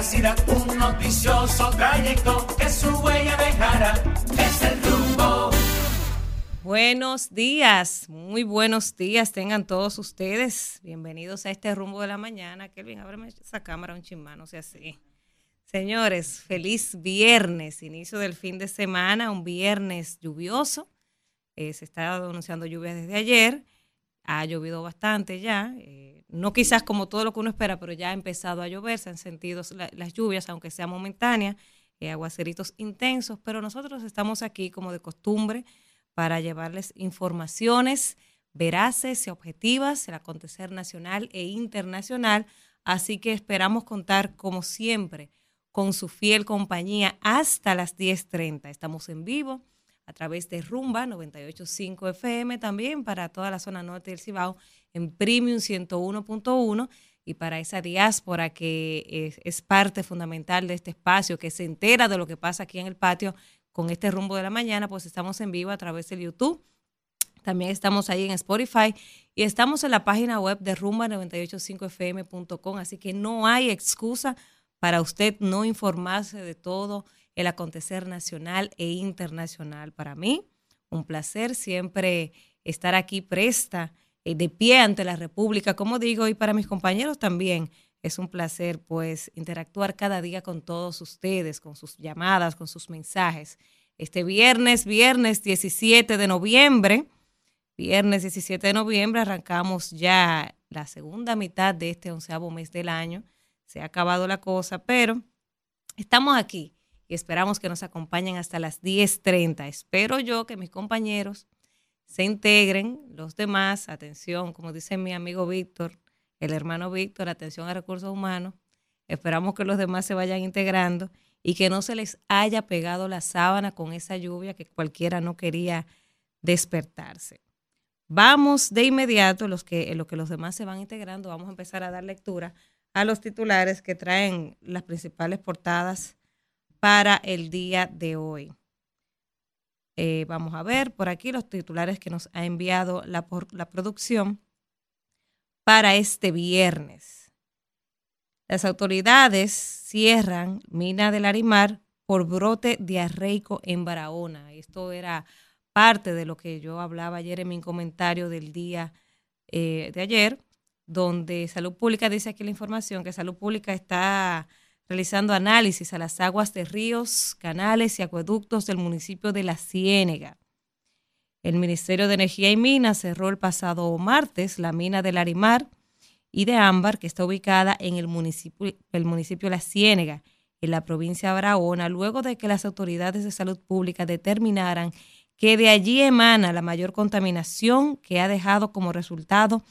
un noticioso trayecto que su huella. Es el rumbo. Buenos días, muy buenos días tengan todos ustedes. Bienvenidos a este rumbo de la mañana. Kelvin, ábreme esa cámara un chimano, sea así. Señores, feliz viernes, inicio del fin de semana, un viernes lluvioso. Eh, se está anunciando lluvias desde ayer. Ha llovido bastante ya. Eh, no quizás como todo lo que uno espera, pero ya ha empezado a llover. Se han sentido las lluvias, aunque sea momentánea, eh, aguaceritos intensos. Pero nosotros estamos aquí, como de costumbre, para llevarles informaciones veraces y objetivas del acontecer nacional e internacional. Así que esperamos contar, como siempre, con su fiel compañía hasta las 10.30. Estamos en vivo a través de Rumba 985 FM, también para toda la zona norte del Cibao en Premium 101.1 y para esa diáspora que es, parte fundamental de este espacio, que se entera de lo que pasa aquí en el patio con este rumbo de la mañana, pues estamos en vivo a través del YouTube. También estamos ahí en Spotify y estamos en la página web de rumba985fm.com, así que no hay excusa para usted no informarse de todo el acontecer nacional e internacional. Para mí, un placer siempre estar aquí presta, de pie ante la República, como digo, y para mis compañeros también. Es un placer, pues, interactuar cada día con todos ustedes, con sus llamadas, con sus mensajes. Este viernes, viernes 17 de noviembre, viernes 17 de noviembre, arrancamos ya la segunda mitad de este onceavo mes del año se ha acabado la cosa, pero estamos aquí y esperamos que nos acompañen hasta las 10.30. Espero yo que mis compañeros se integren, los demás, atención, como dice mi amigo Víctor, el hermano Víctor, atención a recursos humanos. Esperamos que los demás se vayan integrando y que no se les haya pegado la sábana con esa lluvia que cualquiera no quería despertarse. Vamos de inmediato, los que, lo que los demás se van integrando, vamos a empezar a dar lectura a los titulares que traen las principales portadas para el día de hoy. Eh, vamos a ver por aquí los titulares que nos ha enviado la, la producción para este viernes. Las autoridades cierran mina del Arimar por brote diarreico en Barahona. Esto era parte de lo que yo hablaba ayer en mi comentario del día eh, de ayer donde Salud Pública dice aquí la información que Salud Pública está realizando análisis a las aguas de ríos, canales y acueductos del municipio de La Ciénega. El Ministerio de Energía y Minas cerró el pasado martes la mina de Larimar y de Ámbar, que está ubicada en el municipio, municipio de La Ciénega, en la provincia de Barahona, luego de que las autoridades de salud pública determinaran que de allí emana la mayor contaminación que ha dejado como resultado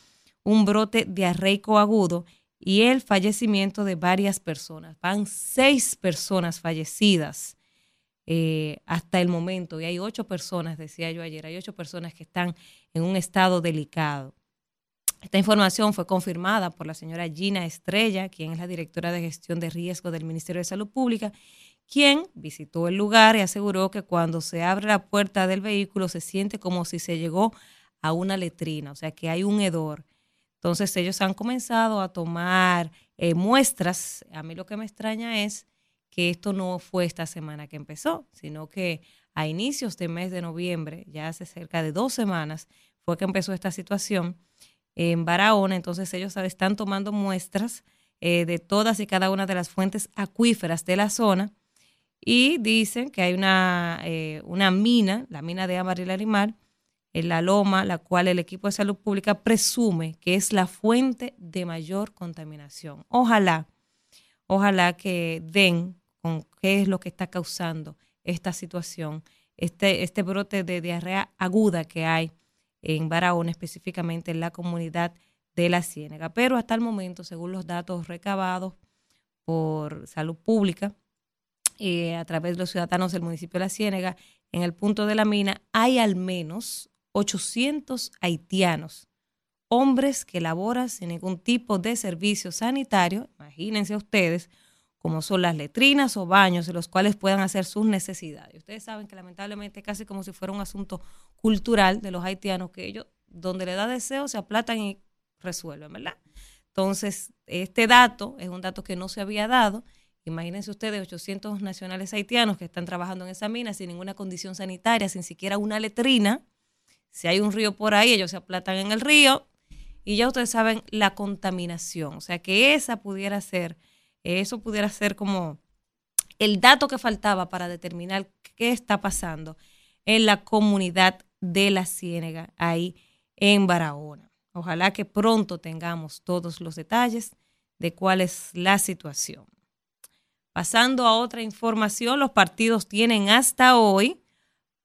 un brote diarreico agudo y el fallecimiento de varias personas. Van seis personas fallecidas eh, hasta el momento y hay ocho personas, decía yo ayer, hay ocho personas que están en un estado delicado. Esta información fue confirmada por la señora Gina Estrella, quien es la directora de gestión de riesgo del Ministerio de Salud Pública, quien visitó el lugar y aseguró que cuando se abre la puerta del vehículo se siente como si se llegó a una letrina, o sea que hay un hedor. Entonces ellos han comenzado a tomar eh, muestras. A mí lo que me extraña es que esto no fue esta semana que empezó, sino que a inicios de mes de noviembre, ya hace cerca de dos semanas, fue que empezó esta situación en Barahona. Entonces ellos están tomando muestras eh, de todas y cada una de las fuentes acuíferas de la zona y dicen que hay una, eh, una mina, la mina de Ámbar y Larimar, en la loma, la cual el equipo de salud pública presume que es la fuente de mayor contaminación. Ojalá, ojalá que den con qué es lo que está causando esta situación, este, este brote de diarrea aguda que hay en Barahona, específicamente en la comunidad de la Ciénega. Pero hasta el momento, según los datos recabados por salud pública, eh, a través de los ciudadanos del municipio de la Ciénega, en el punto de la mina hay al menos 800 haitianos, hombres que laboran sin ningún tipo de servicio sanitario, imagínense ustedes, como son las letrinas o baños en los cuales puedan hacer sus necesidades. Ustedes saben que lamentablemente casi como si fuera un asunto cultural de los haitianos, que ellos donde le da deseo se aplatan y resuelven, ¿verdad? Entonces, este dato es un dato que no se había dado Imagínense ustedes 800 nacionales haitianos que están trabajando en esa mina sin ninguna condición sanitaria, sin siquiera una letrina. Si hay un río por ahí, ellos se aplatan en el río y ya ustedes saben la contaminación. O sea, que esa pudiera ser, eso pudiera ser como el dato que faltaba para determinar qué está pasando en la comunidad de la Ciénega, ahí en Barahona. Ojalá que pronto tengamos todos los detalles de cuál es la situación. Pasando a otra información, los partidos tienen hasta hoy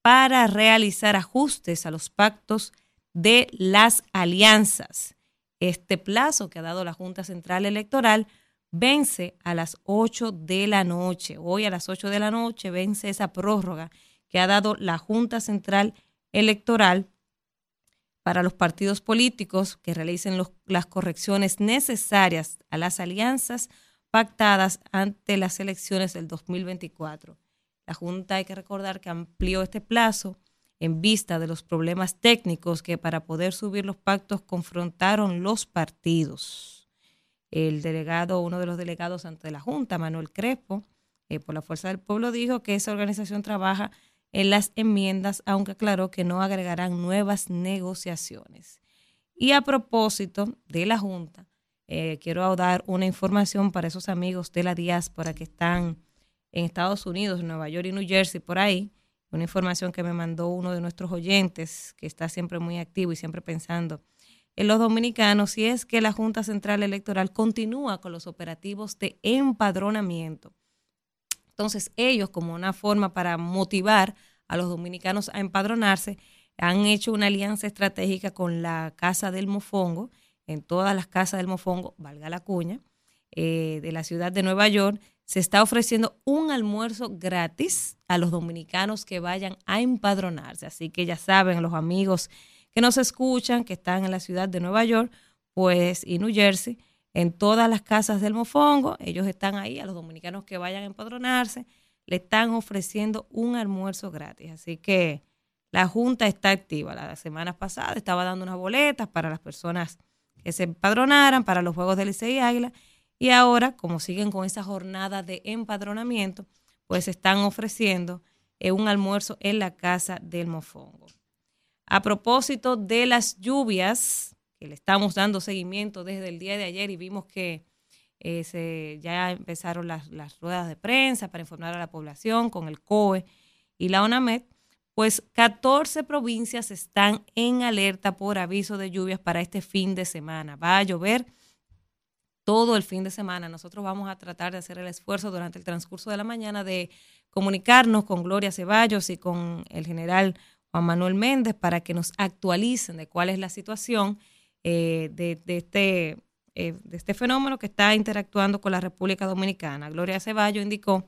para realizar ajustes a los pactos de las alianzas. Este plazo que ha dado la Junta Central Electoral vence a las 8 de la noche. Hoy a las 8 de la noche vence esa prórroga que ha dado la Junta Central Electoral para los partidos políticos que realicen las correcciones necesarias a las alianzas pactadas ante las elecciones del 2024. La Junta hay que recordar que amplió este plazo en vista de los problemas técnicos que para poder subir los pactos confrontaron los partidos. El delegado, uno de los delegados ante la Junta, Manuel Crespo, eh, por la Fuerza del Pueblo, dijo que esa organización trabaja en las enmiendas, aunque aclaró que no agregarán nuevas negociaciones. Y a propósito de la Junta, eh, quiero dar una información para esos amigos de la diáspora que están en Estados Unidos, Nueva York y New Jersey, por ahí. Una información que me mandó uno de nuestros oyentes, que está siempre muy activo y siempre pensando en los dominicanos, y es que la Junta Central Electoral continúa con los operativos de empadronamiento entonces, ellos, como una forma para motivar a los dominicanos a empadronarse, han hecho una alianza estratégica con la Casa del Mofongo, en todas las casas del Mofongo, valga la cuña, eh, de la ciudad de Nueva York, se está ofreciendo un almuerzo gratis a los dominicanos que vayan a empadronarse. Así que ya saben, los amigos que nos escuchan, que están en la ciudad de Nueva York, pues y New Jersey, en todas las casas del Mofongo. Ellos están ahí, a los dominicanos que vayan a empadronarse, le están ofreciendo un almuerzo gratis. Así que la Junta está activa. La semana pasada estaba dando unas boletas para las personas que se empadronaran para los Juegos del Licey y Águila. Y ahora, como siguen con esa jornada de empadronamiento, pues están ofreciendo eh, un almuerzo en la casa del Mofongo. A propósito de las lluvias, le estamos dando seguimiento desde el día de ayer y vimos que eh, se, ya empezaron las, ruedas de prensa para informar a la población con el COE y la ONAMED, pues 14 provincias están en alerta por aviso de lluvias para este fin de semana. Va a llover todo el fin de semana. Nosotros vamos a tratar de hacer el esfuerzo durante el transcurso de la mañana de comunicarnos con Gloria Ceballos y con el general Juan Manuel Méndez para que nos actualicen de cuál es la situación eh, de, este, eh, de este fenómeno que está interactuando con la República Dominicana. Gloria Ceballo indicó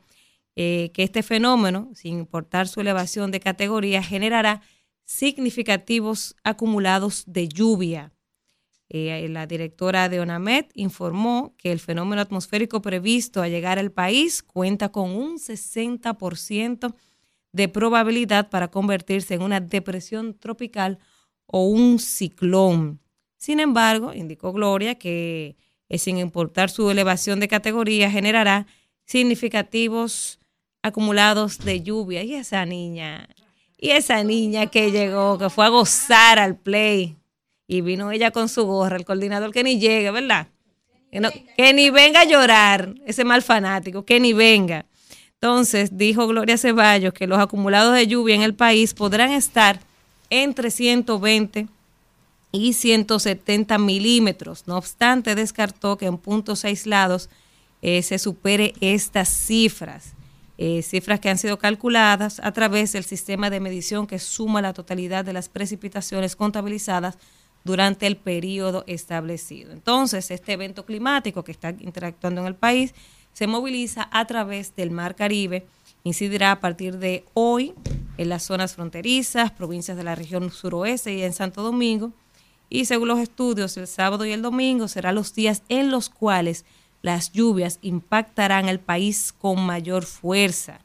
eh, que este fenómeno, sin importar su elevación de categoría, generará significativos acumulados de lluvia. La directora de ONAMED informó que el fenómeno atmosférico previsto a llegar al país cuenta con un 60% de probabilidad para convertirse en una depresión tropical o un ciclón. Sin embargo, indicó Gloria que eh, sin importar su elevación de categoría, generará significativos acumulados de lluvia. Y esa niña, y esa niña que llegó, que fue a gozar al play, y vino ella con su gorra, el coordinador que ni llegue, ¿verdad? Que, que ni venga a llorar, ese mal fanático, que ni venga. Entonces, dijo Gloria Ceballos que los acumulados de lluvia en el país podrán estar entre 120 y 170 milímetros. No obstante, descartó que en puntos aislados eh, se supere estas cifras, eh, cifras que han sido calculadas a través del sistema de medición que suma la totalidad de las precipitaciones contabilizadas durante el periodo establecido. Entonces, este evento climático que está interactuando en el país se moviliza a través del Mar Caribe, incidirá a partir de hoy en las zonas fronterizas, provincias de la región suroeste y en Santo Domingo, y según los estudios, el sábado y el domingo serán los días en los cuales las lluvias impactarán el país con mayor fuerza.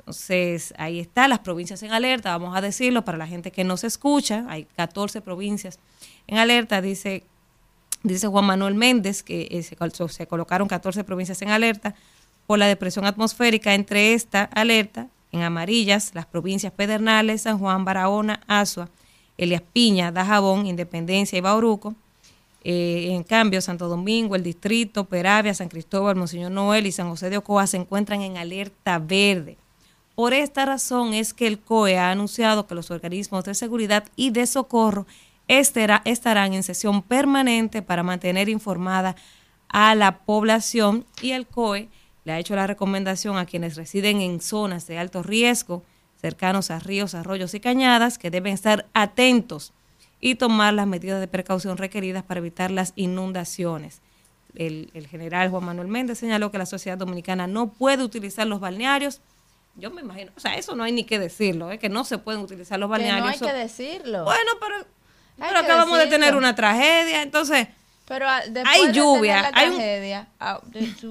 Entonces, ahí está, las provincias en alerta, vamos a decirlo para la gente que no se escucha, hay 14 provincias en alerta, dice, dice Juan Manuel Méndez que eh, se, colocaron 14 provincias en alerta por la depresión atmosférica. Entre esta alerta, en amarillas, las provincias Pedernales, San Juan, Barahona, Azua, Elias Piña, Dajabón, Independencia y Bauruco. Eh, en cambio, Santo Domingo, el Distrito, Peravia, San Cristóbal, Monseñor Noel y San José de Ocoa se encuentran en alerta verde. Por esta razón es que el COE ha anunciado que los organismos de seguridad y de socorro estarán en sesión permanente para mantener informada a la población y el COE le ha hecho la recomendación a quienes residen en zonas de alto riesgo, cercanos a ríos, arroyos y cañadas, que deben estar atentos y tomar las medidas de precaución requeridas para evitar las inundaciones. El, general Juan Manuel Méndez señaló que la sociedad dominicana no puede utilizar los balnearios. Yo me imagino, o sea, eso no hay ni que decirlo, ¿eh? que no se pueden utilizar los balnearios. Que no hay que decirlo. Bueno, pero, pero acabamos de tener una tragedia, entonces pero ah, hay lluvia, hay tragedia, ah,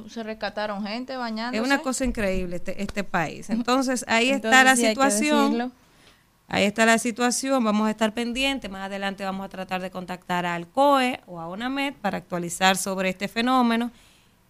se rescataron gente bañándose. Es una cosa increíble este, este país. Entonces ahí está la situación. Ahí está la situación, vamos a estar pendientes, más adelante vamos a tratar de contactar al COE o a ONAMED para actualizar sobre este fenómeno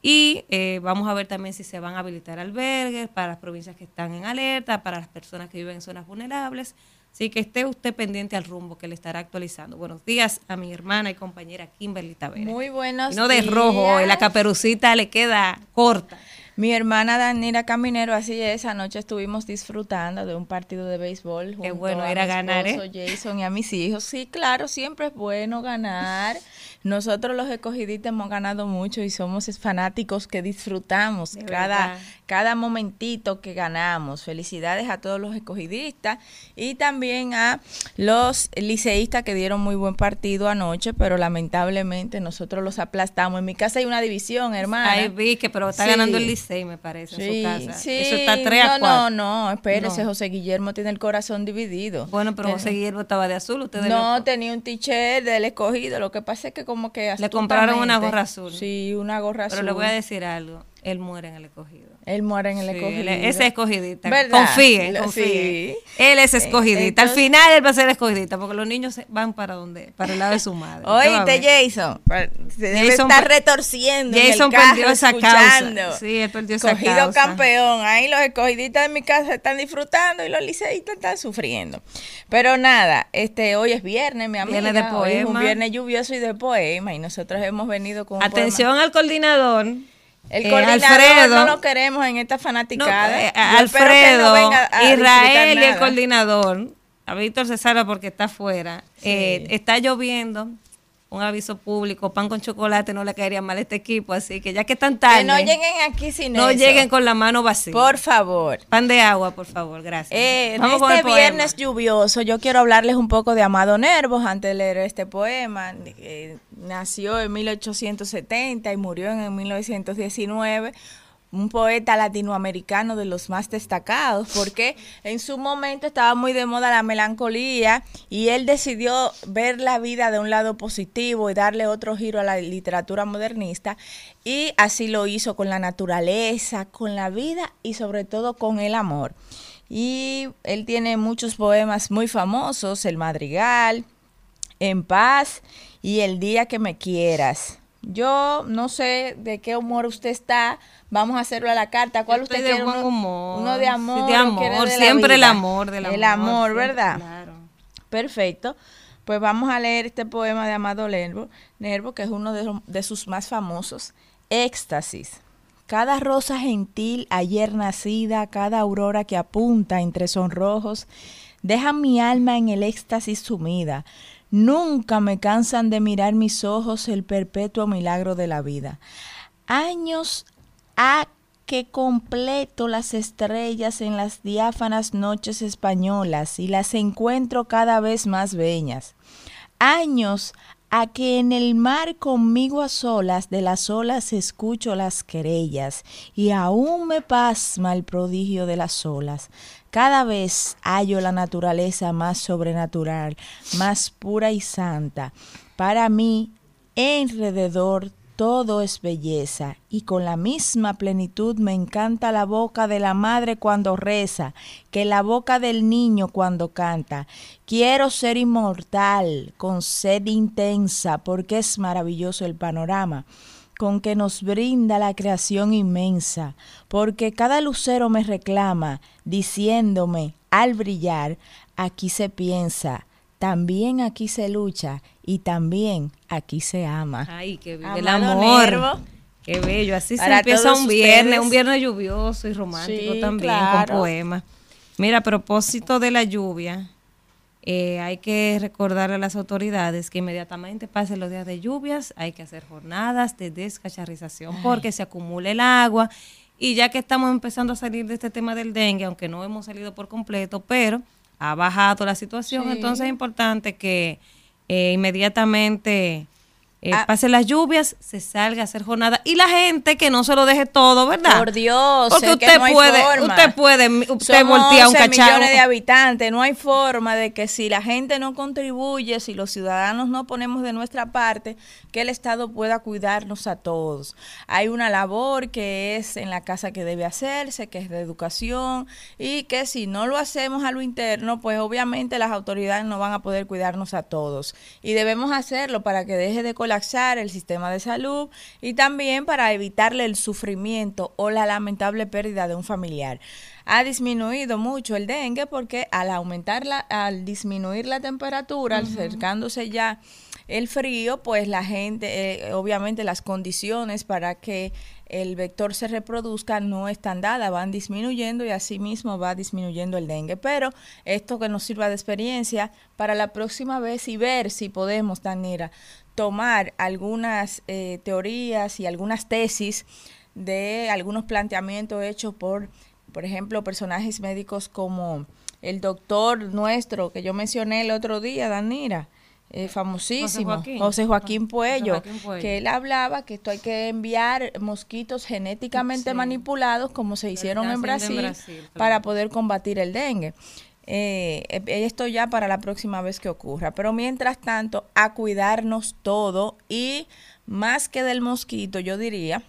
y eh, vamos a ver también si se van a habilitar albergues para las provincias que están en alerta, para las personas que viven en zonas vulnerables. Así que esté usted pendiente al rumbo que le estará actualizando. Buenos días a mi hermana y compañera Kimberly Tavera. Muy buenos no de rojo, y la caperucita le queda corta. Mi hermana Danira Caminero, así esa noche estuvimos disfrutando de un partido de béisbol. Qué bueno era ganar, ¿eh? Jason y a mis hijos. Sí, claro, siempre es bueno ganar. Nosotros los escogidistas hemos ganado mucho y somos fanáticos que disfrutamos cada, cada momentito que ganamos. Felicidades a todos los escogidistas y también a los liceístas que dieron muy buen partido anoche, pero lamentablemente nosotros los aplastamos. En mi casa hay una división, hermana. Ahí vi que, pero está ganando el licey, me parece, en su casa. Sí. Eso está 3 a 4. No, no, no, espérese, José Guillermo tiene el corazón dividido. Bueno, pero José Guillermo estaba de azul, ustedes No, tenía un t-shirt del escogido, lo que pasa es que como que... Le compraron una gorra azul. Sí, una gorra azul. Pero le voy a decir algo, él muere en el escogido. Él muere en el escogido. Ese escogidita. Confíe, confíe. Él es escogidita. Al final él va a ser escogidita porque los niños van para donde, para el lado de su madre. Oíste, Jason. Se debe estar retorciendo. Jason perdió esa causa. Sí, él perdió esa Escogido campeón. Ahí los escogiditas de mi casa están disfrutando y los liceístas están sufriendo. Pero nada, este hoy es viernes, mi amiga. Viernes de poema. Hoy es un viernes lluvioso y de poema y nosotros hemos venido con un Atención al coordinador el eh, coordinador no lo queremos en esta fanaticada. Eh, Alfredo, Israel y el coordinador. A Víctor Cesaro porque está afuera. Eh, está lloviendo un aviso público, pan con chocolate no le caería mal a este equipo, así que ya que están tarde. Que no lleguen aquí sin No lleguen con la mano vacía. Por favor. Pan de agua, por favor, gracias. Eh, este viernes lluvioso, yo quiero hablarles un poco de Amado Nervos antes de leer este poema. nació en 1870 y murió en 1919 un poeta latinoamericano de los más destacados, porque en su momento estaba muy de moda la melancolía y él decidió ver la vida de un lado positivo y darle otro giro a la literatura modernista y así lo hizo con la naturaleza, con la vida y sobre todo con el amor. Y él tiene muchos poemas muy famosos, El Madrigal, En paz y El día que me quieras. Yo no sé de qué humor usted está, Vamos a hacerlo a la carta. ¿Cuál usted quiere? Uno, humor. uno de amor. de amor, siempre el amor, del amor. El amor, ¿verdad? Claro. Perfecto. Pues vamos a leer este poema de Amado Nervo, Nervo que es uno de, de sus más famosos. Éxtasis. Cada rosa gentil ayer nacida, cada aurora que apunta entre sonrojos, deja mi alma en el éxtasis sumida. Nunca me cansan de mirar mis ojos el perpetuo milagro de la vida. Años a que completo las estrellas en las diáfanas noches españolas y las encuentro cada vez más bellas. Años a que en el mar conmigo a solas de las olas escucho las querellas y aún me pasma el prodigio de las olas. Cada vez hallo la naturaleza más sobrenatural, más pura y santa. Para mí, alrededor todo es belleza, y con la misma plenitud me encanta la boca de la madre cuando reza, que la boca del niño cuando canta. Quiero ser inmortal, con sed intensa, porque es maravilloso el panorama. Con que nos brinda la creación inmensa, porque cada lucero me reclama, diciéndome, al brillar, aquí se piensa, también aquí se lucha y también aquí se ama. Ay, que vive el amor. Qué bello, así se empieza un viernes, un viernes lluvioso y romántico también, con poemas. Mira, a propósito de la lluvia, eh, hay que recordar a las autoridades que inmediatamente pasen los días de lluvias, hay que hacer jornadas de descacharrización porque se acumula el agua. Y ya que estamos empezando a salir de este tema del dengue, aunque no hemos salido por completo, pero ha bajado la situación, entonces es importante que eh, inmediatamente eh, ah. pase las lluvias, se salga a hacer jornada y la gente que no se lo deje todo, ¿verdad? Por Dios, porque usted, puede, usted puede, usted voltea un cacharro. millones de habitantes, no hay forma de que si la gente no contribuye, si los ciudadanos no ponemos de nuestra parte, que el Estado pueda cuidarnos a todos. Hay una labor que es en la casa que debe hacerse, que es de educación y que si no lo hacemos a lo interno, pues obviamente las autoridades no van a poder cuidarnos a todos y debemos hacerlo para que deje de el sistema de salud y también para evitarle el sufrimiento o la lamentable pérdida de un familiar. Ha disminuido mucho el dengue porque al aumentar la, al disminuir la temperatura, acercándose ya el frío, pues la gente, eh, obviamente las condiciones para que el vector se reproduzca no están dadas, van disminuyendo y así mismo va disminuyendo el dengue. Pero esto que nos sirva de experiencia para la próxima vez y ver si podemos, Danira, tomar algunas eh, teorías y algunas tesis de algunos planteamientos hechos por, por ejemplo, personajes médicos como el doctor nuestro que yo mencioné el otro día, Danira, eh, famosísimo, José Joaquín, Puello, que él hablaba que esto hay que enviar mosquitos genéticamente manipulados como se hicieron en Brasil, para poder combatir el dengue. Eh, eh, esto ya para la próxima vez que ocurra. Pero mientras tanto, a cuidarnos todo y más que del mosquito, yo diría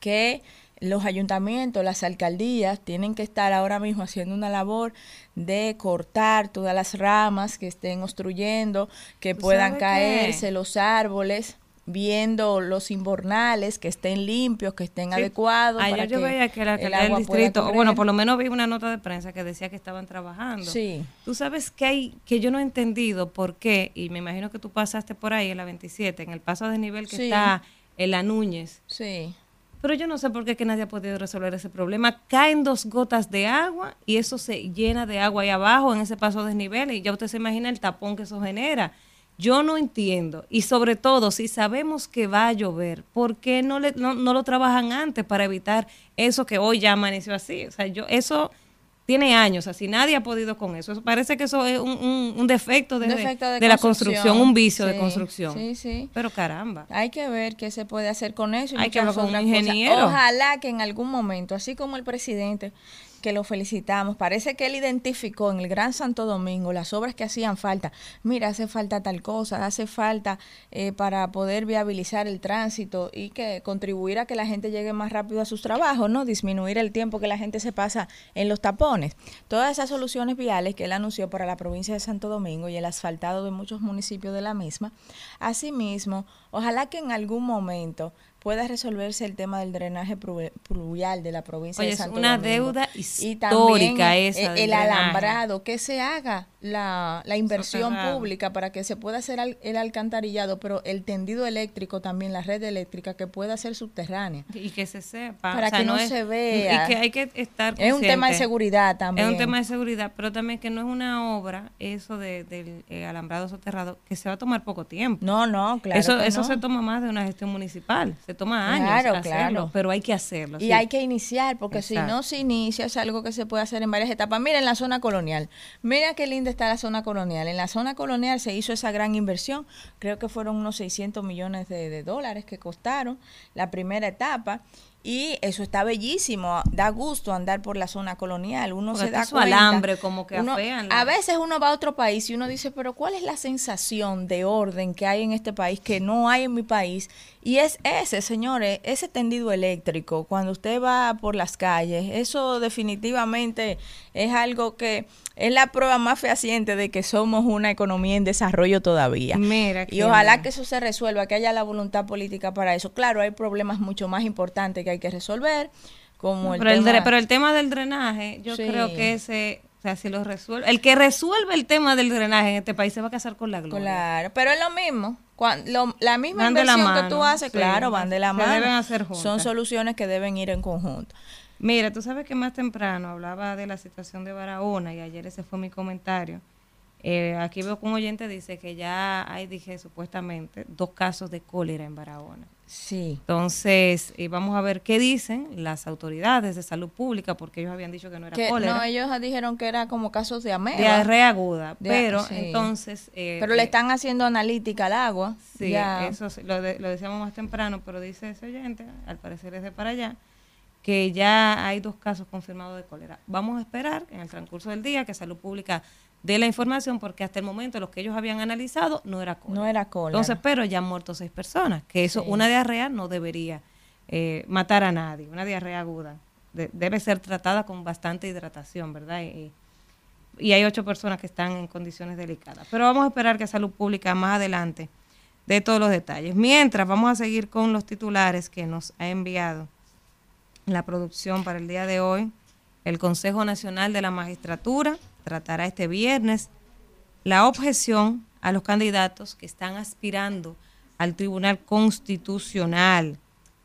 que los ayuntamientos, las alcaldías tienen que estar ahora mismo haciendo una labor de cortar todas las ramas que estén obstruyendo, que puedan caerse los árboles viendo los invernales, que estén limpios, que estén adecuados. Ayer yo veía que la alcaldía del distrito, bueno, por lo menos vi una nota de prensa que decía que estaban trabajando. Sí. Tú sabes que hay, que yo no he entendido por qué, y me imagino que tú pasaste por ahí en la 27, en el paso de nivel que está en la Núñez. Sí. Pero yo no sé por qué que nadie ha podido resolver ese problema. Caen dos gotas de agua y eso se llena de agua ahí abajo en ese paso de nivel y ya usted se imagina el tapón que eso genera. Yo no entiendo, y sobre todo si sabemos que va a llover, ¿por qué no, le, no, lo trabajan antes para evitar eso que hoy ya amaneció así? O sea, yo eso tiene años, así nadie ha podido con eso. Parece que eso es un, defecto, de, la construcción, un vicio de construcción. Sí, sí. Pero caramba. Hay que ver qué se puede hacer con eso. Hay que hablar con un ingeniero. Ojalá que en algún momento, así como el presidente que lo felicitamos. Parece que él identificó en el Gran Santo Domingo las obras que hacían falta. Mira, hace falta tal cosa, hace falta eh, para poder viabilizar el tránsito y que contribuir a que la gente llegue más rápido a sus trabajos, ¿no? Disminuir el tiempo que la gente se pasa en los tapones. Todas esas soluciones viales que él anunció para la provincia de Santo Domingo y el asfaltado de muchos municipios de la misma. Asimismo, ojalá que en algún momento pueda resolverse el tema del drenaje pluvial de la provincia de Santo es una deuda histórica y esa. El, alambrado, que se haga la, la inversión pública para que se pueda hacer el alcantarillado, pero el tendido eléctrico también, la red eléctrica, que pueda ser subterránea. Y que se sepa. Para que no, se vea. Y que hay que estar Es un tema de seguridad también. Es un tema de seguridad, pero también que no es una obra, eso de, del eh, alambrado soterrado, que se va a tomar poco tiempo. No, no, claro. Eso, eso se toma más de una gestión municipal. Se toma años claro, hacerlo, pero hay que hacerlo. Y hay que iniciar, porque si no se inicia, es algo que se puede hacer en varias etapas. Mira en la zona colonial. Mira qué linda está la zona colonial. En la zona colonial se hizo esa gran inversión, creo que fueron unos 600 millones de, dólares que costaron la primera etapa Y eso está bellísimo, da gusto andar por la zona colonial. Uno Porque se da cuenta. alambre como que uno- A veces uno va a otro país y uno dice, pero ¿cuál es la sensación de orden que hay en este país que no hay en mi país? Y es ese, señores, ese tendido eléctrico, cuando usted va por las calles, eso definitivamente es algo que es la prueba más fehaciente de que somos una economía en desarrollo todavía. Mira, Y ojalá que eso se resuelva, que haya la voluntad política para eso. Claro, hay problemas mucho más importantes que hay que resolver, como el pero, el tema... pero el tema del drenaje, yo Sí. creo que ese, o sea, si lo resuelve, el que resuelve el tema del drenaje en este país se va a casar con la gloria. Claro, pero es lo mismo. Lo- la misma Van la inversión que tú haces, sí, claro, van de la se mano. deben hacer juntas. Son soluciones que deben ir en conjunto. Mira, tú sabes que más temprano hablaba de la situación de Barahona y ayer ese fue mi comentario. Eh, aquí veo que un oyente dice que ya hay, dije, supuestamente dos casos de cólera en Barahona. Sí. Entonces, eh, vamos a ver qué dicen las autoridades de salud pública, porque ellos habían dicho que no era Que, cólera. no, ellos dijeron que era como casos de ameba. diarrea aguda, pero sí. entonces... eh, Pero le eh, están haciendo analítica al agua. Sí, Ya. eso lo, de- lo decíamos más temprano, pero dice ese oyente, al parecer es de para allá, que ya hay dos casos confirmados de cólera. Vamos a esperar en el transcurso del día que Salud Pública dé la información, porque hasta el momento los que ellos habían analizado no era cólera. No era cólera. Entonces, pero ya han muerto seis personas, que eso, Sí. una diarrea no debería eh, matar a nadie, una diarrea aguda. De- debe ser tratada con bastante hidratación, ¿verdad? Y, y hay ocho personas que están en condiciones delicadas. Pero vamos a esperar que Salud Pública más adelante dé todos los detalles. Mientras, vamos a seguir con los titulares que nos ha enviado la producción para el día de hoy. El Consejo Nacional de la Magistratura tratará este viernes la objeción a los candidatos que están aspirando al Tribunal Constitucional.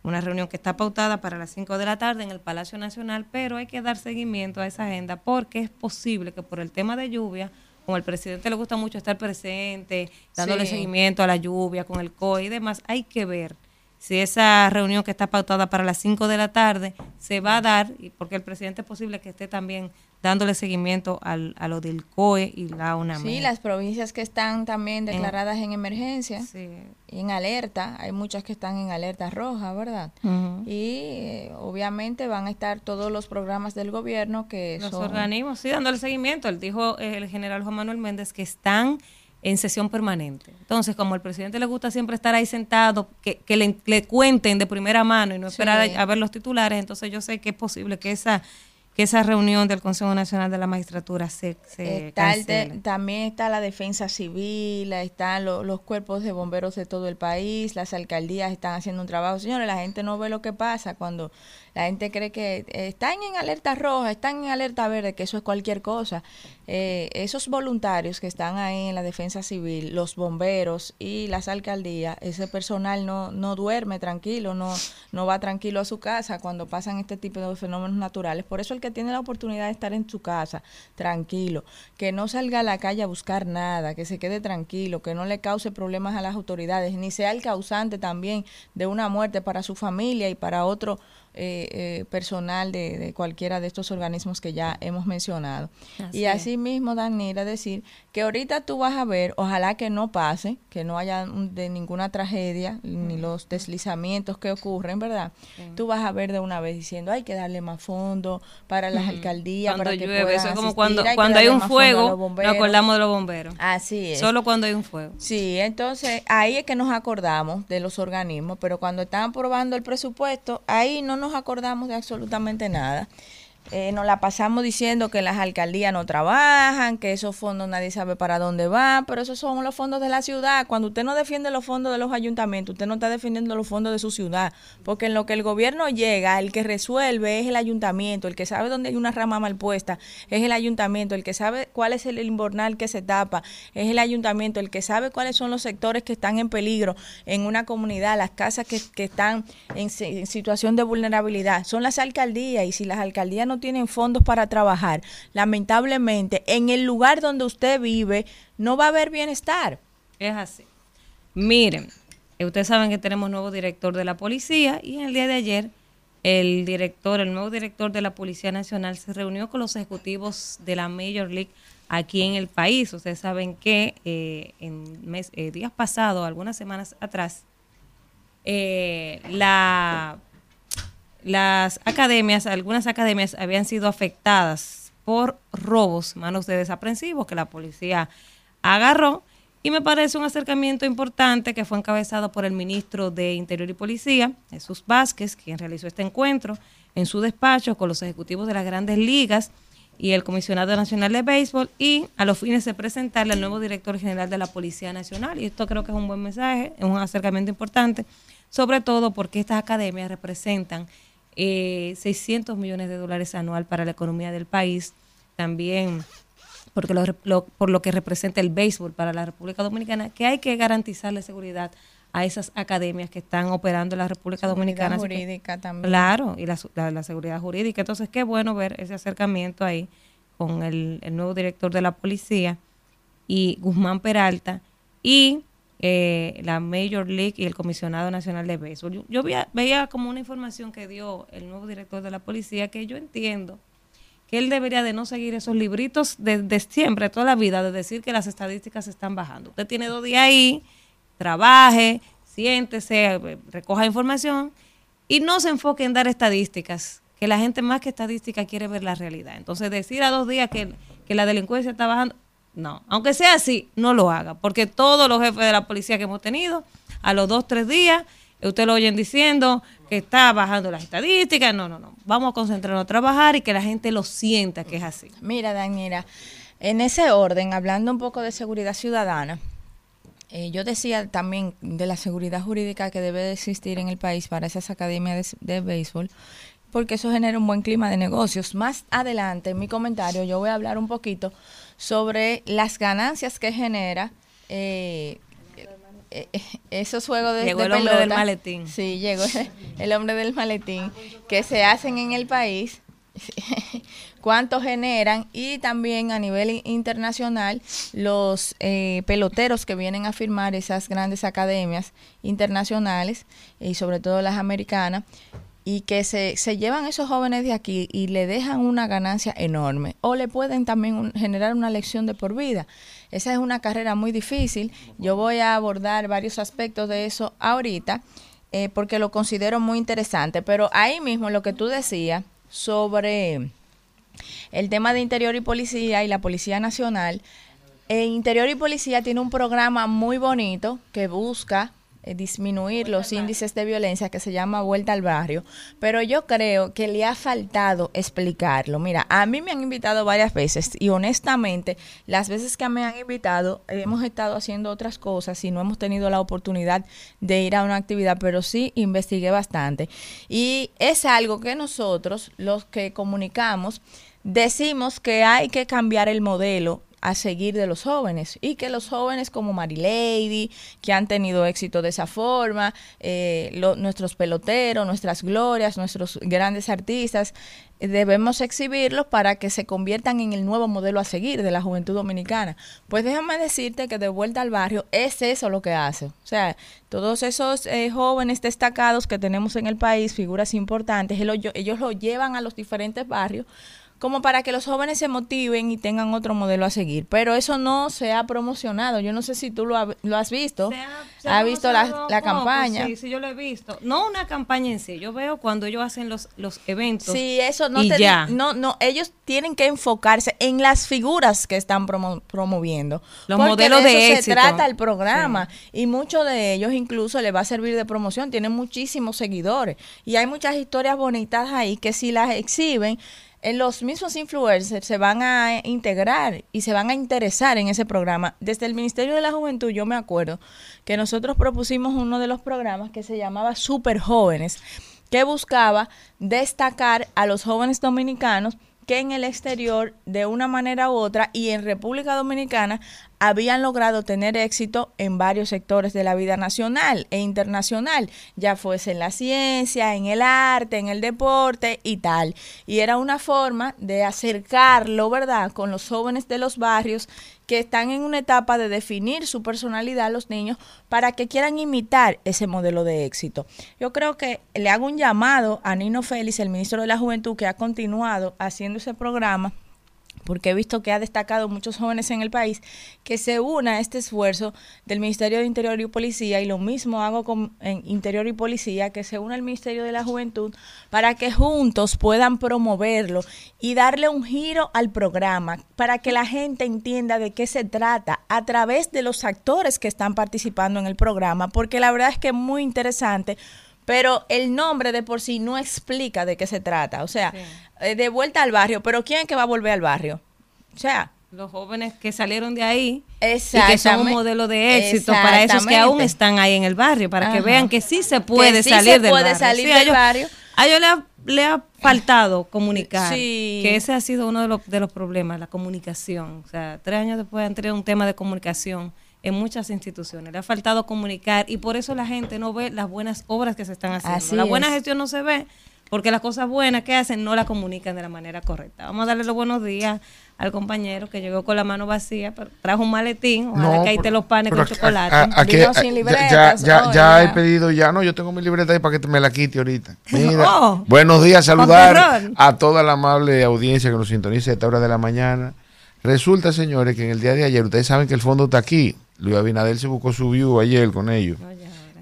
Una reunión que está pautada para las 5 de la tarde en el Palacio Nacional, pero hay que dar seguimiento a esa agenda porque es posible que por el tema de lluvia, como al presidente le gusta mucho estar presente, dándole Sí. seguimiento a la lluvia con el COE y demás, hay que ver si esa reunión que está pautada para las 5 de la tarde se va a dar, y porque el presidente es posible que esté también dándole seguimiento al, a lo del COE y la UNAM. Sí, las provincias que están también declaradas en emergencia Sí. y en alerta, hay muchas que están en alerta roja, ¿verdad? Y eh, obviamente van a estar todos los programas del gobierno que Los son... organismos, sí, dándole seguimiento. Él dijo eh, el general Juan Manuel Méndez que están en sesión permanente. Entonces, como al presidente le gusta siempre estar ahí sentado, que, que le, le cuenten de primera mano y no Sí. esperar a, a ver los titulares, entonces yo sé que es posible que esa que esa reunión del Consejo Nacional de la Magistratura se, se Está también está la defensa civil, están lo- los cuerpos de bomberos de todo el país, las alcaldías están haciendo un trabajo. Señores, la gente no ve lo que pasa cuando la gente cree que eh, están en alerta roja, están en alerta verde, que eso es cualquier cosa. Eh, esos voluntarios que están ahí en la defensa civil, los bomberos y las alcaldías, ese personal no, no duerme tranquilo, no, no va tranquilo a su casa cuando pasan este tipo de fenómenos naturales. Por eso el que tiene la oportunidad de estar en su casa, tranquilo, que no salga a la calle a buscar nada, que se quede tranquilo, que no le cause problemas a las autoridades, ni sea el causante también de una muerte para su familia y para otro eh, eh, personal de, de cualquiera de estos organismos que ya hemos mencionado. Así y es. así mismo, Danira, decir que ahorita tú vas a ver, ojalá que no pase, que no haya un- de ninguna tragedia, ni los deslizamientos que ocurren, ¿verdad? Tú vas a ver de una vez diciendo, hay que darle más fondo para las alcaldías, Cuando para que llueve, puedan eso es como asistir, cuando, que cuando hay un fuego, nos acordamos de los bomberos. Así es. Solo cuando hay un fuego. Sí, entonces ahí es que nos acordamos de los organismos, pero cuando están aprobando el presupuesto, ahí no nos acordamos de absolutamente nada. Eh, nos la pasamos diciendo que las alcaldías no trabajan, que esos fondos nadie sabe para dónde van, pero esos son los fondos de la ciudad. Cuando usted no defiende los fondos de los ayuntamientos, usted no está defendiendo los fondos de su ciudad, porque en lo que el gobierno llega, el que resuelve es el ayuntamiento, el que sabe dónde hay una rama mal puesta es el ayuntamiento, el que sabe cuál es el inbornal que se tapa es el ayuntamiento, el que sabe cuáles son los sectores que están en peligro en una comunidad, las casas que, que están en, en situación de vulnerabilidad, son las alcaldías y si las alcaldías no tienen fondos para trabajar, lamentablemente en el lugar donde usted vive no va a haber bienestar. Es así. Miren, eh, ustedes saben que tenemos nuevo director de la policía y en el día de ayer el director, el nuevo director de la Policía Nacional se reunió con los ejecutivos de la Major League aquí en el país. Ustedes saben que eh, en mes- eh, días pasados, algunas semanas atrás, la las academias, algunas academias habían sido afectadas por robos, manos de desaprensivos que la policía agarró. Y me parece un acercamiento importante que fue encabezado por el ministro de Interior y Policía, Jesús Vázquez, quien realizó este encuentro en su despacho con los ejecutivos de las grandes ligas y el comisionado nacional de béisbol y a los fines de presentarle al nuevo director general de la Policía Nacional. Y esto creo que es un buen mensaje, es un acercamiento importante, sobre todo porque estas academias representan eh, 600 millones de dólares anual para la economía del país, también porque por lo que representa el béisbol para la República Dominicana, que hay que garantizarle seguridad a esas academias que están operando en la República Dominicana. jurídica también. Claro, y la, seguridad jurídica. Entonces, qué bueno ver ese acercamiento ahí con el, nuevo director de la policía y Guzmán Peralta y eh, la Major League y el comisionado nacional de béisbol. Yo, veía, como una información que dio el nuevo director de la policía que yo entiendo que él debería de no seguir esos libritos de, de siempre, toda la vida, de decir que las estadísticas están bajando. Usted tiene dos días ahí trabaje, siéntese, recoja información y no se enfoque en dar estadísticas, que la gente más que estadística quiere ver la realidad. Entonces decir a dos días que, la delincuencia está bajando, no, aunque sea así, no lo haga, porque todos los jefes de la policía que hemos tenido, a los dos, tres días, usted lo oyen diciendo que está bajando las estadísticas, no, no, no, vamos a concentrarnos a trabajar y que la gente lo sienta que es así. Mira, Daniela, en ese orden, hablando un poco de seguridad ciudadana, eh, yo decía también de la seguridad jurídica que debe de existir en el país para esas academias de, béisbol, porque eso genera un buen clima de negocios. Más adelante en mi comentario yo voy a hablar un poquito sobre las ganancias que genera eh, eh, esos juegos de, llegó el hombre del maletín. Sí, llegó el hombre del maletín que se hacen en el país cuánto generan y también a nivel internacional los eh, peloteros que vienen a firmar esas grandes academias internacionales y sobre todo las americanas y que se, se llevan esos jóvenes de aquí y le dejan una ganancia enorme o le pueden también generar una lección de por vida. Esa es una carrera muy difícil. Yo voy a abordar varios aspectos de eso ahorita eh, porque lo considero muy interesante, pero ahí mismo lo que tú decías sobre el tema de Interior y Policía y la Policía Nacional. Eh, Interior y Policía tiene un programa muy bonito que busca eh, disminuir los índices de violencia que se llama Vuelta al Barrio, pero yo creo que le ha faltado explicarlo. Mira, a mí me han invitado varias veces y honestamente las veces que me han invitado hemos estado haciendo otras cosas y no hemos tenido la oportunidad de ir a una actividad, pero sí investigué bastante. Y es algo que nosotros, los que comunicamos, decimos que hay que cambiar el modelo a seguir de los jóvenes y que los jóvenes como Marilady, que han tenido éxito de esa forma, eh, nuestros peloteros, nuestras glorias, nuestros grandes artistas, debemos exhibirlos para que se conviertan en el nuevo modelo a seguir de la juventud dominicana. Pues déjame decirte que de vuelta al barrio es eso lo que hace. O sea, todos esos eh, jóvenes destacados que tenemos en el país, figuras importantes, ellos lo llevan a los diferentes barrios como para que los jóvenes se motiven y tengan otro modelo a seguir. Pero eso no se ha promocionado. Yo no sé si tú lo, has visto. Se ha, visto la, campaña? Sí, sí, yo lo he visto. No una campaña en sí. Yo veo cuando ellos hacen los, los eventos. Sí, eso no te ya. No, no, ellos tienen que enfocarse en las figuras que están promoviendo. Los modelos de, eso se trata el programa. Y muchos de ellos incluso le va a servir de promoción. Tienen muchísimos seguidores. Y hay muchas historias bonitas ahí que si las exhiben los mismos influencers se van a integrar y se van a interesar en ese programa. Desde el Ministerio de la Juventud yo me acuerdo que nosotros propusimos uno de los programas que se llamaba Super Jóvenes, que buscaba destacar a los jóvenes dominicanos que en el exterior, de una manera u otra, y en República Dominicana, habían logrado tener éxito en varios sectores de la vida nacional e internacional, ya fuese en la ciencia, en el arte, en el deporte y tal. Y era una forma de acercarlo, ¿verdad?, con los jóvenes de los barrios que están en una etapa de definir su personalidad los niños para que quieran imitar ese modelo de éxito. Yo creo que le hago un llamado a Nino Félix, el ministro de la Juventud, que ha continuado haciendo ese programa porque he visto que ha destacado muchos jóvenes en el país, que se una a este esfuerzo del Ministerio de Interior y Policía, y lo mismo hago con Interior y Policía, que se una al Ministerio de la Juventud, para que juntos puedan promoverlo y darle un giro al programa, para que la gente entienda de qué se trata a través de los actores que están participando en el programa, porque la verdad es que es muy interesante pero el nombre de por sí no explica de qué se trata. O sea, eh, de vuelta al barrio, pero ¿quién es que va a volver al barrio? O sea, los jóvenes que salieron de ahí y que son un modelo de éxito para esos que aún están ahí en el barrio, para que vean que sí se puede salir del barrio. Salir del barrio. A ellos le ha, faltado comunicar, que ese ha sido uno de los, de los problemas, la comunicación. O sea, tres años después han tenido un tema de comunicación en muchas instituciones. Le ha faltado comunicar y por eso la gente no ve las buenas obras que se están haciendo. la buena gestión no se ve porque las cosas buenas que hacen no las comunican de la manera correcta. Vamos a darle los buenos días al compañero que llegó con la mano vacía, trajo un maletín, ojalá que ahí te los panes con chocolate. aquí, ya, ya, ya, he pedido, ya no, yo tengo mi libreta ahí para que me la quite ahorita. Oh. buenos días, saludar a toda la amable audiencia que nos sintoniza a esta hora de la mañana. Resulta, señores, que en el día de ayer, ustedes saben que el fondo está aquí, Luis Abinader se buscó su view ayer con ellos.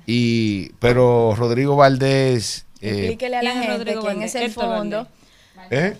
y, pero Rodrigo Valdés. Eh, Explíquele a la gente quién es el fondo. ¿Eh?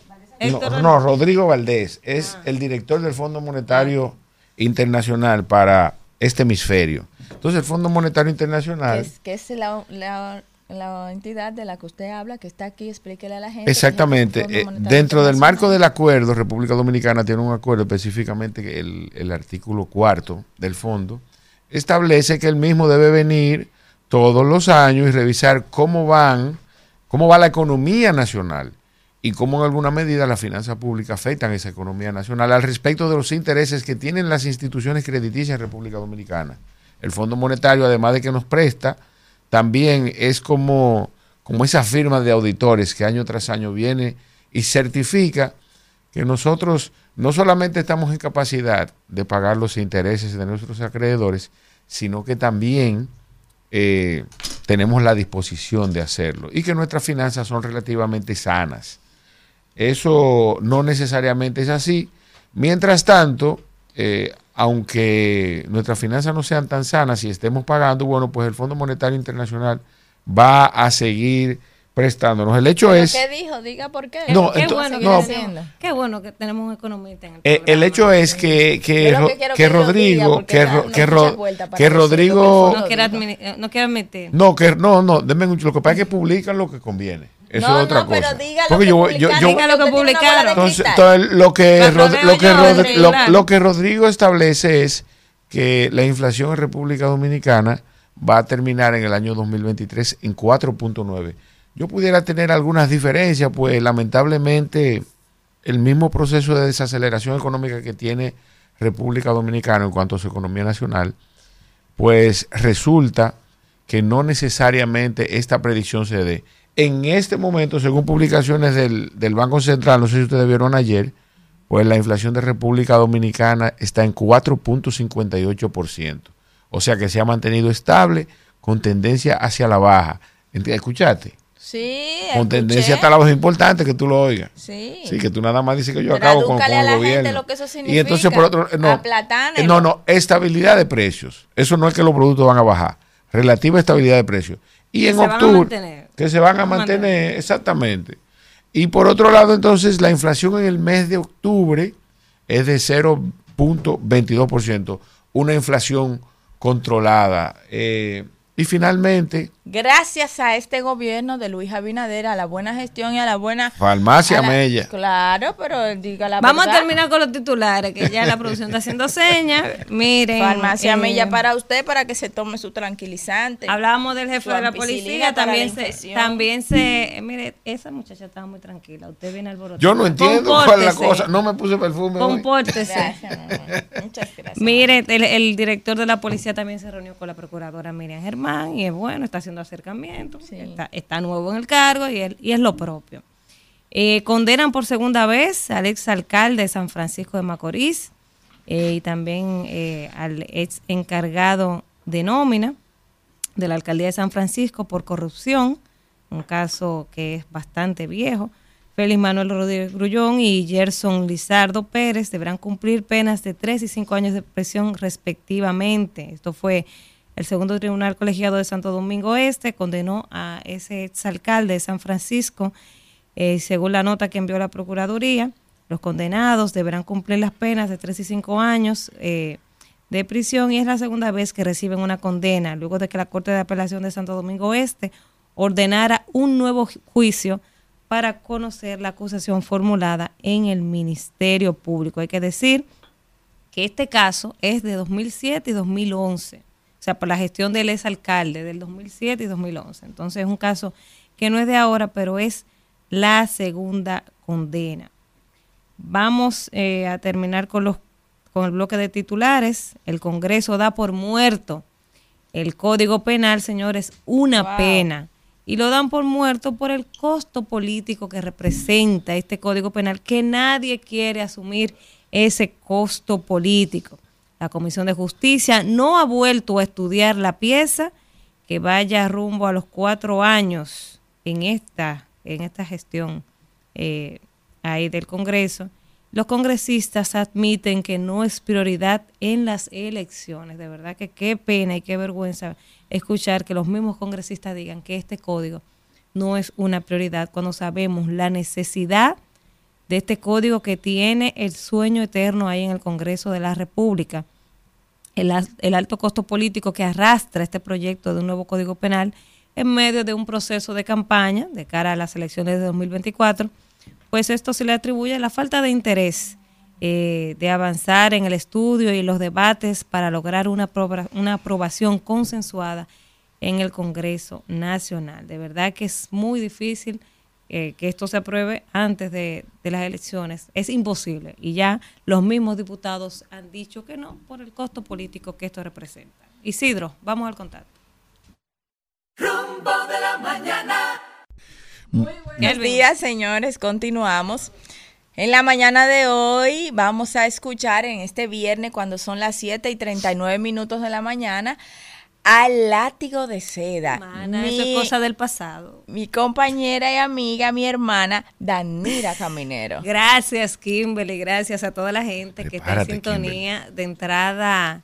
No, Rodrigo Valdés es ah. el director del Fondo Monetario Internacional para este hemisferio. Entonces, el Fondo Monetario Internacional. Que es, la, la entidad de la que usted habla, que está aquí, explíquele a la gente. Exactamente. Eh, dentro del marco del acuerdo, República Dominicana tiene un acuerdo específicamente, el artículo cuarto del fondo, establece que el mismo debe venir todos los años y revisar cómo van, cómo va la economía nacional y cómo en alguna medida las finanzas públicas afectan esa economía nacional al respecto de los intereses que tienen las instituciones crediticias en República Dominicana. El Fondo Monetario, además de que nos presta, también es como, como esa firma de auditores que año tras año viene y certifica que nosotros no solamente estamos en capacidad de pagar los intereses de nuestros acreedores, sino que también eh, tenemos la disposición de hacerlo y que nuestras finanzas son relativamente sanas. Eso no necesariamente es así. Mientras tanto, eh, aunque nuestras finanzas no sean tan sanas y estemos pagando, bueno, pues el Fondo Monetario Internacional va a seguir prestándonos. El hecho es... ¿Qué dijo? Diga por qué. No, qué, bueno que qué bueno que tenemos un economista en el eh, El hecho es que, que, que, Rodrigo... que, que, Rodrigo... No quiere, admitir. No, que, no, no, lo que pasa es que publican lo que conviene. Eso no, es otra no, cosa. Pero diga lo, que yo, yo, diga lo que publicaron. Entonces, lo, que lo, que lo, que Rodrigo establece es que la inflación en República Dominicana va a terminar en el año 2023 en 4.9. Yo pudiera tener algunas diferencias, pues lamentablemente el mismo proceso de desaceleración económica que tiene República Dominicana en cuanto a su economía nacional, pues resulta que no necesariamente esta predicción se dé. En este momento, según publicaciones del, Banco Central, no sé si ustedes vieron ayer, pues la inflación de República Dominicana está en 4.58%. O sea que se ha mantenido estable con tendencia hacia la baja. ¿Escuchaste? Sí. Con tendencia hasta la baja importante que tú lo oigas. Sí. Sí, que tú nada más dices que yo acabo con, el gobierno. y entonces por otro no, no, no, estabilidad de precios. Eso no es que los productos van a bajar. Relativa estabilidad de precios. Y en octubre que se van a mantener, exactamente. Y por otro lado, entonces, la inflación en el mes de octubre es de 0.22%, una inflación controlada. Eh, y finalmente... Gracias a este gobierno de Luis Abinader, a la buena gestión y a la buena... Farmacia Mella. Claro, pero diga la Vamos a terminar con los titulares, que ya la producción está haciendo señas. Miren... Farmacia eh, Mella para usted, para que se tome su tranquilizante. Hablábamos del jefe de la policía, también se, también se... Mire, esa muchacha estaba muy tranquila, usted viene al alborotada. Yo no entiendo cuál es la cosa, no me puse perfume Compórtese. Muchas gracias. Mire, el, el, director de la policía también se reunió con la procuradora Miriam Germán y es bueno, está haciendo acercamientos, está, nuevo en el cargo y, y es lo propio. Eh, condenan por segunda vez al ex alcalde de San Francisco de Macorís eh, y también eh, al ex encargado de nómina de la alcaldía de San Francisco por corrupción, un caso que es bastante viejo. Félix Manuel Rodríguez Grullón y Gerson Lizardo Pérez deberán cumplir penas de 3 y 5 años de prisión respectivamente. Esto fue el segundo tribunal colegiado de Santo Domingo Este, condenó a ese exalcalde de San Francisco, eh, según la nota que envió la Procuraduría. Los condenados deberán cumplir las penas de 3 y 5 años eh, de prisión y es la segunda vez que reciben una condena, luego de que la Corte de Apelación de Santo Domingo Este ordenara un nuevo juicio para conocer la acusación formulada en el Ministerio Público. Hay que decir que este caso es de 2007 y 2011, o sea, por la gestión del exalcalde del 2007 y 2011. Entonces es un caso que no es de ahora, pero es la segunda condena. Vamos eh, a terminar con, los, con el bloque de titulares. El Congreso da por muerto el Código Penal, señores, una pena y lo dan por muerto por el costo político que representa este Código Penal, que nadie quiere asumir ese costo político. La Comisión de Justicia no ha vuelto a estudiar la pieza que vaya rumbo a los cuatro años en esta, en esta gestión eh, ahí del Congreso. Los congresistas admiten que no es prioridad en las elecciones. De verdad que qué pena y qué vergüenza escuchar que los mismos congresistas digan que este código no es una prioridad cuando sabemos la necesidad de este código que tiene el sueño eterno ahí en el Congreso de la República, el, alto costo político que arrastra este proyecto de un nuevo código penal en medio de un proceso de campaña de cara a las elecciones de 2024, pues esto se le atribuye a la falta de interés eh, de avanzar en el estudio y los debates para lograr una, una aprobación consensuada en el Congreso Nacional. De verdad que es muy difícil eh, que esto se apruebe antes de, de, las elecciones. Es imposible. Y ya los mismos diputados han dicho que no por el costo político que esto representa. Isidro, vamos al contacto. Rumbo de la mañana. Muy buenos días, señores. Continuamos. En la mañana de hoy vamos a escuchar en este viernes, cuando son las 7 y 39 minutos de la mañana, al látigo de seda. eso es cosa del pasado. Mi compañera y amiga, mi hermana, Danira Caminero. Gracias, Kimberly. Gracias a toda la gente que está en sintonía. De entrada,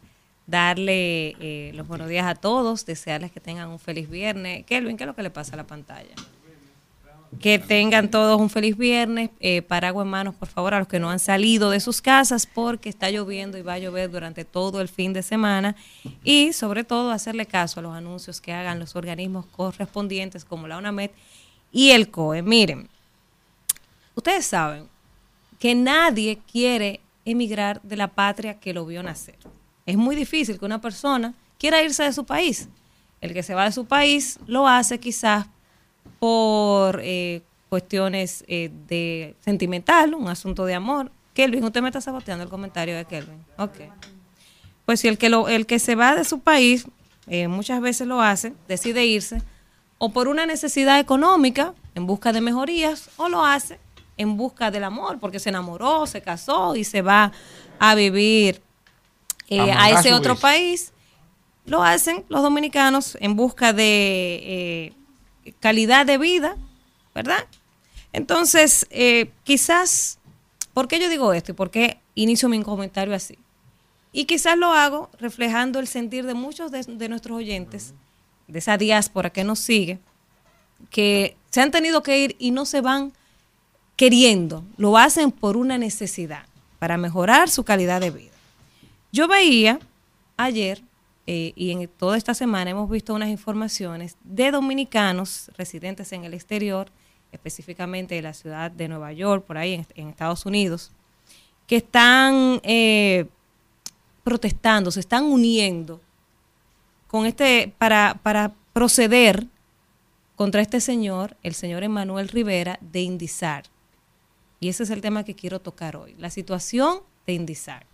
darle eh, los buenos días a todos, desearles que tengan un feliz viernes. Kelvin, ¿qué es lo que le pasa a la pantalla? Que tengan todos un feliz viernes. Eh, paraguas en manos, por favor, a los que no han salido de sus casas porque está lloviendo y va a llover durante todo el fin de semana. Y sobre todo hacerle caso a los anuncios que hagan los organismos correspondientes como la UNAMED y el COE. Miren, ustedes saben que nadie quiere emigrar de la patria que lo vio nacer. Es muy difícil que una persona quiera irse de su país. El que se va de su país lo hace quizás por eh, cuestiones eh, de sentimental, un asunto de amor. Kelvin, usted me está saboteando el comentario de Kelvin. Ok. Pues si el que, lo, el que se va de su país, eh, muchas veces lo hace, decide irse, o por una necesidad económica, en busca de mejorías, o lo hace en busca del amor, porque se enamoró, se casó y se va a vivir a ese otro país. Lo hacen los dominicanos en busca de calidad de vida, ¿verdad? Entonces, eh, quizás, ¿por qué yo digo esto y por qué inicio mi comentario así? Y quizás lo hago reflejando el sentir de muchos de, nuestros oyentes, de esa diáspora que nos sigue, que se han tenido que ir y no se van queriendo, lo hacen por una necesidad, para mejorar su calidad de vida. Yo veía ayer eh, y en toda esta semana hemos visto unas informaciones de dominicanos residentes en el exterior, específicamente de la ciudad de Nueva York, por ahí en, Estados Unidos, que están eh, protestando, se están uniendo con este para, para proceder contra este señor, el señor Emanuel Rivera de Indizar. Y ese es el tema que quiero tocar hoy, la situación de Indizar.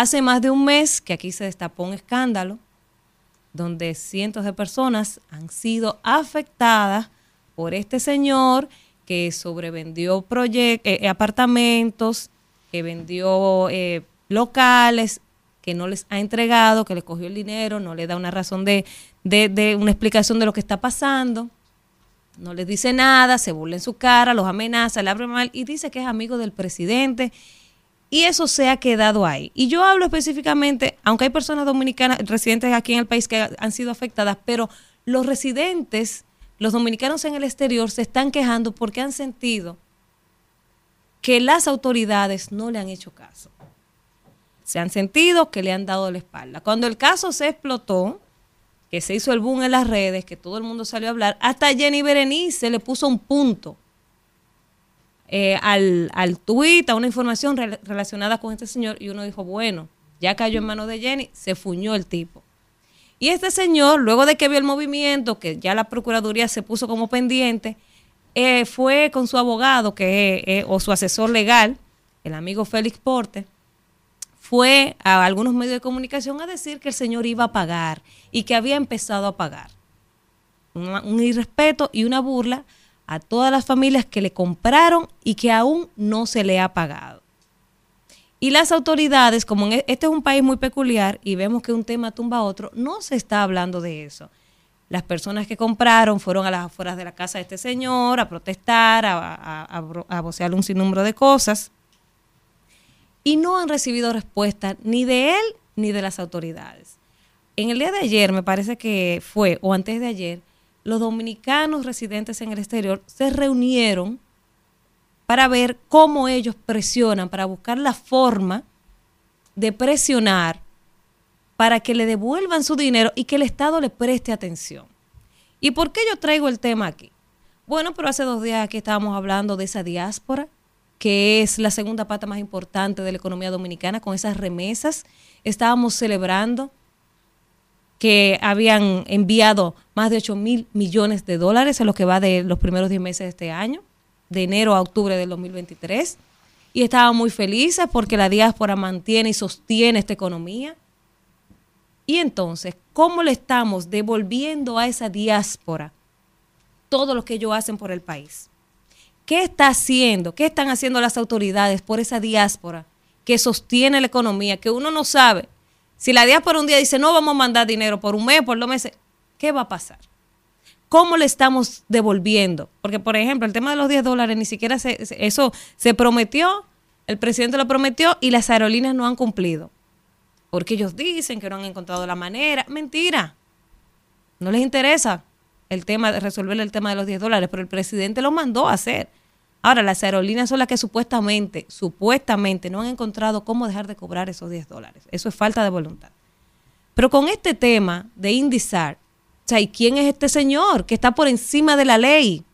Hace más de un mes que aquí se destapó un escándalo donde cientos de personas han sido afectadas por este señor que sobrevendió eh, eh, apartamentos, que vendió eh, locales, que no les ha entregado, que le cogió el dinero, no le da una razón de, de, una explicación de lo que está pasando. no les dice nada, se burla en su cara, los amenaza, le abre mal y dice que es amigo del presidente. Y eso se ha quedado ahí. Y yo hablo específicamente, aunque hay personas dominicanas, residentes aquí en el país que han sido afectadas, pero los residentes, los dominicanos en el exterior, se están quejando porque han sentido que las autoridades no le han hecho caso. Se han sentido que le han dado la espalda. Cuando el caso se explotó, que se hizo el boom en las redes, que todo el mundo salió a hablar, hasta Jenny Berenice le puso un punto eh, al, al a una información relacionada con este señor, y uno dijo, bueno, ya cayó en manos de Jenny, se fuñó el tipo. Y este señor, luego de que vio el movimiento, que ya la Procuraduría se puso como pendiente, eh, fue con su abogado, que o su asesor legal, el amigo Félix Porte, fue a algunos medios de comunicación a decir que el señor iba a pagar y que había empezado a pagar. Un, irrespeto y una burla a todas las familias que le compraron y que aún no se le ha pagado. Y las autoridades, como e, este es un país muy peculiar y vemos que un tema tumba a otro, no se está hablando de eso. Las personas que compraron fueron a las afueras de la casa de este señor a protestar, a, a, a vocear un sinnúmero de cosas y no han recibido respuesta ni de él ni de las autoridades. En el día de ayer, me parece que fue, o antes de ayer, los dominicanos residentes en el exterior se reunieron para ver cómo ellos presionan, para buscar la forma de presionar para que le devuelvan su dinero y que el Estado le preste atención. ¿Y por qué yo traigo el tema aquí? Bueno, pero hace dos días que estábamos hablando de esa diáspora que es la segunda pata más importante de la economía dominicana, con esas remesas. Estábamos celebrando que habían enviado más de 8 mil millones de dólares en lo que va de los primeros 10 meses de este año, de enero a octubre del 2023. Y estábamos muy felices porque la diáspora mantiene y sostiene esta economía. Y entonces, ¿cómo le estamos devolviendo a esa diáspora todo lo que ellos hacen por el país? ¿Qué está haciendo? ¿Qué están haciendo las autoridades por esa diáspora que sostiene la economía? Que uno no sabe. Si la diáspora un día dice, no vamos a mandar dinero por un mes, por dos meses, ¿qué va a pasar? ¿Cómo le estamos devolviendo? Porque, por ejemplo, el tema de los 10 dólares, ni siquiera se, eso se prometió, el presidente lo prometió y las aerolíneas no han cumplido. Porque ellos dicen que no han encontrado la manera. Mentira. No les interesa el tema de resolver el tema de los 10 dólares, pero el presidente lo mandó a hacer. Ahora, las aerolíneas son las que supuestamente, supuestamente no han encontrado cómo dejar de cobrar esos 10 dólares. Eso es falta de voluntad. Pero con este tema de Indizar, o sea, ¿y quién es este señor que está por encima de la ley?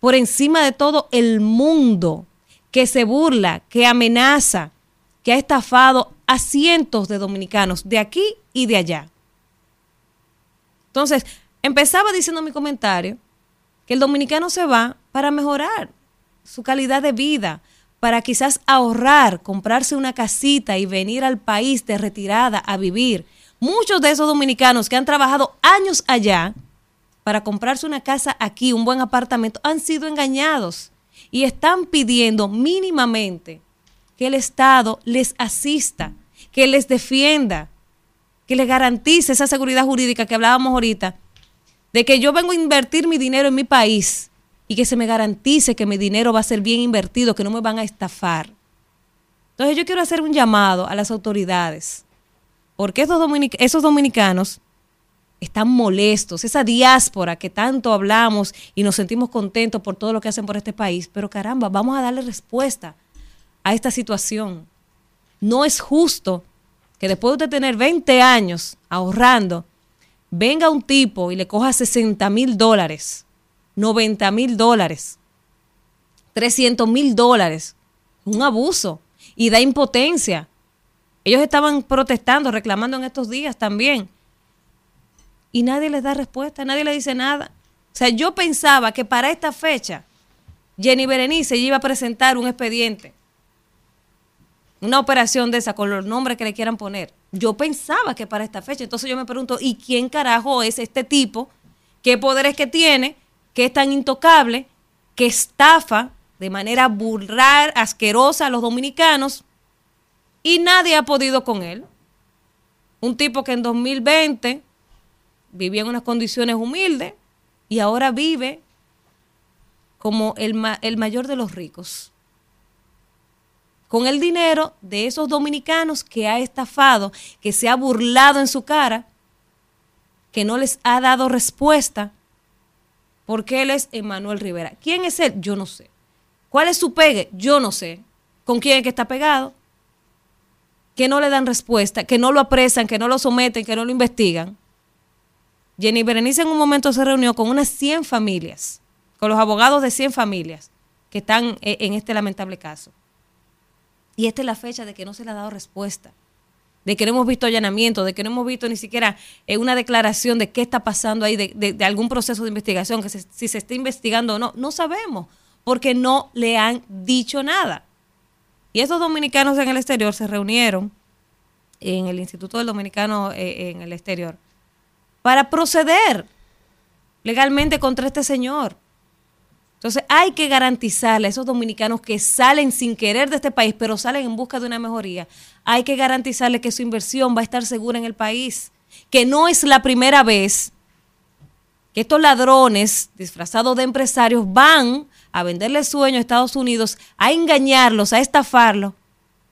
Por encima de todo el mundo, que se burla, que amenaza, que ha estafado a cientos de dominicanos de aquí y de allá. Entonces, empezaba diciendo mi comentario que el dominicano se va para mejorar su calidad de vida, para quizás ahorrar, comprarse una casita y venir al país de retirada a vivir. Muchos de esos dominicanos que han trabajado años allá para comprarse una casa aquí, un buen apartamento, han sido engañados y están pidiendo mínimamente que el Estado les asista, que les defienda, que les garantice esa seguridad jurídica que hablábamos ahorita, de que yo vengo a invertir mi dinero en mi país y que se me garantice que mi dinero va a ser bien invertido, que no me van a estafar. Entonces yo quiero hacer un llamado a las autoridades, porque esos, esos dominicanos están molestos, esa diáspora que tanto hablamos y nos sentimos contentos por todo lo que hacen por este país, pero caramba, vamos a darle respuesta a esta situación. No es justo que después de tener 20 años ahorrando, venga un tipo y le coja 60 mil dólares 90 mil dólares, 300 mil dólares. Un abuso y da impotencia. Ellos estaban protestando, reclamando en estos días también. Y nadie les da respuesta, nadie le dice nada. O sea, yo pensaba que para esta fecha Jenny Berenice iba a presentar un expediente, una operación de esa con los nombres que le quieran poner. Yo pensaba que para esta fecha. Entonces yo me pregunto, ¿y quién carajo es este tipo? ¿Qué poderes que tiene? Que es tan intocable, que estafa de manera burlar, asquerosa a los dominicanos y nadie ha podido con él. Un tipo que en 2020 vivía en unas condiciones humildes y ahora vive como el, el mayor de los ricos. Con el dinero de esos dominicanos que ha estafado, que se ha burlado en su cara, que no les ha dado respuesta, porque él es Emanuel Rivera. ¿Quién es él? Yo no sé. ¿Cuál es su pegue? Yo no sé. ¿Con quién es que está pegado? Que no le dan respuesta, que no lo apresan, que no lo someten, que no lo investigan. Jenny Berenice en un momento se reunió con unas 100 familias, con los abogados de 100 familias que están eh, en este lamentable caso. Y esta es la fecha de que no se le ha dado respuesta, de que no hemos visto allanamiento, de que no hemos visto ni siquiera eh, una declaración de qué está pasando ahí, de, algún proceso de investigación, que si se está investigando o no. No sabemos, porque no le han dicho nada. Y esos dominicanos en el exterior se reunieron en el Instituto del Dominicano eh, en el exterior para proceder legalmente contra este señor. Entonces hay que garantizarle a esos dominicanos que salen sin querer de este país, pero salen en busca de una mejoría, hay que garantizarle que su inversión va a estar segura en el país, que no es la primera vez que estos ladrones disfrazados de empresarios van a venderle sueño a Estados Unidos, a engañarlos, a estafarlos,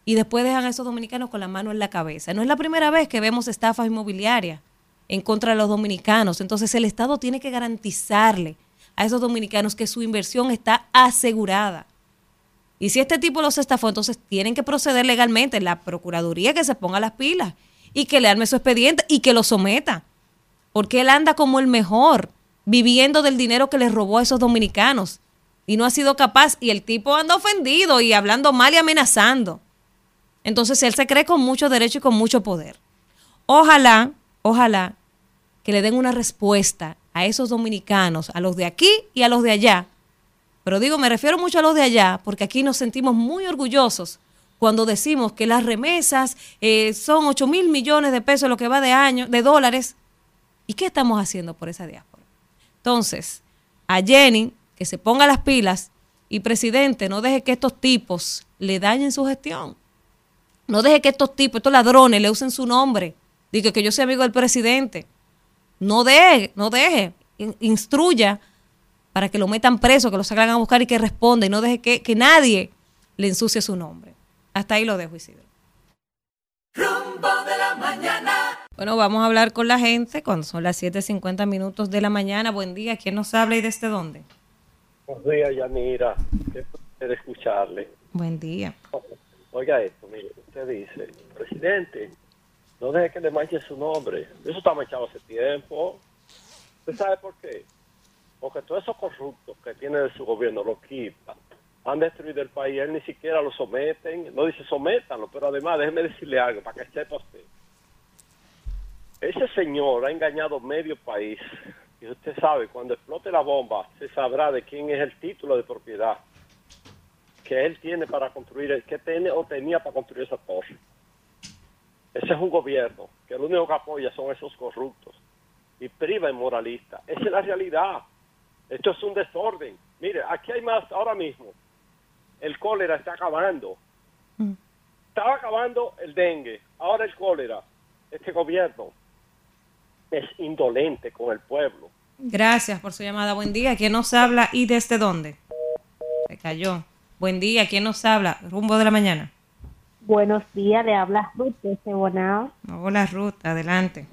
y después dejan a esos dominicanos con la mano en la cabeza. No es la primera vez que vemos estafas inmobiliarias en contra de los dominicanos. Entonces el Estado tiene que garantizarle a esos dominicanos que su inversión está asegurada. Y si este tipo los estafó, entonces tienen que proceder legalmente. La Procuraduría que se ponga las pilas y que le arme su expediente y que lo someta. Porque él anda como el mejor, viviendo del dinero que le robó a esos dominicanos. Y no ha sido capaz. Y el tipo anda ofendido y hablando mal y amenazando. Entonces él se cree con mucho derecho y con mucho poder. Ojalá, ojalá que le den una respuesta a esos dominicanos, a los de aquí y a los de allá. Pero digo, me refiero mucho a los de allá, porque aquí nos sentimos muy orgullosos cuando decimos que las remesas eh, son 8 mil millones de pesos lo que va de año, de dólares. ¿Y qué estamos haciendo por esa diáspora? Entonces, a Jenny, que se ponga las pilas y presidente, no deje que estos tipos le dañen su gestión. No deje que estos tipos, estos ladrones, le usen su nombre. Diga que yo soy amigo del presidente. No deje, no deje, instruya para que lo metan preso, que lo salgan a buscar y que responda y no deje que, nadie le ensucie su nombre. Hasta ahí lo dejo, Isidro. Rumbo de la mañana. Bueno, vamos a hablar con la gente cuando son las 7.50 minutos de la mañana. Buen día, ¿quién nos habla y desde dónde? Buenos días, Yanira. Qué placer escucharle. Buen día. Oiga esto, mire, usted dice, presidente, no deje que le manche su nombre. Eso está manchado hace tiempo. ¿Usted sabe por qué? Porque todos esos corruptos que tiene de su gobierno lo quitan. Han destruido el país, él ni siquiera lo someten. No dice sométanlo, pero además déjeme decirle algo para que sepa usted. Ese señor ha engañado medio país. Y usted sabe, cuando explote la bomba, se sabrá de quién es el título de propiedad que él tiene para construir, que tiene o tenía para construir esa torre. Ese es un gobierno que lo único que apoya son esos corruptos y priva en moralista. Esa es la realidad. Esto es un desorden. Mire, aquí hay más ahora mismo. El cólera está acabando. Mm. Estaba acabando el dengue, ahora el cólera. Este gobierno es indolente con el pueblo. Gracias por su llamada. Buen día. ¿Quién nos habla y desde dónde? Se cayó. Buen día. ¿Quién nos habla? Rumbo de la mañana. Buenos días, le habla Ruth de Cebonao. Hola Ruth, adelante.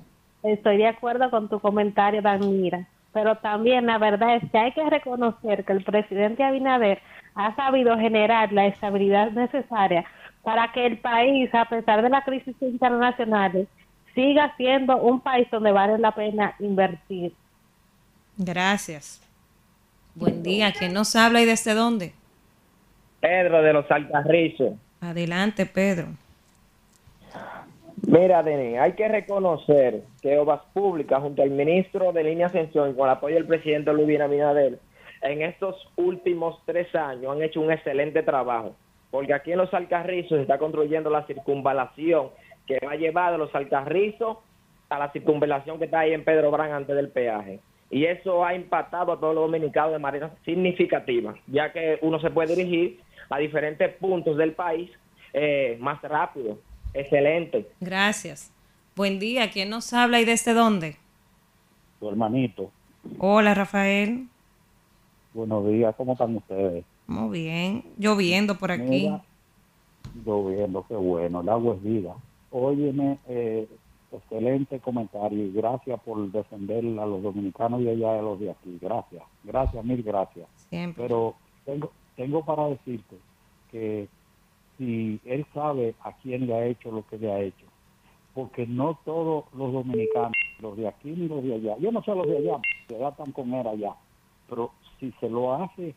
Estoy de acuerdo con tu comentario, Danira, pero también la verdad es que hay que reconocer que el presidente Abinader ha sabido generar la estabilidad necesaria para que el país, a pesar de la crisis internacional, siga siendo un país donde vale la pena invertir. Gracias. Buen día. ¿Quién nos habla y desde dónde? Pedro de los Alcarrizos. Adelante, Pedro. Mira, Denis, hay que reconocer que Obras Públicas, junto al ministro de Línea Ascensión, con el apoyo del presidente Luis Abinader, en estos últimos tres años han hecho un excelente trabajo. Porque aquí en Los Alcarrizos se está construyendo la circunvalación que va a llevar de Los Alcarrizos a la circunvalación que está ahí en Pedro Brán antes del peaje. Y eso ha impactado a todos los dominicanos de manera significativa, ya que uno se puede dirigir a diferentes puntos del país eh, más rápido. Excelente. Gracias. Buen día. ¿Quién nos habla y desde dónde? Tu hermanito, Hola, Rafael. Buenos días, ¿cómo están ustedes? Muy bien. Lloviendo por aquí. Mira, lloviendo, qué bueno, el agua es vida. Óyeme, eh, excelente comentario y gracias por defender a los dominicanos y allá de los de aquí. Gracias, gracias, mil gracias. Siempre. Pero tengo, tengo para decirte que si él sabe a quién le ha hecho lo que le ha hecho, porque no todos los dominicanos, los de aquí ni los de allá, yo no sé los de allá, allá están con él allá, pero si se lo hace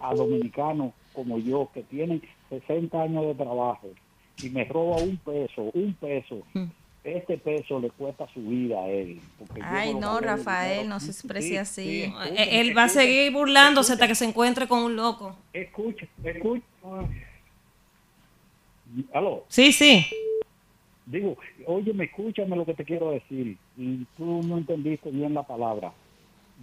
a dominicanos como yo, que tienen 60 años de trabajo, y me roba un peso, un peso, este peso le cuesta su vida a él. Ay, me no, Rafael, no se exprese así. Él va a seguir burlándose hasta que se encuentre con un loco. Escucha, escucha. Aló. Sí, sí. Digo, óyeme, escúchame lo que te quiero decir. Y tú no entendiste bien la palabra.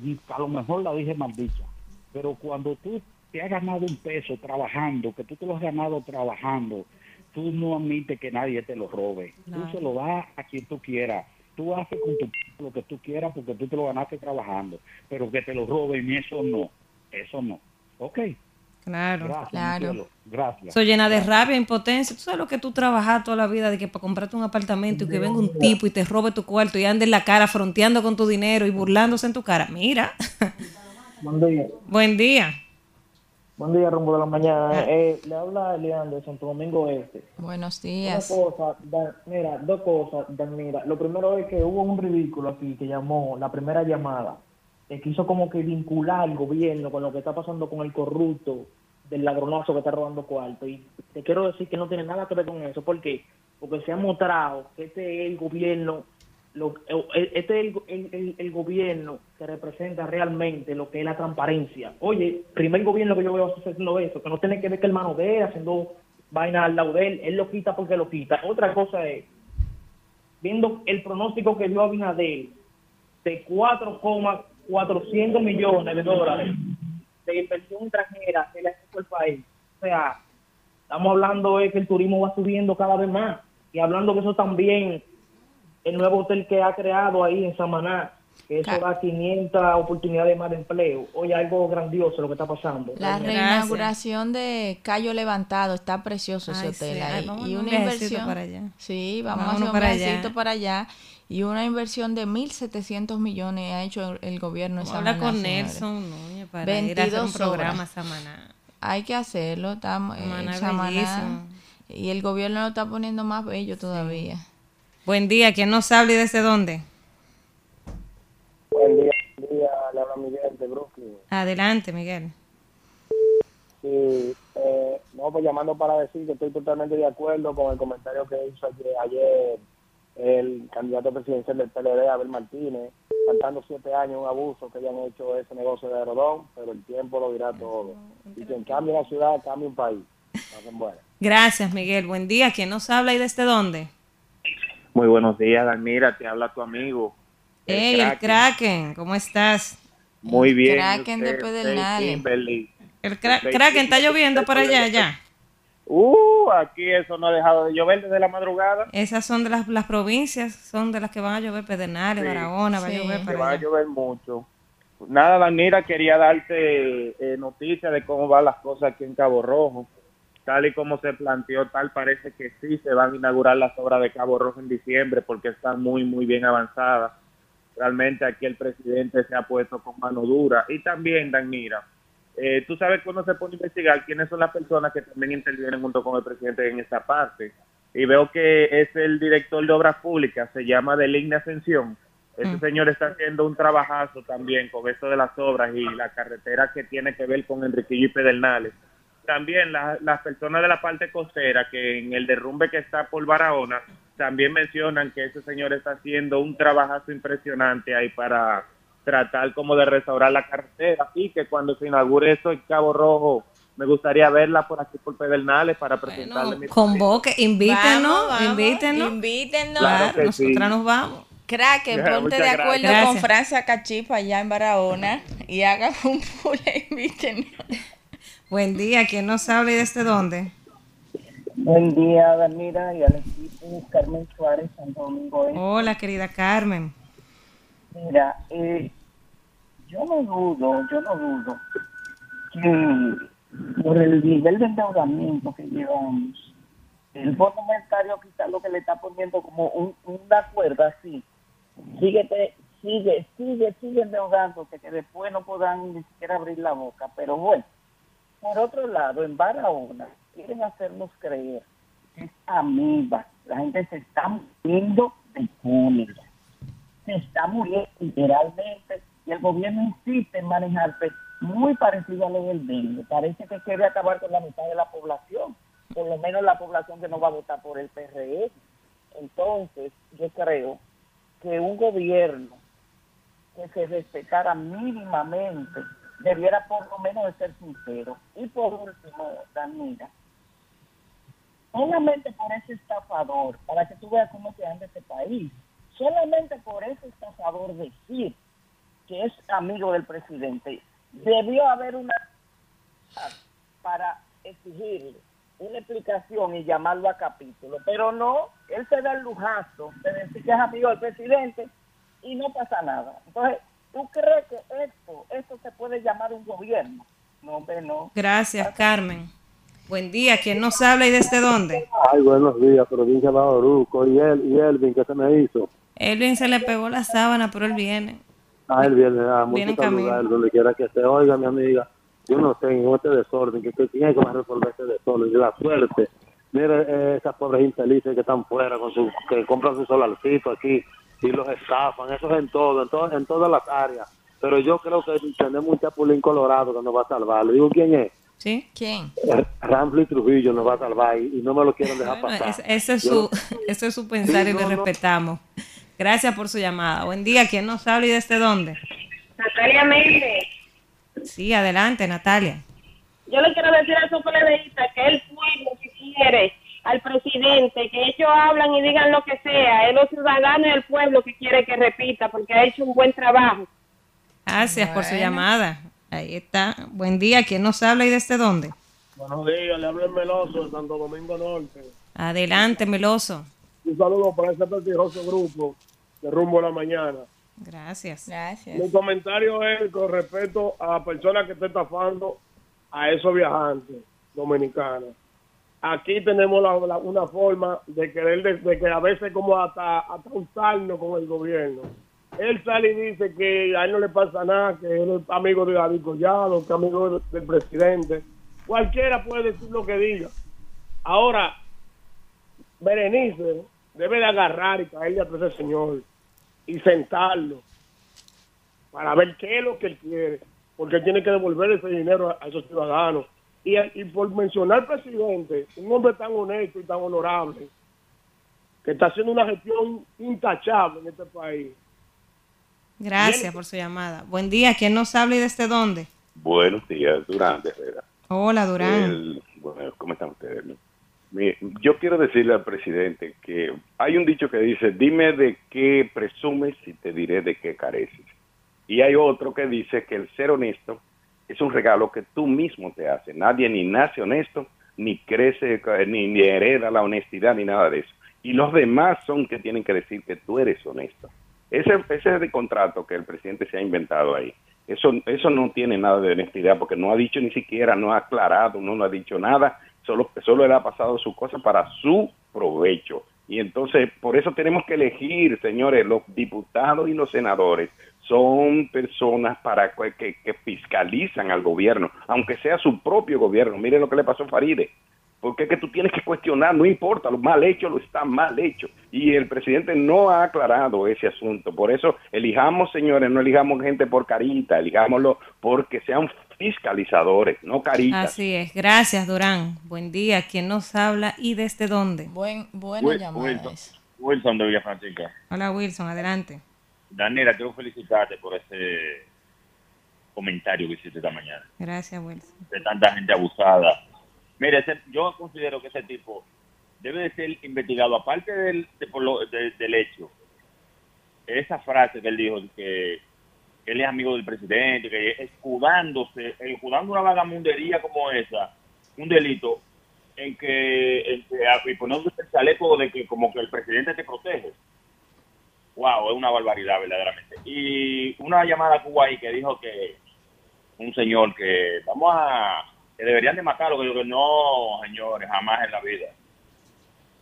Y a lo mejor la dije mal dicha. Pero cuando tú te has ganado un peso trabajando, que tú te lo has ganado trabajando, tú no admites que nadie te lo robe. Claro. Tú se lo das a quien tú quieras. Tú haces con tu lo que tú quieras porque tú te lo ganaste trabajando. Pero que te lo roben, eso no. Eso no. Ok. Claro. Gracias. Claro. Gracias. Soy llena de rabia, impotencia. Tú sabes lo que tú trabajas toda la vida de que para comprarte un apartamento y que venga un tipo y te robe tu cuarto y ande en la cara fronteando con tu dinero y burlándose en tu cara. Mira. Buen día. Buen día. Buen día, rumbo de la mañana. Eh, le habla Elian de Santo Domingo Este. Buenos Una días. cosa, Dan- mira, dos cosas, Dan, mira. Lo primero es que hubo un ridículo aquí que llamó la primera llamada, que quiso como que vincular al gobierno con lo que está pasando con el corrupto del ladronazo que está robando cuarto. Y te quiero decir que no tiene nada que ver con eso. ¿Por qué? Porque se ha mostrado que este es el gobierno, lo, eh, este es el, el- el- gobierno que representa realmente lo que es la transparencia. Oye, primer gobierno que yo veo haciendo eso, que no tiene que ver que el mano de él haciendo vaina al lado de él, él lo quita porque lo quita. Otra cosa es, viendo el pronóstico que dio Abinader de 4,400 millones de dólares de inversión extranjera que le ha hecho el país. O sea, estamos hablando de que el turismo va subiendo cada vez más. Y hablando que eso también, el nuevo hotel que ha creado ahí en Samaná, que eso Ca- da 500 oportunidades más de empleo. Oye, algo grandioso lo que está pasando. La Realmente. reinauguración de Cayo Levantado está precioso ese Ay, hotel sí. ahí. Ay, vamos y a un una inversión. para allá. Sí, vamos a Vámonos hacer un viajecito para allá. Y una inversión de 1.700 millones ha hecho el, el gobierno en Habla Samaná, con señores. Nelson Núñez para ir a hacer un 22 programa. Samaná. Hay que hacerlo. Estamos, eh, Samaná y el gobierno lo está poniendo más bello todavía. Buen día. ¿Quién nos habla y desde dónde? Buen día, buen día, le habla Miguel de Brooklyn. Adelante, Miguel. Sí, eh, no, pues llamando para decir que estoy totalmente de acuerdo con el comentario que hizo ayer, ayer el candidato presidencial del PLD, Abel Martínez, faltando siete años un abuso que hayan hecho ese negocio de Rodón, pero el tiempo lo dirá todo. Y quien cambie una ciudad, cambia un país. Gracias, Miguel. Buen día. ¿Quién nos habla y desde dónde? Muy buenos días, Danmira, te habla tu amigo. el Hey, el Kraken. Kraken. ¿Cómo estás? Muy bien. Kraken de usted, Pedernales. Kimberly. El Kra- Usted, Kraken está lloviendo por allá ya. Uh, aquí eso no ha dejado de llover desde la madrugada. Esas son de las, las provincias, son de las que van a llover Pedernales, Sí. Barahona, va a llover para va a llover mucho. Nada, Danmira, quería darte eh, noticias de cómo van las cosas aquí en Cabo Rojo. Tal y como se planteó, tal parece que sí se van a inaugurar las obras de Cabo Rojo en diciembre porque están muy, muy bien avanzadas. Realmente aquí el presidente se ha puesto con mano dura. Y también, Danmira, eh, tú sabes cuando se pone a investigar quiénes son las personas que también intervienen junto con el presidente en esta parte. Y veo que es el director de obras públicas, se llama Deligne Ascensión. Ese Mm. señor está haciendo un trabajazo también con esto de las obras y la carretera que tiene que ver con Enriquillo y Pedernales. También la- las personas de la parte costera que en el derrumbe que está por Barahona también mencionan que ese señor está haciendo un trabajazo impresionante ahí para tratar como de restaurar la carretera y que cuando se inaugure eso en Cabo Rojo me gustaría verla por aquí por Pedernales para presentarle Bueno, mi convoque, invítenos, Vamos, vamos, invítenos. Invítenos. Claro que nosotras sí. nos vamos. Muchas ponte de acuerdo gracias. con Francia Cachipa allá en Barahona y hagan un pool e invítenos. Buen día. ¿Quién nos habla y desde dónde? Buen día, Danmira, y al equipo Carmen Suárez, Santo Domingo Este. Hola, querida Carmen. Mira, eh, yo no dudo, yo no dudo que por el nivel de endeudamiento que llevamos, el Fondo Monetario quizás lo que le está poniendo como un, una cuerda así, síguete, sigue, sigue, sigue endeudándote, que después no puedan ni siquiera abrir la boca. Pero bueno, por otro lado, en Barahona, quieren hacernos creer que es amiga. La gente se está muriendo de cólera. Se está muriendo literalmente y el gobierno insiste en manejarse muy parecido a lo del dengue. Parece que quiere acabar con la mitad de la población, por lo menos la población que no va a votar por el PRE. Entonces, yo creo que un gobierno que se respetara mínimamente debiera por lo menos ser sincero. Y por último, Danira, solamente por ese estafador, para que tú veas cómo se anda este país, solamente por ese estafador decir que es amigo del presidente, debió haber una para exigirle una explicación y llamarlo a capítulo, pero no, él se da el lujazo de decir que es amigo del presidente y no pasa nada. Entonces, ¿tú crees que esto, esto se puede llamar un gobierno? No, hombre, no. Gracias, Carmen. Buen día, ¿quién nos habla y desde dónde? Ay, buenos días, provincia de Bajoruco. ¿Y él, y Elvin, qué se me hizo? Elvin se le pegó la sábana, pero él viene. Ah, él viene, ah, Viene en mucho camino. saludar, donde quiera que esté. Oiga, mi amiga, yo no sé, en este desorden, que, que tiene que resolver este desorden, y la suerte. Mire, eh, esas pobres infelices que están fuera, con su, que compran su solarcito aquí y los estafan, eso es en todo, en, todo, en todas las áreas. Pero yo creo que tenemos un chapulín colorado que nos va a salvar. Le digo, ¿quién es? ¿Sí? ¿Quién? Eh, Ramfli Trujillo nos va a salvar y, y no me lo quieren dejar Bueno, pasar. ese, es Yo- su, ese es su pensar y Sí, no, no. respetamos. Gracias por su llamada. Buen día, ¿quién nos habla y desde dónde? Natalia Méndez, Sí, adelante, Natalia. yo le quiero decir a esos PLDistas que el pueblo que quiere al presidente, que ellos hablan y digan lo que sea, es los ciudadanos y el pueblo que quiere que repita, porque ha hecho un buen trabajo. Gracias por su llamada. Ahí está. Buen día, ¿quién nos habla y desde dónde? Buenos días, le habla el Meloso de Santo Domingo Norte. Adelante, Meloso. Un saludo para ese prestigioso grupo de Rumbo a la Mañana. Gracias. Gracias. Mi comentario es con respecto a la persona que está estafando a esos viajantes dominicanos. Aquí tenemos la- una forma de querer, de, de que a veces como hasta, hasta usarnos con el gobierno. Él sale y dice que a él no le pasa nada, que él es amigo de David Collado, que amigo del, del presidente. Cualquiera puede decir lo que diga. Ahora, Berenice debe de agarrar y caerle a ese señor y sentarlo para ver qué es lo que él quiere, porque él tiene que devolver ese dinero a, a esos ciudadanos. Y, y por mencionar al presidente, un hombre tan honesto y tan honorable, que está haciendo una gestión intachable en este país. Gracias por su llamada. Buen día, ¿quién nos habla y desde dónde? Buenos días, Durán de Herrera. Hola, Durán. El- bueno, ¿cómo están ustedes? Mire, yo quiero decirle al presidente que hay un dicho que dice, dime de qué presumes y te diré de qué careces. Y hay otro que dice que el ser honesto es un regalo que tú mismo te haces. Nadie ni nace honesto, ni crece, eh, ni, ni hereda la honestidad, ni nada de eso. Y los demás son que tienen que decir que tú eres honesto. Ese, es el contrato que el presidente se ha inventado ahí. Eso, eso no tiene nada de honestidad porque no ha dicho ni siquiera, no ha aclarado, no, no ha dicho nada, solo, solo le ha pasado su cosa para su provecho. Y entonces, por eso tenemos que elegir, señores, los diputados y los senadores son personas para que, que- fiscalizan al gobierno, aunque sea su propio gobierno. Mire lo que le pasó a Faride. Porque es que tú tienes que cuestionar, no importa, lo mal hecho lo está mal hecho. Y el presidente no ha aclarado ese asunto. Por eso elijamos, señores, no elijamos gente por carita, elijámoslo porque sean fiscalizadores, no caritas. Así es. Gracias, Durán. Buen día, ¿quién nos habla y desde dónde? Buen, buena Wil- llamada Wilson. Wilson de Villa Francisca. Hola, Wilson, adelante. Daniela, quiero felicitarte por ese comentario que hiciste esta mañana. Gracias, Wilson. De tanta gente abusada. Mire, ese- yo considero que ese tipo debe de ser investigado, aparte del, de- por lo- de- del hecho. Esa frase que él dijo, que, que él es amigo del presidente, que escudándose, escudando una vagamundería como esa, un delito, en que, en que y poniéndose el chaleco de que como que el presidente te protege. Wow, es una barbaridad verdaderamente. Y una llamada a Cuba ahí que dijo que un señor que vamos a, que deberían de matarlo, que yo digo, no, señores, jamás en la vida.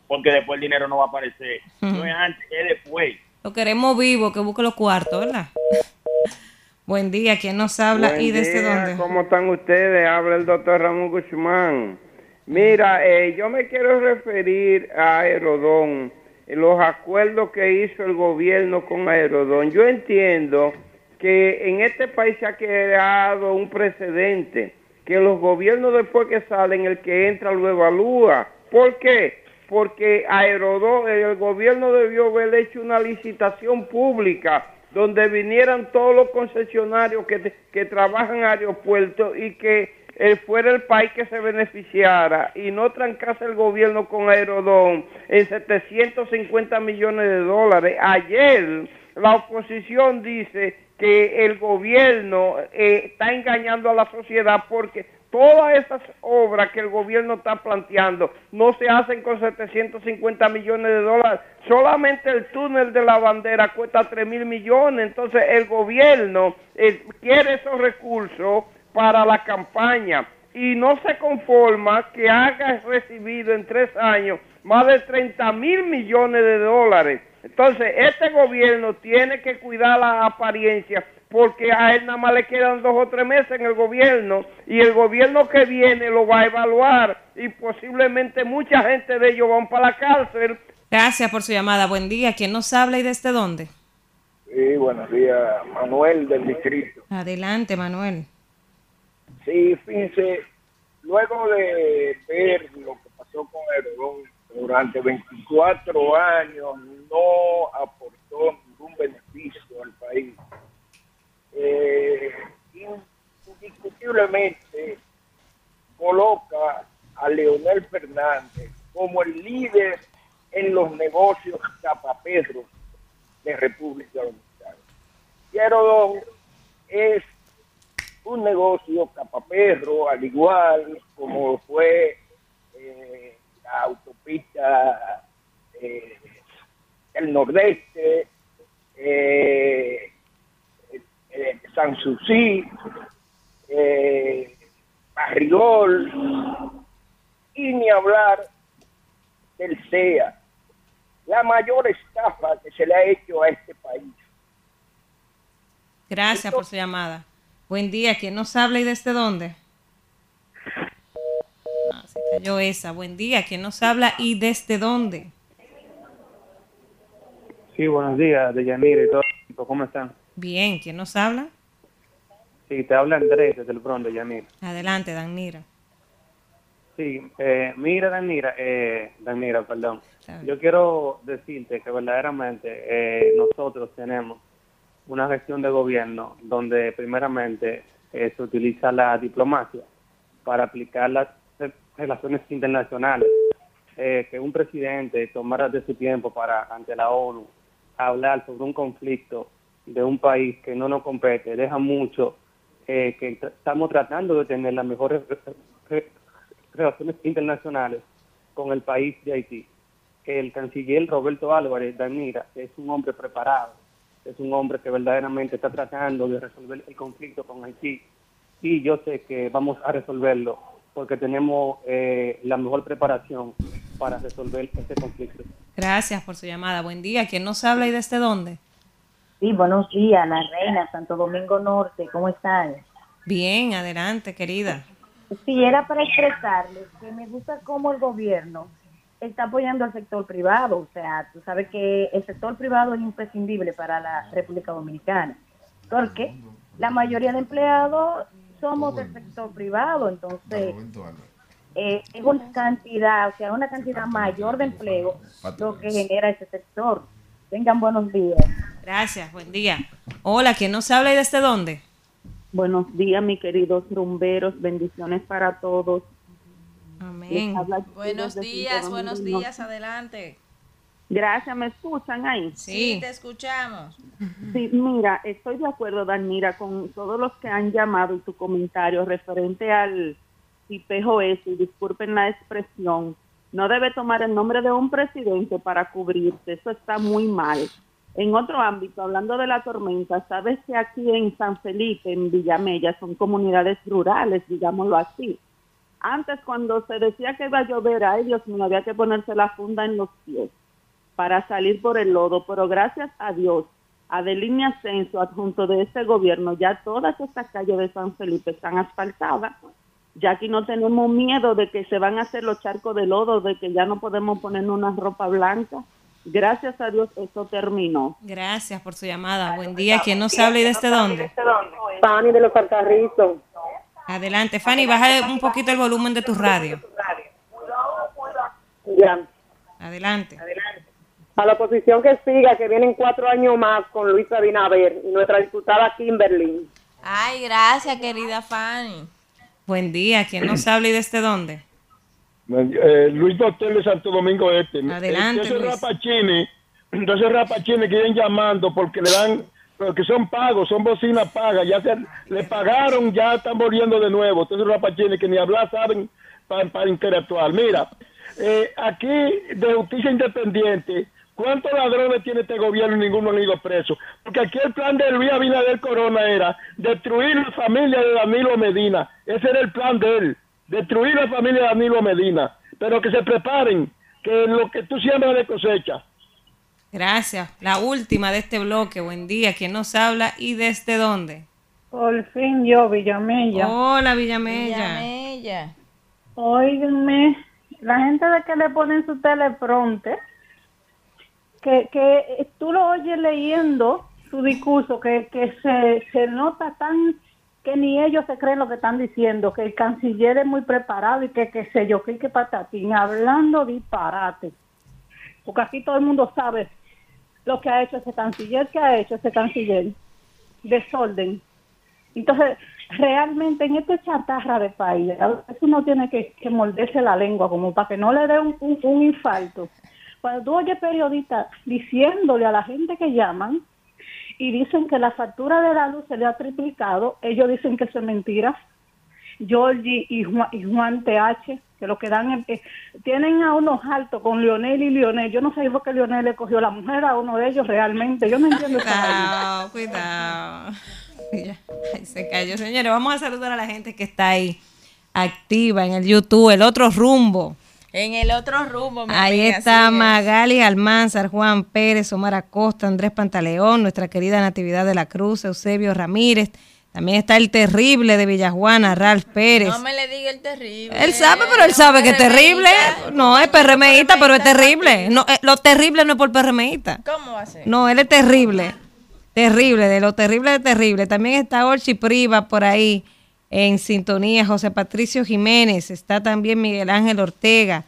Porque después el dinero no va a aparecer. No es antes, es después. Lo queremos vivo, que busque los cuartos, ¿verdad? Buen día, ¿quién nos habla Buen y desde día, dónde? ¿Cómo están ustedes? Habla el doctor Ramón Guzmán. Mira, eh, yo me quiero referir a Aerodón, los acuerdos que hizo el gobierno con Aerodón. Yo entiendo que en este país se ha creado un precedente, que los gobiernos después que salen, el que entra lo evalúa. ¿Por qué? Porque Aerodón, el gobierno debió haber hecho una licitación pública donde vinieran todos los concesionarios que, trabajan aeropuertos y que eh, fuera el país que se beneficiara y no trancase el gobierno con Aerodón en 750 millones de dólares. Ayer la oposición dice que el gobierno eh, está engañando a la sociedad porque todas esas obras que el gobierno está planteando no se hacen con 750 millones de dólares. Solamente el túnel de la bandera cuesta 3 mil millones. Entonces el gobierno eh, quiere esos recursos para la campaña y no se conforma que haga recibido en tres años más de 30 mil millones de dólares. Entonces, este gobierno tiene que cuidar la apariencia porque a él nada más le quedan dos o tres meses en el gobierno y el gobierno que viene lo va a evaluar y posiblemente mucha gente de ellos van para la cárcel. Gracias por su llamada. Buen día, ¿quién nos habla y desde dónde? Sí, buenos días, Manuel del distrito. Adelante, Manuel. Sí, fíjense, luego de ver lo que pasó con Erdogan durante 24 años, no aportó ningún beneficio al país. Eh, indiscutiblemente coloca a Leonel Fernández como el líder en los negocios tapaperros de República Dominicana. Y es un negocio capaperro, al igual como fue eh, la autopista eh, el Nordeste, eh, eh, San Susi, eh, Barrigol, y ni hablar del CEA, la mayor estafa que se le ha hecho a este país. Gracias por su llamada. Buen día, ¿quién nos habla y desde dónde? Ah, se cayó esa. Buen día, ¿quién nos habla y desde dónde? Sí, buenos días, Deyanira y todo. ¿Cómo están? Bien, ¿quién nos habla? Sí, te habla Andrés desde el Bronx, Deyanira. Adelante, Danira. Sí, eh, mira, Danira, eh, Danira, perdón. Yo quiero decirte que verdaderamente eh, nosotros tenemos una gestión de gobierno donde primeramente eh, se utiliza la diplomacia para aplicar las re- relaciones internacionales. Eh, que un presidente tomara de su tiempo para ante la ONU hablar sobre un conflicto de un país que no nos compete deja mucho eh, que estamos tratando de tener las mejores re- re- relaciones internacionales con el país de Haití. El canciller Roberto Álvarez Danira es un hombre preparado, es un hombre que verdaderamente está tratando de resolver el conflicto con Haití y yo sé que vamos a resolverlo porque tenemos eh, la mejor preparación para resolver este conflicto. Gracias por su llamada. Buen día, ¿quién nos habla y desde dónde? Sí, buenos días, la reina, Santo Domingo Norte, ¿cómo están? Bien, adelante, querida. Sí, era para expresarles que me gusta cómo el gobierno está apoyando al sector privado. O sea, tú sabes que el sector privado es imprescindible para la República Dominicana. Porque la mayoría de empleados somos del sector privado, entonces eh, es una cantidad, o sea, una cantidad mayor de empleo lo que genera ese sector. Tengan buenos días. Gracias, buen día. Hola, ¿quién nos habla y desde dónde? Buenos días, mis queridos rumberos. Bendiciones para todos. Amén. Buenos días, buenos días, adelante. Gracias, ¿me escuchan ahí? Sí, te escuchamos. Sí, mira, estoy de acuerdo, Danira, con todos los que han llamado y tu comentario referente al tipejo ese, y disculpen la expresión, no debe tomar el nombre de un presidente para cubrirse, eso está muy mal. En otro ámbito, hablando de la tormenta, sabes que aquí en San Felipe, en Villamella, son comunidades rurales, digámoslo así. Antes, cuando se decía que iba a llover, ay Dios mío, había que ponerse la funda en los pies para salir por el lodo, pero gracias a Dios, a Delínea Ascenso, adjunto de este gobierno, ya todas estas calles de San Felipe están asfaltadas. Ya aquí no tenemos miedo de que se van a hacer los charcos de lodo, de que ya no podemos poner una ropa blanca. Gracias a Dios eso terminó. Gracias por su llamada. Buen día. ¿Quién nos habla y desde dónde? Fanny de los Alcarrizos. Adelante, Fanny, baja un poquito el volumen de tu radio. Ya. Adelante. A la oposición que siga, que vienen cuatro años más con Luis Abinader y nuestra diputada Kimberly. Ay, gracias, querida Fanny. Buen día. ¿Quién nos habla y desde dónde? Eh, Luis Doctor de Santo Domingo Este. Adelante, Entonces Luis. rapachines, entonces rapachines que vienen llamando porque le dan, porque son pagos, son bocinas pagas, ya se, le pagaron, ya están volviendo de nuevo. Entonces rapachines que ni hablar saben para, interactuar. Mira, eh, aquí de justicia independiente, ¿cuántos ladrones tiene este gobierno y ninguno han ido preso? Porque aquí el plan de Luis Abinader Corona era destruir la familia de Danilo Medina. Ese era el plan de él, destruir la familia de Danilo Medina. Pero que se preparen, que lo que tú siembras de cosecha. Gracias. La última de este bloque. Buen día. ¿Quién nos habla y desde dónde? Por fin yo, Villamella. Hola, Villamella. Villamella. Óiganme, la gente de que le ponen su teleprompter, que, que tú lo oyes leyendo su discurso, que, que se, se nota tan que ni ellos se creen lo que están diciendo, que el canciller es muy preparado y que qué sé yo, que que patatín, hablando disparate. Porque aquí todo el mundo sabe lo que ha hecho ese canciller, que ha hecho ese canciller. Desorden. Entonces, realmente en este chatarra de país, uno tiene que, que morderse la lengua como para que no le dé un infarto. Cuando tú oyes periodistas diciéndole a la gente que llaman y dicen que la factura de la luz se le ha triplicado, ellos dicen que eso es mentira. Georgie y Juan, y Juan TH, que lo que dan es- eh, tienen a unos altos con Leonel y Leonel. Yo no sé por qué Leonel le cogió la mujer a uno de ellos realmente. Yo no entiendo esa. Cuidado, cuidado. Ya, ay, se cayó. Señores, vamos a saludar a la gente que está ahí activa en el YouTube, el otro rumbo. En el otro rumbo, mi Ahí amiga, está. Magali Almanzar, Juan Pérez, Omar Acosta, Andrés Pantaleón, nuestra querida Natividad de la Cruz, Eusebio Ramírez. También está el terrible de Villajuana, Ralph Pérez. No me le diga el terrible. Él sabe, pero él sabe que es terrible. No, es PRMista, pero es terrible. No, eh, lo terrible no es por PRMista. ¿Cómo va a ser? No, él es terrible. Terrible, de lo terrible de terrible. También está Orchi Priva por ahí en sintonía. José Patricio Jiménez. Está también Miguel Ángel Ortega.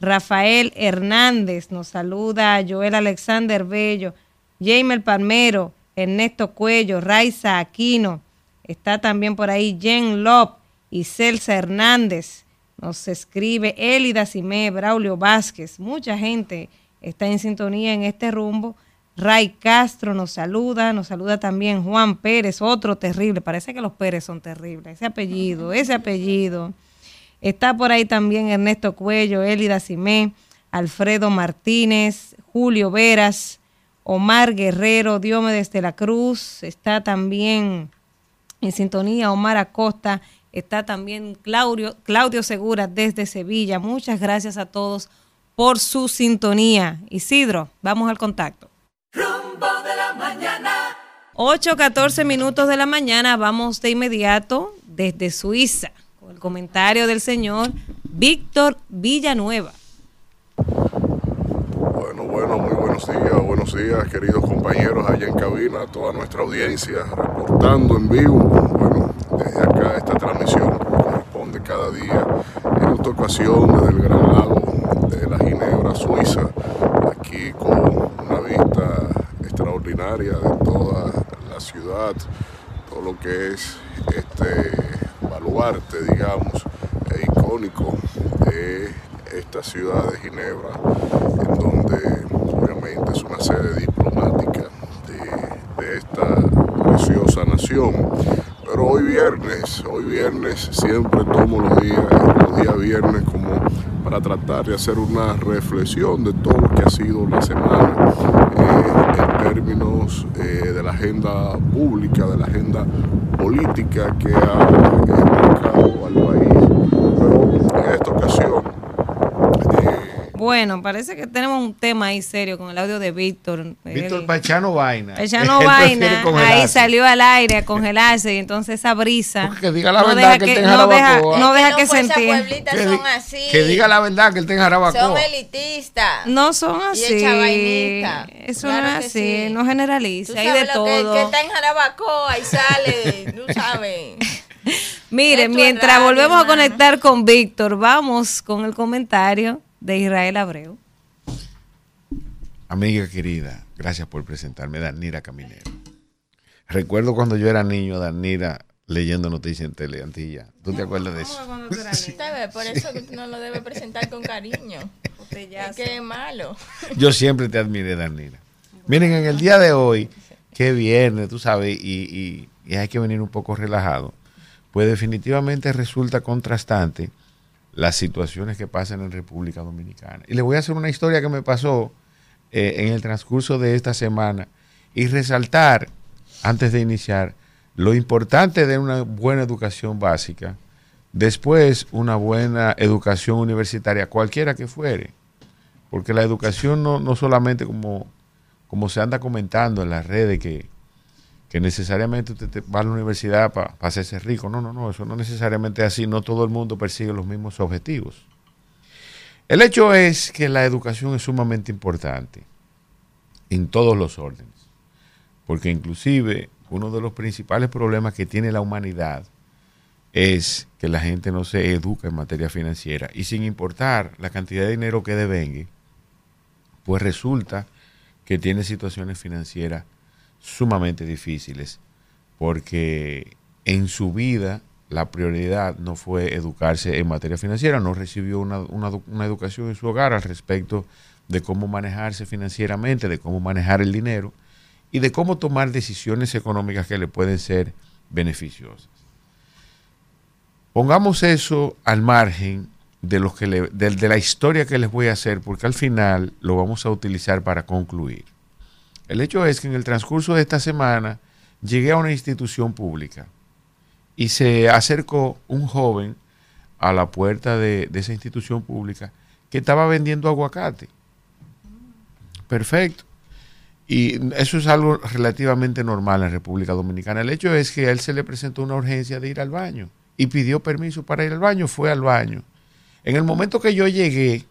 Rafael Hernández. Nos saluda Joel Alexander Bello. Jamer Palmero. Ernesto Cuello. Raiza Aquino. Está también por ahí Jen Lop y Celsa Hernández. Nos escribe Elida Simé, Braulio Vázquez. Mucha gente está en sintonía en este rumbo. Ray Castro nos saluda, nos saluda también Juan Pérez, otro terrible. Parece que los Pérez son terribles. Ese apellido, ese apellido. Está por ahí también Ernesto Cuello, Elida Simé, Alfredo Martínez, Julio Veras, Omar Guerrero, Diomedes de la Cruz. Está también en sintonía Omar Acosta. Está también Claudio, Claudio Segura desde Sevilla. Muchas gracias a todos por su sintonía. Isidro, vamos al contacto. Rumbo de la mañana. 8, 14 minutos de la mañana, vamos de inmediato desde Suiza con el comentario del señor Víctor Villanueva. Bueno, bueno, muy buenos días, buenos días, queridos compañeros allá en cabina, toda nuestra audiencia, reportando en vivo. Bueno, desde acá esta transmisión que corresponde cada día, en esta ocasión desde el Gran Lago de la Ginebra, Suiza, aquí con una vista extraordinaria de toda la ciudad, todo lo que es este baluarte, digamos, e icónico de esta ciudad de Ginebra, en donde es una sede diplomática de, esta preciosa nación. Pero hoy viernes, hoy viernes, siempre tomo los días, los días viernes como para tratar de hacer una reflexión de todo lo que ha sido la semana eh, en términos eh, de la agenda pública, de la agenda política que ha marcado al país. Pero en esta ocasión bueno, parece que tenemos un tema ahí serio con el audio de Víctor. Víctor Pachano Vaina. Pachano Vaina, ahí salió al aire a congelarse y entonces esa brisa. que diga la verdad que, él tenga no deja, no deja que, se entienda. Que, son así. que diga la verdad que él tenga jarabacoa. Son elitistas. No son así. Y Eso no es así, no generaliza, hay de todo. Que, que está en jarabacoa y sale, no sabes. Mire, mientras volvemos a conectar con Víctor, vamos con el comentario de Israel Abreu. Amiga querida, gracias por presentarme, Danira Caminero. Recuerdo cuando yo era niño, Danira leyendo noticias en Teleantilla. ¿Tú te acuerdas de eso? Por eso no lo debe presentar con cariño. Es que es malo. Yo siempre te admiré, Danira. Miren, en el día de hoy, que viernes, tú sabes, y, y hay que venir un poco relajado, pues definitivamente resulta contrastante las situaciones que pasan en República Dominicana. Y le voy a hacer una historia que me pasó eh, en el transcurso de esta semana y resaltar, antes de iniciar, lo importante de una buena educación básica, después una buena educación universitaria, cualquiera que fuere, porque la educación no, no solamente como, como se anda comentando en las redes que que necesariamente usted va a la universidad para hacerse rico. No, no, no, eso no necesariamente es así. No todo el mundo persigue los mismos objetivos. El hecho es que la educación es sumamente importante en todos los órdenes, porque inclusive uno de los principales problemas que tiene la humanidad es que la gente no se educa en materia financiera y sin importar la cantidad de dinero que devengue, pues resulta que tiene situaciones financieras sumamente difíciles, porque en su vida la prioridad no fue educarse en materia financiera, no recibió una, una, educación en su hogar al respecto de cómo manejarse financieramente, de cómo manejar el dinero y de cómo tomar decisiones económicas que le pueden ser beneficiosas. Pongamos eso al margen de, los que de la historia que les voy a hacer, porque al final lo vamos a utilizar para concluir. El hecho es que en el transcurso de esta semana llegué a una institución pública y se acercó un joven a la puerta de, esa institución pública que estaba vendiendo aguacate. Perfecto. Y eso es algo relativamente normal en República Dominicana. El hecho es que a él se le presentó una urgencia de ir al baño y pidió permiso para ir al baño, fue al baño. En el momento que yo llegué,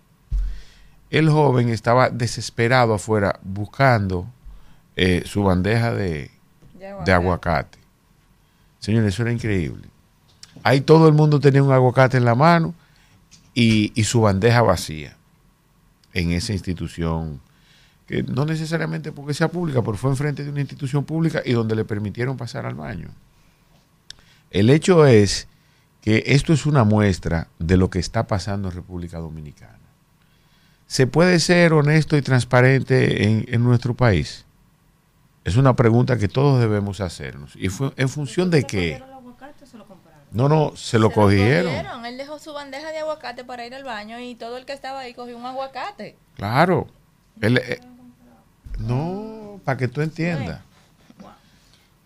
el joven estaba desesperado afuera buscando eh, su bandeja de, aguacate. Señores, eso era increíble. Ahí todo el mundo tenía un aguacate en la mano y, su bandeja vacía en esa institución, que no necesariamente porque sea pública, pero fue enfrente de una institución pública y donde le permitieron pasar al baño. El hecho es que esto es una muestra de lo que está pasando en República Dominicana. ¿Se puede ser honesto y transparente en, en nuestro país? Es una pregunta que todos debemos hacernos. ¿Y fue en función de qué? No, no, se lo cogieron. Él dejó su bandeja de aguacate para ir al baño y todo el que estaba ahí cogió un aguacate. Claro. Él, eh, no, para que tú entiendas.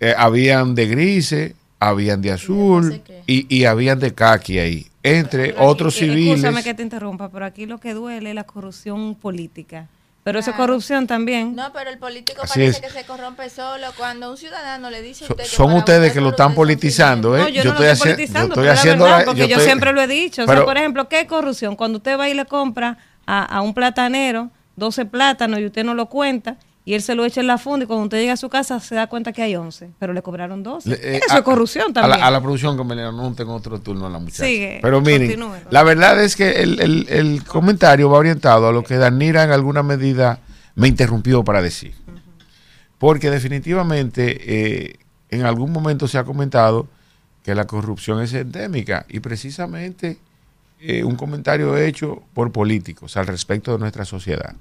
Eh, habían de grises, habían de azul y, y, habían de caqui ahí, entre otros civiles. Escúchame que te interrumpa, pero aquí lo que duele es la corrupción política. Pero eso es corrupción también. No, pero el político parece que se corrompe solo cuando un ciudadano le dice a usted Son ustedes que lo están politizando, ¿eh? No, yo, no estoy, lo estoy politizando, yo estoy haciendo la verdad, porque yo, siempre lo he dicho. o sea, por ejemplo, ¿qué es corrupción? Cuando usted va y le compra a, a un platanero 12 plátanos y usted no lo cuenta y él se lo echa en la funda y cuando usted llega a su casa se da cuenta que hay 11, pero le cobraron 12. Eh, Eso es corrupción también. A la, producción que me le tengo otro turno a la muchacha. pero miren, la verdad es que el, el, el, comentario va orientado a lo que Danira en alguna medida me interrumpió para decir. Porque definitivamente eh, en algún momento se ha comentado que la corrupción es endémica y precisamente eh, un comentario hecho por políticos al respecto de nuestra sociedad.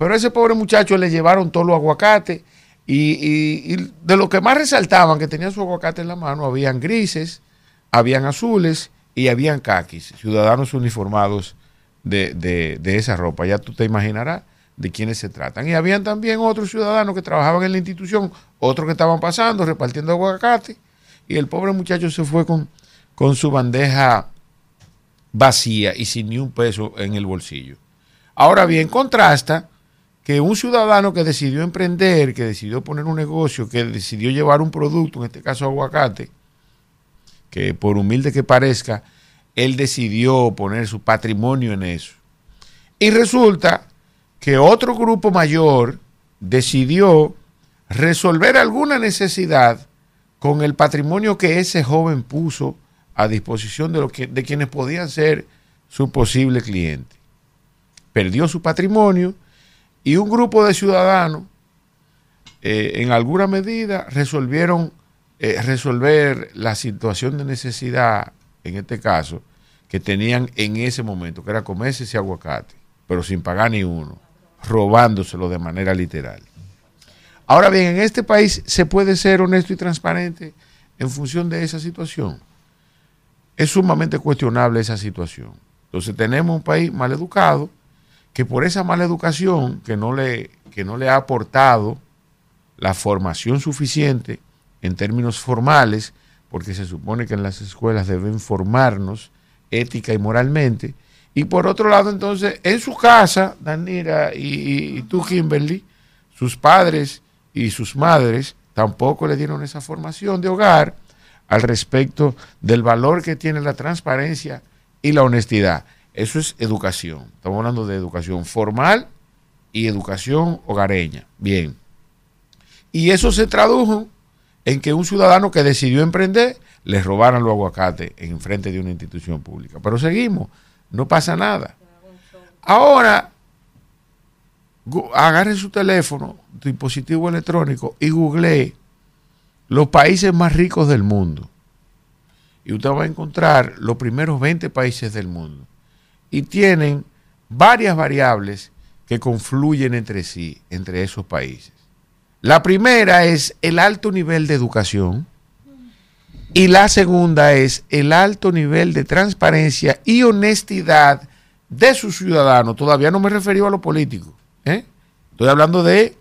Pero a ese pobre muchacho le llevaron todos los aguacates y, de lo que más resaltaban que tenía su aguacate en la mano, habían grises, habían azules y habían caquis, ciudadanos uniformados de, esa ropa. Ya tú te imaginarás de quienes se tratan. Y habían también otros ciudadanos que trabajaban en la institución, otros que estaban pasando, repartiendo aguacate, y el pobre muchacho se fue con, con su bandeja vacía y sin ni un peso en el bolsillo. Ahora bien, contrasta que un ciudadano que decidió emprender, que decidió poner un negocio, que decidió llevar un producto, en este caso aguacate, que por humilde que parezca, él decidió poner su patrimonio en eso. Y resulta que otro grupo mayor decidió resolver alguna necesidad con el patrimonio que ese joven puso a disposición de, que, de quienes podían ser su posible cliente. Perdió su patrimonio y un grupo de ciudadanos eh, en alguna medida resolvieron eh, resolver la situación de necesidad, en este caso, que tenían en ese momento, que era comerse ese aguacate, pero sin pagar ni uno, robándoselo de manera literal. Ahora bien, en este país se puede ser honesto y transparente en función de esa situación. Es sumamente cuestionable esa situación. Entonces tenemos un país mal educado, que por esa mala educación que no le, que no le ha aportado la formación suficiente en términos formales, porque se supone que en las escuelas deben formarnos ética y moralmente, y por otro lado entonces en su casa, Danira y, y tú Kimberly, sus padres y sus madres tampoco le dieron esa formación de hogar al respecto del valor que tiene la transparencia y la honestidad. Eso es educación. Estamos hablando de educación formal y educación hogareña. Bien. Y eso se tradujo en que un ciudadano que decidió emprender le robaran los aguacates en frente de una institución pública. Pero seguimos, no pasa nada. Ahora, agarre su teléfono, dispositivo electrónico y googlee los países más ricos del mundo. Y usted va a encontrar los primeros 20 países del mundo y tienen varias variables que confluyen entre sí, entre esos países. La primera es el alto nivel de educación y la segunda es el alto nivel de transparencia y honestidad de sus ciudadanos. Todavía no me refiero a lo político. ¿eh? Estoy hablando de,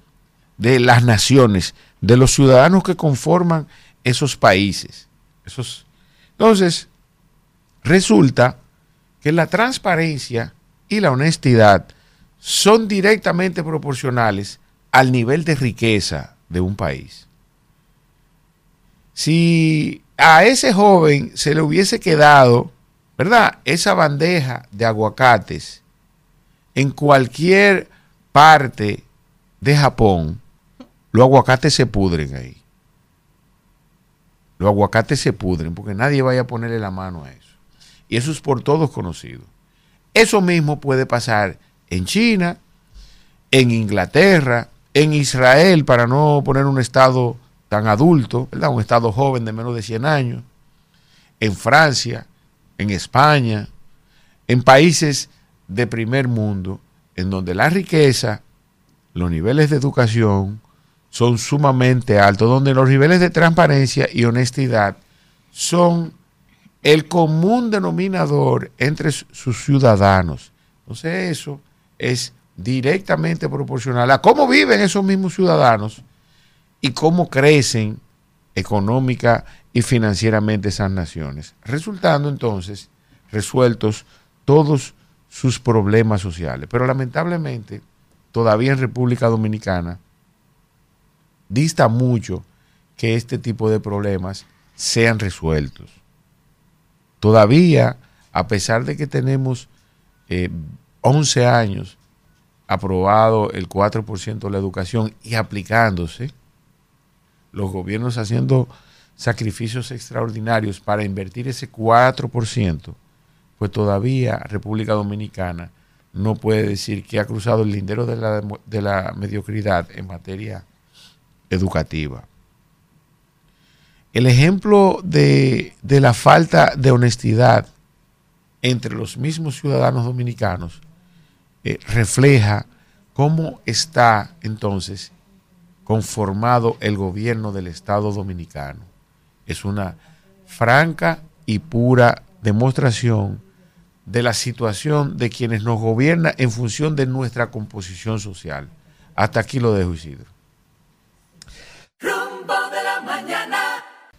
de las naciones, de los ciudadanos que conforman esos países. Esos. Entonces, resulta que la transparencia y la honestidad son directamente proporcionales al nivel de riqueza de un país. Si a ese joven se le hubiese quedado, ¿verdad? Esa bandeja de aguacates en cualquier parte de Japón, los aguacates se pudren ahí. Los aguacates se pudren porque nadie vaya a ponerle la mano a eso. Y eso es por todos conocido. Eso mismo puede pasar en China, en Inglaterra, en Israel, para no poner un estado tan adulto, ¿verdad? un estado joven de menos de 100 años, en Francia, en España, en países de primer mundo, en donde la riqueza, los niveles de educación son sumamente altos, donde los niveles de transparencia y honestidad son el común denominador entre sus ciudadanos. Entonces eso es directamente proporcional a cómo viven esos mismos ciudadanos y cómo crecen económica y financieramente esas naciones, resultando entonces resueltos todos sus problemas sociales. Pero lamentablemente, todavía en República Dominicana, dista mucho que este tipo de problemas sean resueltos. Todavía, a pesar de que tenemos 11 eh, años aprobado el 4% de la educación y aplicándose, los gobiernos haciendo sacrificios extraordinarios para invertir ese 4%, pues todavía República Dominicana no puede decir que ha cruzado el lindero de la, de la mediocridad en materia educativa. El ejemplo de, la falta de honestidad entre los mismos ciudadanos dominicanos eh, refleja cómo está entonces conformado el gobierno del Estado dominicano. Es una franca y pura demostración de la situación de quienes nos gobiernan en función de nuestra composición social. Hasta aquí lo dejo, Isidro.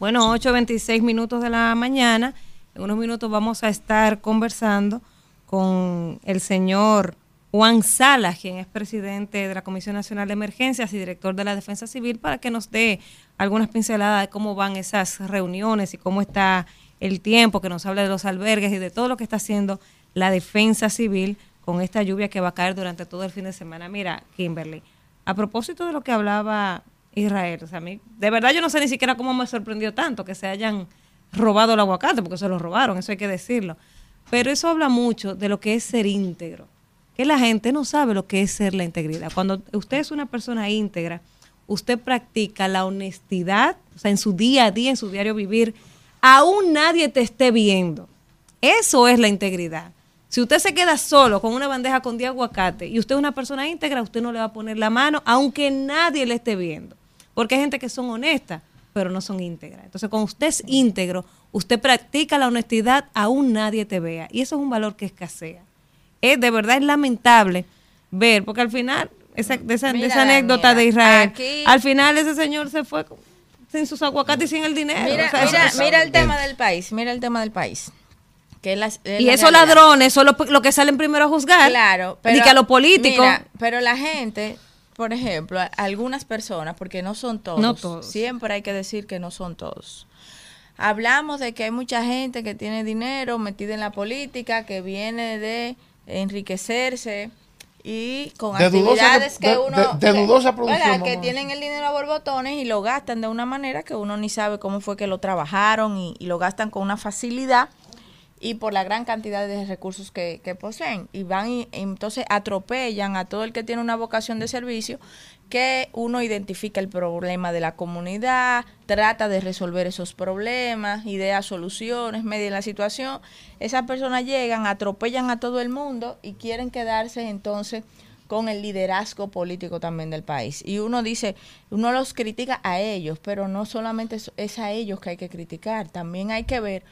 Bueno, 8.26 minutos de la mañana. En unos minutos vamos a estar conversando con el señor Juan Salas, quien es presidente de la Comisión Nacional de Emergencias y director de la Defensa Civil, para que nos dé algunas pinceladas de cómo van esas reuniones y cómo está el tiempo, que nos hable de los albergues y de todo lo que está haciendo la Defensa Civil con esta lluvia que va a caer durante todo el fin de semana. Mira, Kimberly, a propósito de lo que hablaba Israel, o sea, a mí, de verdad yo no sé ni siquiera cómo me sorprendió tanto que se hayan robado el aguacate, porque se lo robaron, eso hay que decirlo. Pero eso habla mucho de lo que es ser íntegro que la gente no sabe lo que es ser la integridad. Cuando usted es una persona íntegra, usted practica la honestidad, o sea, en su día a día, en su diario vivir, aún nadie te esté viendo. Eso es la integridad. Si usted se queda solo con una bandeja con 10 aguacate y usted es una persona íntegra, usted no le va a poner la mano, aunque nadie le esté viendo. Porque hay gente que son honestas, pero no son íntegras. Entonces, cuando usted es íntegro, usted practica la honestidad, aún nadie te vea. Y eso es un valor que escasea es de verdad es lamentable ver, porque al final, esa, de esa, de esa anécdota de Israel, al final ese señor se fue sin sus aguacates y sin el dinero. Mira, O sea, mira, eso- mira el tema del país, mira el tema del país. Que y la esos realidad. ladrones son los lo que salen primero a juzgar. Claro, Ni que a los políticos. mira, pero la gente, por ejemplo, algunas personas, porque no son todos, No todos. siempre hay que decir que no son todos. Hablamos de que hay mucha gente que tiene dinero metida en la política, que viene de enriquecerse y con De dudosa- actividades que de- uno de- dudosa producción, que tienen el dinero a borbotones y lo gastan de una manera que uno ni sabe cómo fue que lo trabajaron y, y lo gastan con una facilidad y por la gran cantidad de recursos que, poseen. Y van y entonces atropellan a todo el que tiene una vocación de servicio, que uno identifica el problema de la comunidad, trata de resolver esos problemas, idea soluciones, media la situación. Esas personas llegan, atropellan a todo el mundo y quieren quedarse entonces con el liderazgo político también del país. Y uno dice, uno los critica a ellos, pero no solamente es a ellos que hay que criticar, también hay que ver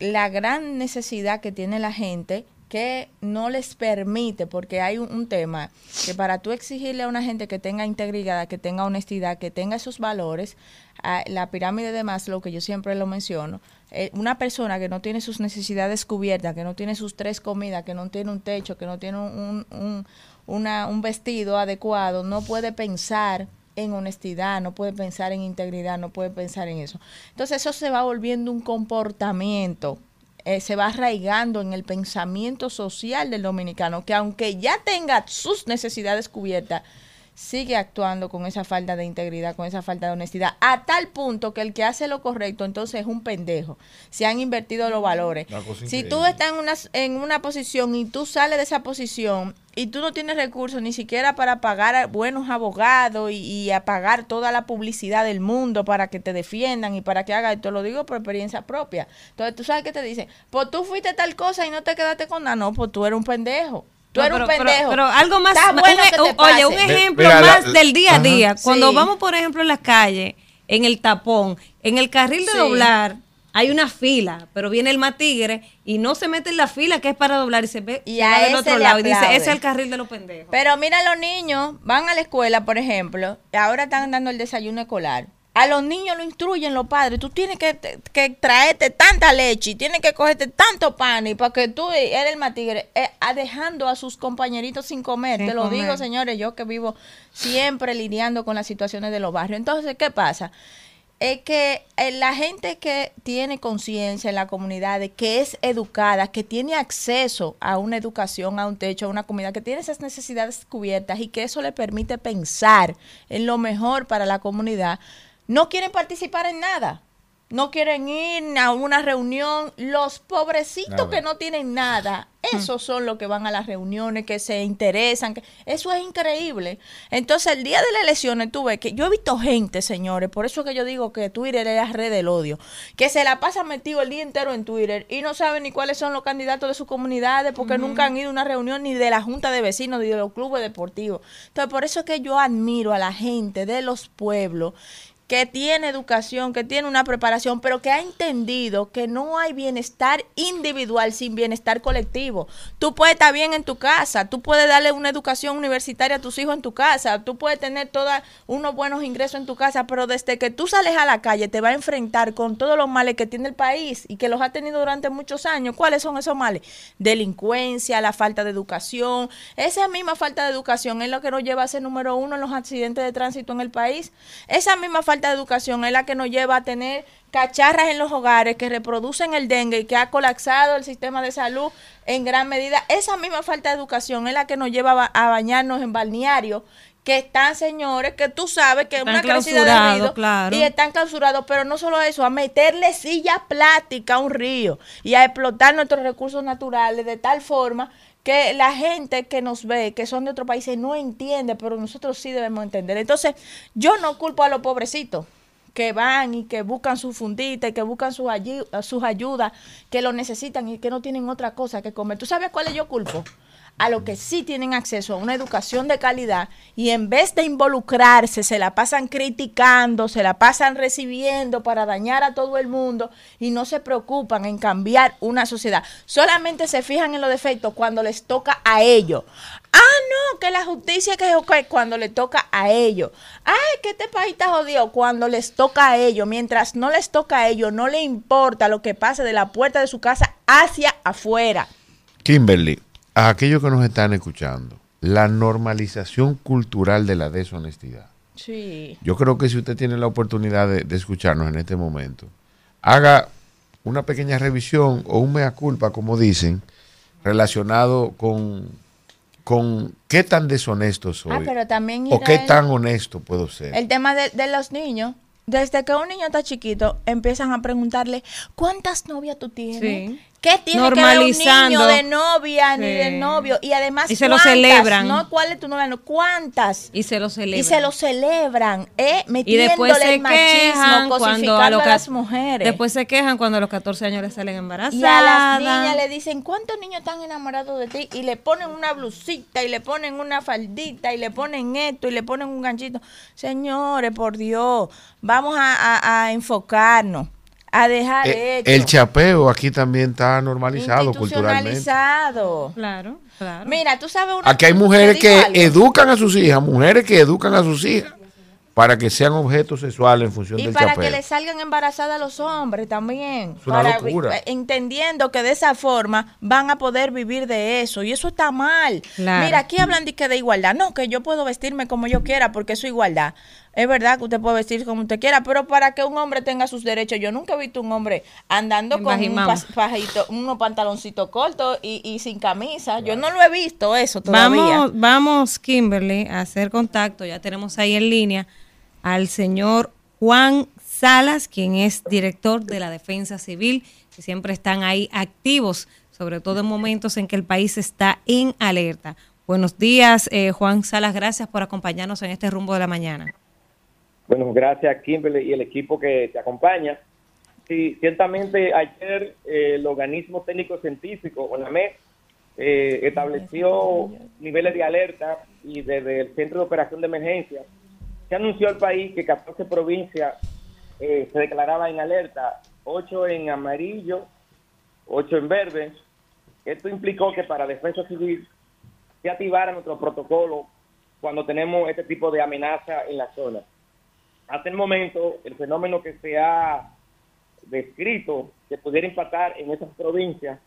la gran necesidad que tiene la gente que no les permite, porque hay un, tema que para tú exigirle a una gente que tenga integridad, que tenga honestidad, que tenga esos valores, a la pirámide de Maslow, que yo siempre lo menciono, eh, una persona que no tiene sus necesidades cubiertas, que no tiene sus tres comidas, que no tiene un techo, que no tiene un, un, una- un vestido adecuado, no puede pensar en honestidad, no puede pensar en integridad, no puede pensar en eso. Entonces eso se va volviendo un comportamiento, eh, se va arraigando en el pensamiento social del dominicano, que aunque ya tenga sus necesidades cubiertas, sigue actuando con esa falta de integridad, con esa falta de honestidad, a tal punto que el que hace lo correcto entonces es un pendejo. Se han invertido los valores. Si tú estás en una, en una posición y tú sales de esa posición y tú no tienes recursos ni siquiera para pagar a buenos abogados y, y a pagar toda la publicidad del mundo para que te defiendan y para que hagas, y te lo digo por experiencia propia. Entonces tú sabes que te dicen, pues tú fuiste tal cosa y no te quedaste con nada, no, pues tú eres un pendejo. Tú No, eres pero- un pero- pendejo. Pero, algo más, un bueno que te un- oye, un ejemplo Mira, la- más del día a Ajá. día. Cuando Sí. vamos, por ejemplo, en la calle, en el tapón, en el carril de Sí. doblar, hay una fila, pero viene el más tigre y no se mete en la fila que es para doblar y se ve Y se a del ese otro lado y dice, ese es el carril de los pendejos. Pero mira, los niños van a la escuela, por ejemplo, y ahora están dando el desayuno escolar. A los niños lo instruyen los padres. Tú tienes que, que traerte tanta leche y tienes que cogerte tanto pan y para que tú eres el más tigre, eh, dejando a sus compañeritos sin comer. Sin Te lo comer. digo, señores, yo que vivo siempre lidiando con las situaciones de los barrios. Entonces, ¿qué pasa? es que eh, la gente que tiene conciencia en la comunidad, de que es educada, que tiene acceso a una educación, a un techo, a una comida, que tiene esas necesidades cubiertas y que eso le permite pensar en lo mejor para la comunidad, no quieren participar en nada. No quieren ir a una reunión. Los pobrecitos que no tienen nada, esos son los que van a las reuniones, que se interesan. Que, eso es increíble. Entonces, el día de las elecciones, tú ves que yo he visto gente, señores, por eso que yo digo que Twitter es la red del odio, que se la pasa metido el día entero en Twitter y no saben ni cuáles son los candidatos de sus comunidades porque nunca han ido a una reunión ni de la Junta de Vecinos ni de los clubes deportivos. Entonces, por eso es que yo admiro a la gente de los pueblos que tiene educación, que tiene una preparación, pero que ha entendido que no hay bienestar individual sin bienestar colectivo. Tú puedes estar bien en tu casa, tú puedes darle una educación universitaria a tus hijos en tu casa, tú puedes tener todos unos buenos ingresos en tu casa, pero desde que tú sales a la calle te va a enfrentar con todos los males que tiene el país y que los ha tenido durante muchos años. ¿Cuáles son esos males? Delincuencia, la falta de educación. Esa misma falta de educación es lo que nos lleva a ser número uno en los accidentes de tránsito en el país. Esa misma falta de educación es la que nos lleva a tener cacharras en los hogares que reproducen el dengue y que ha colapsado el sistema de salud en gran medida. Esa misma falta de educación es la que nos lleva a bañarnos en balneario que están señores que tú sabes que es una crecida de ruido claro. y están clausurados, pero no solo eso, a meterle silla plástica a un río y a explotar nuestros recursos naturales de tal forma que la gente que nos ve, que son de otros países, no entiende, pero nosotros sí debemos entender. Entonces, yo no culpo a los pobrecitos que van y que buscan su fundita y que buscan sus, ayu- sus ayudas, que lo necesitan y que no tienen otra cosa que comer. ¿Tú sabes cuál es yo culpo? A los que sí tienen acceso a una educación de calidad y en vez de involucrarse se la pasan criticando, se la pasan recibiendo para dañar a todo el mundo y no se preocupan en cambiar una sociedad. Solamente se fijan en los defectos cuando les toca a ellos. Ah, no, que la justicia que ok, cuando le toca a ellos. Ay, que este país está jodido cuando les toca a ellos. Mientras no les toca a ellos, no le importa lo que pase de la puerta de su casa hacia afuera. Kimberly, a aquellos que nos están escuchando, la normalización cultural de la deshonestidad. Sí. Yo creo que si usted tiene la oportunidad de, de escucharnos en este momento, haga una pequeña revisión o un mea culpa, como dicen, relacionado con, con qué tan deshonesto soy Ah, pero también o qué tan honesto puedo ser. el tema de, de los niños. Desde que un niño está chiquito, empiezan a preguntarle, ¿cuántas novias tú tienes? Sí. ¿Qué tiene que ver un Normalizando. niño de novia ni de novio? Y además, Y se lo ¿cuántas? celebran. No, ¿cuál es tu novia? No, ¿cuántas? Y se lo celebran. Y se lo celebran, ¿eh? Y después se el machismo, cuando a, ca- las mujeres. Después se quejan cuando a los 14 años les salen embarazadas. Y a las niñas le dicen, ¿cuántos niños están enamorados de ti? Y le ponen una blusita, y le ponen una faldita, y le ponen esto, y le ponen un ganchito. Señores, por Dios, vamos a, a- a enfocarnos, a dejar Eh, esto. el chapeo aquí también está normalizado culturalmente. Claro, claro. Mira, tú sabes una Aquí hay mujeres que algo. educan a sus hijas, mujeres que educan a sus hijas para que sean objetos sexuales en función Y del para chapeo. que le salgan embarazadas a los hombres también. Es una Para locura. entendiendo que de esa forma van a poder vivir de eso. Y eso está mal. Claro. Mira, aquí hablan de que de igualdad. No, que yo puedo vestirme como yo quiera porque eso es igualdad. Es verdad que usted puede vestir como usted quiera, pero para que un hombre tenga sus derechos, yo nunca he visto un hombre andando En con un fajito, unos pantaloncitos cortos y, y sin camisa. Yo no lo he visto eso todavía. Vamos, vamos, Kimberly, a hacer contacto. Ya tenemos ahí en línea al señor Juan Salas, quien es director de la Defensa Civil, que siempre están ahí activos, sobre todo en momentos en que el país está en alerta. Buenos días, eh, Juan Salas, gracias por acompañarnos en este rumbo de la mañana. Bueno, gracias Kimberly y el equipo que te acompaña. Sí, ciertamente ayer eh, el organismo técnico científico, ONAMED, eh, estableció niveles de alerta y desde el Centro de Operación de Emergencia se anunció al país que 14 provincias eh, se declaraban en alerta, 8 en amarillo, 8 en verde. Esto implicó que para Defensa Civil se activara nuestro protocolo cuando tenemos este tipo de amenaza en la zona. Hasta el momento, el fenómeno que se ha descrito que pudiera impactar en esas provincias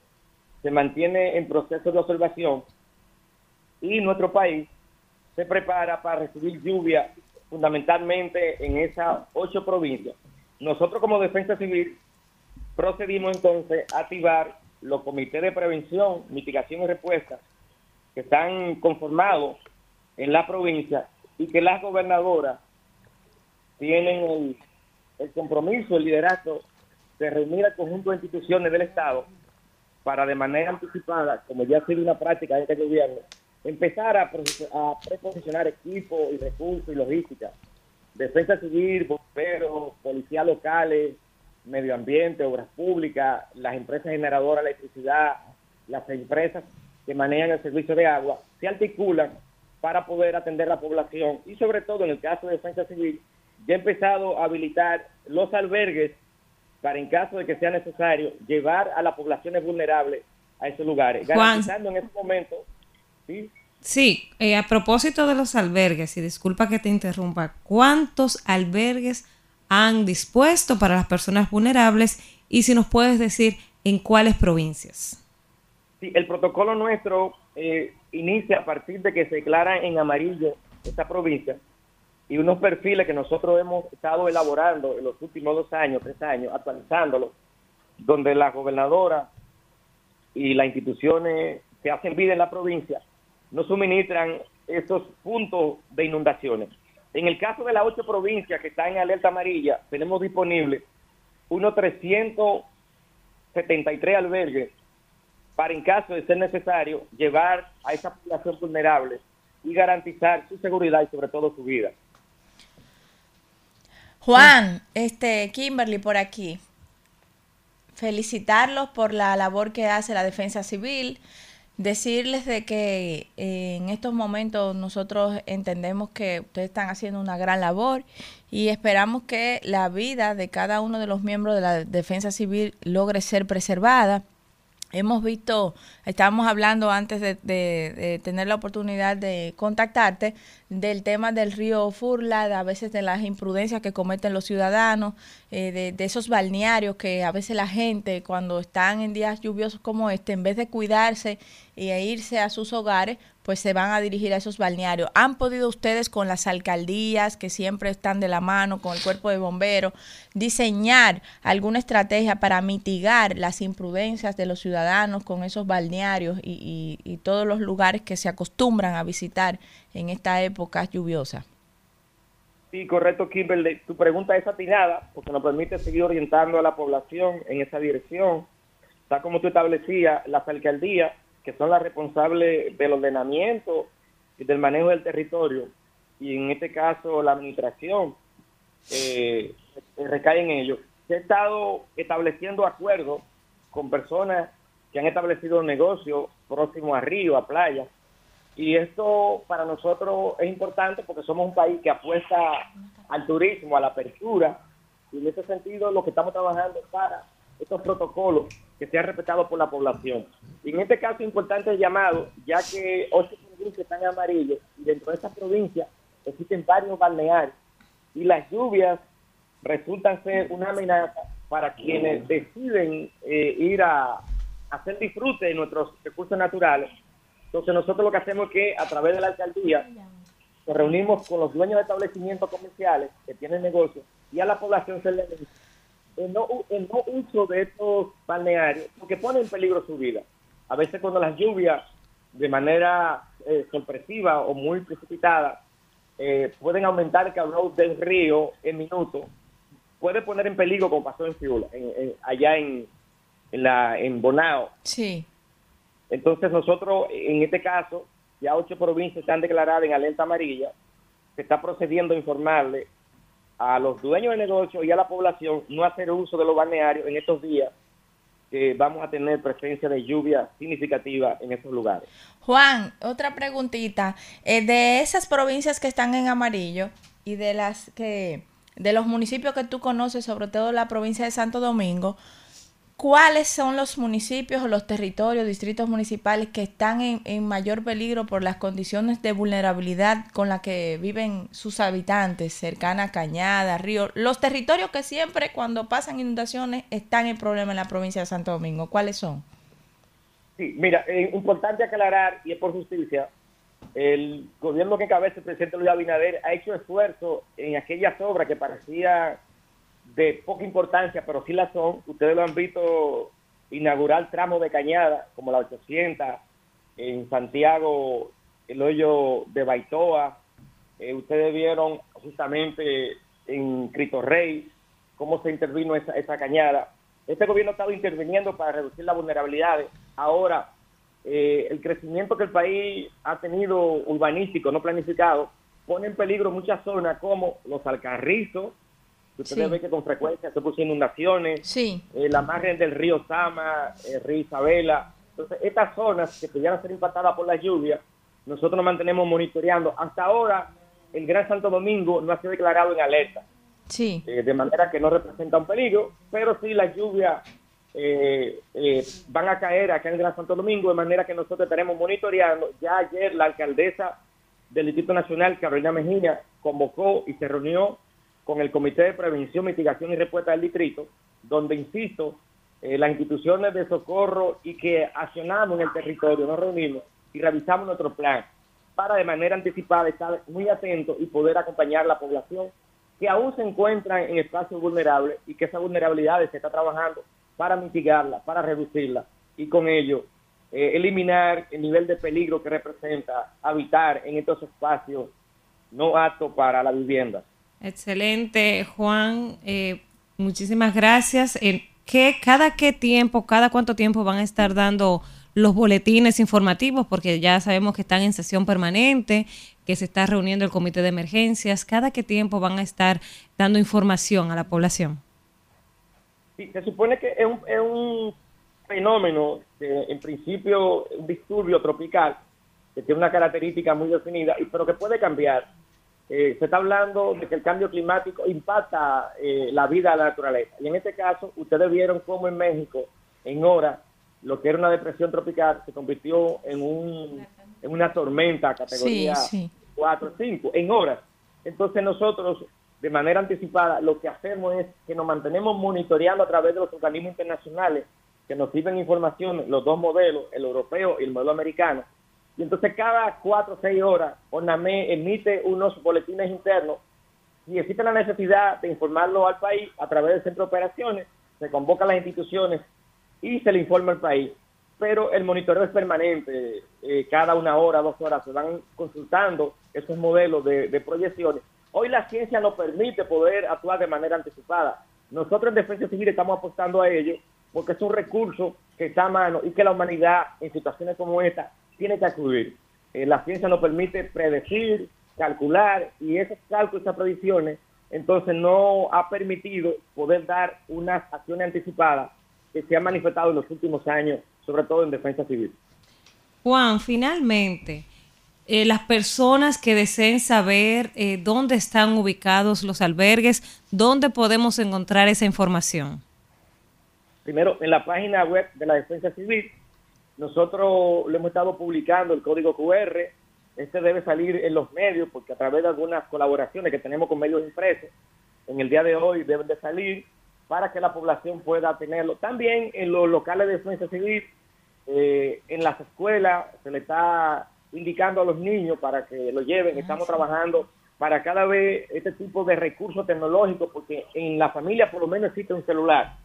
se mantiene en proceso de observación y nuestro país se prepara para recibir lluvia fundamentalmente en esas ocho provincias. Nosotros como Defensa Civil procedimos entonces a activar los comités de prevención, mitigación y respuesta que están conformados en la provincia y que las gobernadoras tienen el, compromiso, el liderazgo de reunir al conjunto de instituciones del Estado para de manera anticipada, como ya ha sido una práctica de este gobierno, empezar a, preposicionar equipos y recursos y logística, defensa civil, bomberos, policías locales, medio ambiente, obras públicas, las empresas generadoras de electricidad, las empresas que manejan el servicio de agua, se articulan para poder atender la población y sobre todo en el caso de defensa civil, ya ha empezado a habilitar los albergues para en caso de que sea necesario llevar a las poblaciones vulnerables a esos lugares, Juan. garantizando en ese momento ¿sí? Sí, eh, a propósito de los albergues, y disculpa que te interrumpa, ¿cuántos albergues han dispuesto para las personas vulnerables? Y si nos puedes decir en cuáles provincias. Sí, el protocolo nuestro eh, inicia a partir de que se declara en amarillo esta provincia y unos perfiles que nosotros hemos estado elaborando en los últimos dos años, tres años, actualizándolos, donde la gobernadora y las instituciones que hacen vida en la provincia nos suministran esos puntos de inundaciones. En el caso de las ocho provincias que están en alerta amarilla, tenemos disponible unos 373 albergues para, en caso de ser necesario, llevar a esa población vulnerable y garantizar su seguridad y sobre todo su vida. Juan, este Kimberly por aquí. Felicitarlos por la labor que hace la Defensa Civil. Decirles de que eh, en estos momentos nosotros entendemos que ustedes están haciendo una gran labor y esperamos que la vida de cada uno de los miembros de la Defensa Civil logre ser preservada. Hemos visto, estábamos hablando antes de, tener la oportunidad de contactarte del tema del río Furla, de a veces de las imprudencias que cometen los ciudadanos, eh, de, esos balnearios que a veces la gente cuando están en días lluviosos como este, en vez de cuidarse y e irse a sus hogares, pues se van a dirigir a esos balnearios. ¿Han podido ustedes con las alcaldías que siempre están de la mano, con el cuerpo de bomberos, diseñar alguna estrategia para mitigar las imprudencias de los ciudadanos con esos balnearios y, y- y todos los lugares que se acostumbran a visitar en esta época lluviosa? Sí, correcto, Kimberly. Tu pregunta es atinada porque nos permite seguir orientando a la población en esa dirección. Está como tú establecías, las alcaldías, que son las responsables del ordenamiento y del manejo del territorio, y en este caso la administración, eh, recae en ello. Se ha estado estableciendo acuerdos con personas que han establecido negocios próximos a río, a playa, y esto para nosotros es importante porque somos un país que apuesta al turismo, a la apertura, y en ese sentido lo que estamos trabajando es para estos protocolos que sean respetados por la población. Y en este caso importante el llamado, ya que ocho provincias están en amarillo, y dentro de estas provincias existen varios balnearios, y las lluvias resultan ser una amenaza para quienes deciden eh, ir a hacer disfrute de nuestros recursos naturales. Entonces nosotros lo que hacemos es que a través de la alcaldía nos reunimos con los dueños de establecimientos comerciales que tienen negocios y a la población se le dice el no, uso de estos balnearios porque pone en peligro su vida. A veces cuando las lluvias de manera eh, sorpresiva o muy precipitada eh, pueden aumentar el caudal del río en minutos, puede poner en peligro como pasó en Fiula, en- allá en, en, la, en Bonao, Sí. Entonces nosotros, en este caso, ya ocho provincias están declaradas en alerta amarilla. Se está procediendo a informarle a los dueños de negocios y a la población no hacer uso de los balnearios en estos días que vamos a tener presencia de lluvia significativa en estos lugares. Juan, otra preguntita. Eh, de esas provincias que están en amarillo y de las que, de los municipios que tú conoces, sobre todo la provincia de Santo Domingo, ¿cuáles son los municipios o los territorios, distritos municipales que están en, en mayor peligro por las condiciones de vulnerabilidad con las que viven sus habitantes, cercana a Cañada, Río? Los territorios que siempre cuando pasan inundaciones están en problema en la provincia de Santo Domingo, ¿cuáles son? Sí, mira, eh, importante aclarar, y es por justicia, el gobierno que encabeza el presidente Luis Abinader ha hecho esfuerzo en aquellas obras que parecían de poca importancia, pero sí la son. Ustedes lo han visto inaugurar tramos de cañada, como la 800, en Santiago, el hoyo de Baitoa. Eh, ustedes vieron justamente en Cristo Rey cómo se intervino esa, esa cañada. Este gobierno ha estado interviniendo para reducir las vulnerabilidades. Ahora, eh, el crecimiento que el país ha tenido urbanístico, no planificado, pone en peligro muchas zonas como los alcarrizos, que ustedes Sí. ven que con frecuencia se puso inundaciones, Sí. eh, la margen del río Sama, el río Isabela. Entonces, estas zonas que pudieran ser impactadas por la lluvia, nosotros nos mantenemos monitoreando. Hasta ahora, el Gran Santo Domingo no ha sido declarado en alerta. Sí. eh, de manera que no representa un peligro, pero sí las lluvias eh, eh, van a caer acá en el Gran Santo Domingo, de manera que nosotros estaremos monitoreando. Ya ayer la alcaldesa del Distrito Nacional, Carolina Mejía, convocó y se reunió con el Comité de Prevención, Mitigación y Respuesta del Distrito, donde, insisto, eh, las instituciones de socorro y que accionamos en el territorio, nos reunimos y revisamos nuestro plan para de manera anticipada estar muy atentos y poder acompañar a la población que aún se encuentra en espacios vulnerables y que esas vulnerabilidades se está trabajando para mitigarla, para reducirla y con ello eh, eliminar el nivel de peligro que representa habitar en estos espacios no aptos para la vivienda. Excelente, Juan. Eh, muchísimas gracias. Eh, ¿qué, ¿Cada qué tiempo, cada cuánto tiempo van a estar dando los boletines informativos? Porque ya sabemos que están en sesión permanente, que se está reuniendo el comité de emergencias. ¿Cada qué tiempo van a estar dando información a la población? Sí, se supone que es un, es un fenómeno, de, en principio, un disturbio tropical, que tiene una característica muy definida, pero que puede cambiar. Eh, se está hablando de que el cambio climático impacta eh, la vida de la naturaleza. Y en este caso, ustedes vieron cómo en México, en horas, lo que era una depresión tropical se convirtió en, un, en una tormenta categoría Sí, sí. 4 o 5, en horas. Entonces nosotros, de manera anticipada, lo que hacemos es que nos mantenemos monitoreando a través de los organismos internacionales que nos sirven información, los dos modelos, el europeo y el modelo americano. Y entonces cada cuatro o seis horas, ONAME emite unos boletines internos y existe la necesidad de informarlo al país a través del centro de operaciones, se convoca a las instituciones y se le informa al país. Pero el monitoreo es permanente, eh, cada una hora, dos horas se van consultando esos modelos de, de proyecciones. Hoy la ciencia nos permite poder actuar de manera anticipada. Nosotros en Defensa Civil estamos apostando a ello porque es un recurso que está a mano y que la humanidad en situaciones como esta tiene que acudir. Eh, la ciencia nos permite predecir, calcular y esos cálculos, esas predicciones, entonces no ha permitido poder dar unas acciones anticipadas que se han manifestado en los últimos años, sobre todo en defensa civil. Juan, finalmente, eh, las personas que deseen saber eh, dónde están ubicados los albergues, ¿dónde podemos encontrar esa información? Primero, en la página web de la Defensa Civil, nosotros le hemos estado publicando el código QR. Este debe salir en los medios porque a través de algunas colaboraciones que tenemos con medios impresos, en el día de hoy deben de salir para que la población pueda tenerlo. También en los locales de defensa civil, eh, en las escuelas, se le está indicando a los niños para que lo lleven. Estamos trabajando para cada vez este tipo de recursos tecnológicos, porque en la familia por lo menos existe un celular.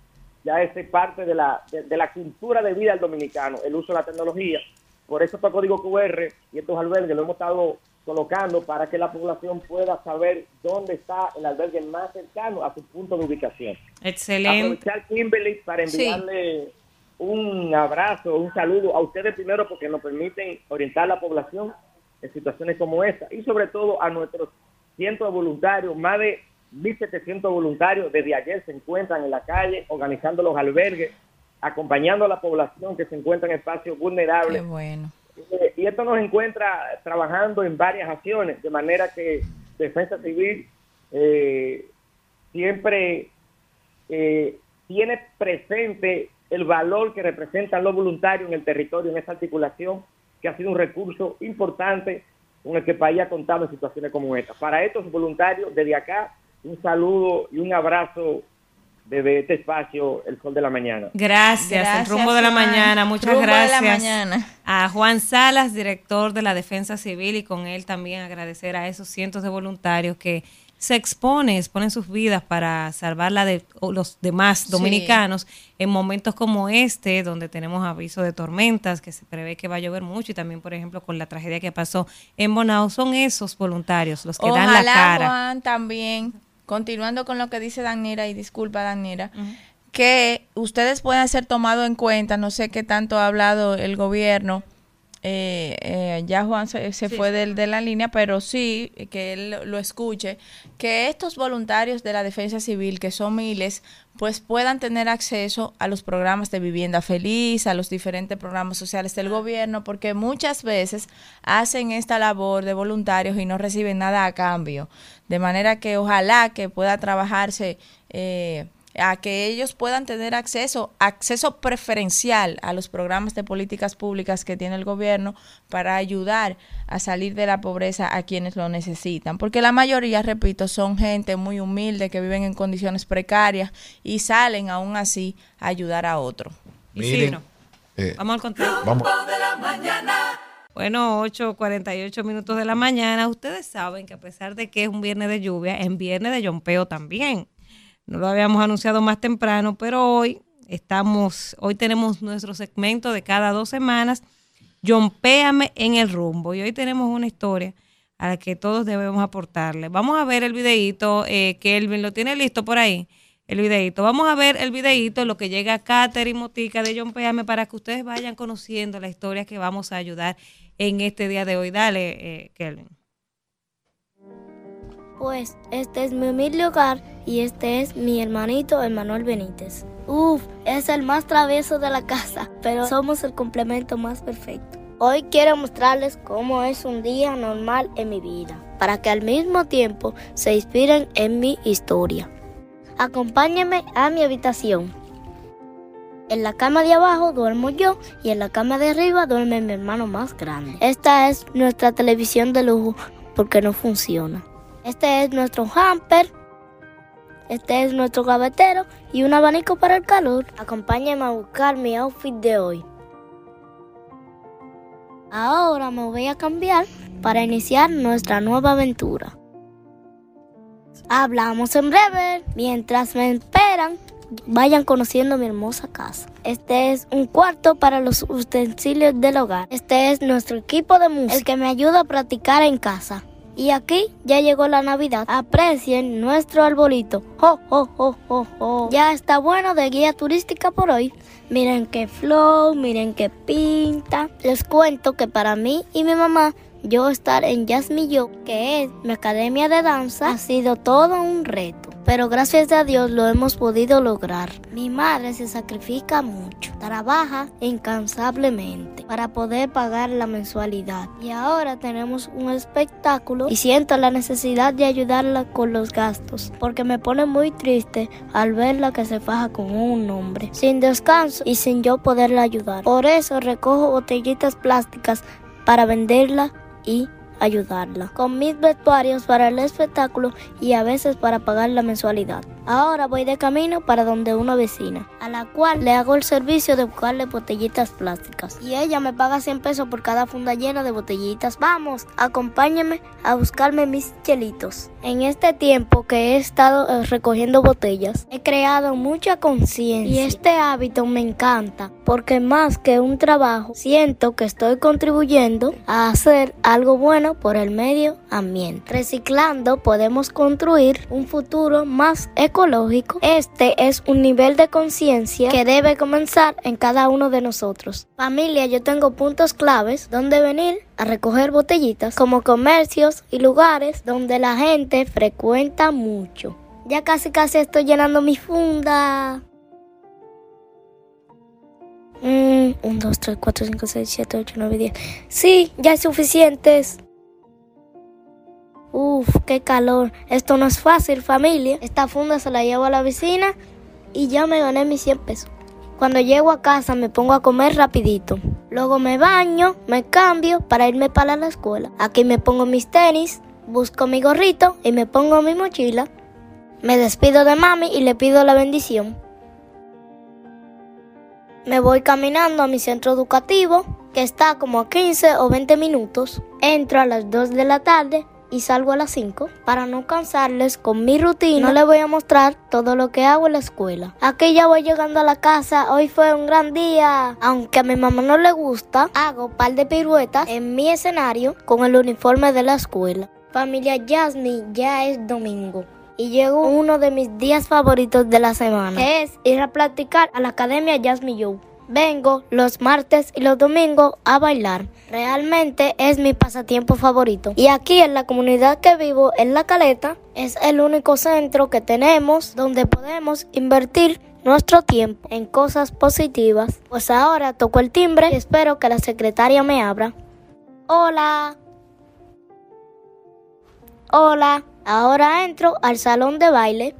Ya es parte de la, de, de la cultura de vida del dominicano, el uso de la tecnología. Por eso estos códigos QR y estos albergues lo hemos estado colocando para que la población pueda saber dónde está el albergue más cercano a su punto de ubicación. Excelente. Aprovechar Kimberly para Sí. enviarle un abrazo, un saludo a ustedes primero porque nos permiten orientar a la población en situaciones como esta y sobre todo a nuestros cientos de voluntarios, más de 1.700 voluntarios desde ayer se encuentran en la calle organizando los albergues, acompañando a la población que se encuentra en espacios vulnerables. bueno. Eh, y esto nos encuentra trabajando en varias acciones, de manera que Defensa Civil eh, siempre eh, tiene presente el valor que representan los voluntarios en el territorio, en esa articulación, que ha sido un recurso importante con el que el país ha contado en situaciones como esta. Para estos voluntarios, desde acá, un saludo y un abrazo desde este espacio, El Sol de la Mañana. Gracias, Gracias, el rumbo de la mañana. Muchas Rumbo de la gracias mañana. a Juan Salas, director de la Defensa Civil, y con él también agradecer a esos cientos de voluntarios que se exponen, exponen sus vidas para salvar la de los demás Sí. dominicanos en momentos como este, donde tenemos aviso de tormentas, que se prevé que va a llover mucho, y también, por ejemplo, con la tragedia que pasó en Bonao, son esos voluntarios los que dan la cara. Juan, también, continuando con lo que dice Danira, y disculpa, Danira, que ustedes puedan ser tomados en cuenta, no sé qué tanto ha hablado el gobierno eh, eh, ya Juan se, se fue del- de, la línea, pero sí que él lo- lo escuche, que estos voluntarios de la defensa civil, que son miles, pues puedan tener acceso a los programas de vivienda feliz, a los diferentes programas sociales del gobierno, porque muchas veces hacen esta labor de voluntarios y no reciben nada a cambio. De manera que ojalá que pueda trabajarse eh, a que ellos puedan tener acceso, acceso preferencial a los programas de políticas públicas que tiene el gobierno para ayudar a salir de la pobreza a quienes lo necesitan. Porque la mayoría, repito, son gente muy humilde que viven en condiciones precarias y salen aún así a ayudar a otro. Miren, eh, Vamos al contrario. vamos. de la mañana. Bueno, 8.48 minutos de la mañana. Ustedes saben que a pesar de que es un viernes de lluvia, es viernes de yompeo también. No lo habíamos anunciado más temprano, pero hoy estamos, hoy tenemos nuestro segmento de cada dos semanas, Yompéame en el rumbo. Y hoy tenemos una historia a la que todos debemos aportarle. Vamos a ver el videíto, eh, Kelvin, ¿lo tiene listo por ahí? El videíto. Vamos a ver el videíto, lo que llega a Catherine Motica de John Péame para que ustedes vayan conociendo la historia que vamos a ayudar en este día de hoy. Dale, eh, Kelvin. Pues este es mi humilde hogar y este es mi hermanito Emanuel Benítez. Uf, es el más travieso de la casa, pero somos el complemento más perfecto. Hoy quiero mostrarles cómo es un día normal en mi vida, para que al mismo tiempo se inspiren en mi historia. Acompáñenme a mi habitación. En la cama de abajo duermo yo y en la cama de arriba duerme mi hermano más grande. Esta es nuestra televisión de lujo porque no funciona. Este es nuestro hamper. Este es nuestro gavetero y un abanico para el calor. Acompáñenme a buscar mi outfit de hoy. Ahora me voy a cambiar para iniciar nuestra nueva aventura. Hablamos en breve. Mientras me esperan, vayan conociendo mi hermosa casa. Este es un cuarto para los utensilios del hogar. Este es nuestro equipo de música, el que me ayuda a practicar en casa. Y aquí ya llegó la Navidad. Aprecien nuestro arbolito. ¡Oh, oh, oh, oh, oh! Ya está bueno de guía turística por hoy. Miren qué flow, miren qué pinta. Les cuento que para mí y mi mamá, yo estar en Yo, que es mi academia de danza, ha sido todo un reto. Pero gracias a Dios lo hemos podido lograr. Mi madre se sacrifica mucho, trabaja incansablemente para poder pagar la mensualidad. Y ahora tenemos un espectáculo y siento la necesidad de ayudarla con los gastos, porque me pone muy triste al verla que se faja con un hombre, sin descanso y sin yo poderla ayudar. Por eso recojo botellitas plásticas para venderla y ayudarla. Con mis vestuarios para el espectáculo y a veces para pagar la mensualidad. Ahora voy de camino para donde una vecina, a la cual le hago el servicio de buscarle botellitas plásticas. Y ella me paga 100 pesos por cada funda llena de botellitas. Vamos, acompáñame a buscarme mis chelitos. En este tiempo que he estado eh, recogiendo botellas, he creado mucha conciencia. Y este hábito me encanta, porque más que un trabajo, siento que estoy contribuyendo a hacer algo bueno por el medio ambiente. Reciclando podemos construir un futuro más ecológico. Este es un nivel de conciencia que debe comenzar en cada uno de nosotros. Familia, yo tengo puntos claves donde venir a recoger botellitas, como comercios y lugares donde la gente frecuenta mucho. Ya casi casi estoy llenando mi funda. Mm, 1, 2, 3, 4, 5, 6, 7, 8, 9, 10. Sí, ya es suficientes. Uf, qué calor. Esto no es fácil, familia. Esta funda se la llevo a la vecina y ya me gané mis 100 pesos. Cuando llego a casa me pongo a comer rapidito. Luego me baño, me cambio para irme para la escuela. Aquí me pongo mis tenis, busco mi gorrito y me pongo mi mochila. Me despido de mami y le pido la bendición. Me voy caminando a mi centro educativo, que está como a 15 o 20 minutos. Entro a las 2 de la tarde y salgo a las 5. Para no cansarles con mi rutina, no les voy a mostrar todo lo que hago en la escuela. Aquí ya voy llegando a la casa, hoy fue un gran día. Aunque a mi mamá no le gusta, hago un par de piruetas en mi escenario con el uniforme de la escuela. Familia Jasmine, ya es domingo. Y llegó uno de mis días favoritos de la semana, que es ir a practicar a la Academia Jasmine Joe. Vengo los martes y los domingos a bailar. Realmente es mi pasatiempo favorito. Y aquí en la comunidad que vivo, en La Caleta, es el único centro que tenemos donde podemos invertir nuestro tiempo en cosas positivas. Pues ahora toco el timbre y espero que la secretaria me abra. Hola. Hola. Ahora entro al salón de baile.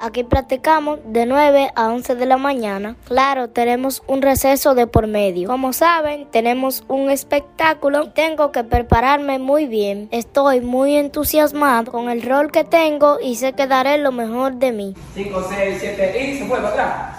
Aquí practicamos de 9 a 11 de la mañana. Claro, tenemos un receso de por medio. Como saben, tenemos un espectáculo y tengo que prepararme muy bien. Estoy muy entusiasmado con el rol que tengo y sé que daré lo mejor de mí. 5, 6, 7 y se vuelve atrás.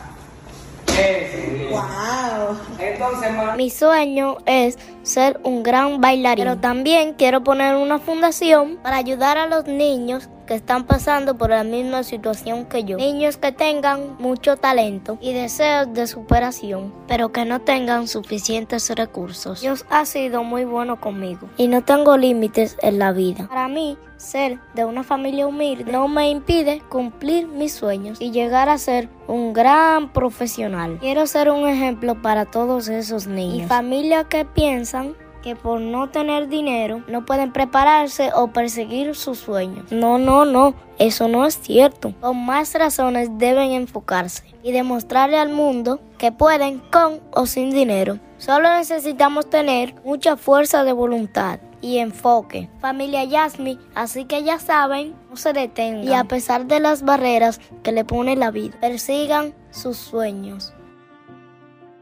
Wow. Entonces, mi sueño es ser un gran bailarín, pero también quiero poner una fundación para ayudar a los niños que están pasando por la misma situación que yo. Niños que tengan mucho talento y deseos de superación, pero que no tengan suficientes recursos. Dios ha sido muy bueno conmigo y no tengo límites en la vida. Para mí, ser de una familia humilde no me impide cumplir mis sueños y llegar a ser un gran profesional. Quiero ser un ejemplo para todos esos niños y familias que piensan que por no tener dinero no pueden prepararse o perseguir sus sueños. No, no, no, eso no es cierto. Con más razones deben enfocarse y demostrarle al mundo que pueden con o sin dinero. Solo necesitamos tener mucha fuerza de voluntad y enfoque. Familia Yasmi, así que ya saben, no se detengan y a pesar de las barreras que le pone la vida, persigan sus sueños.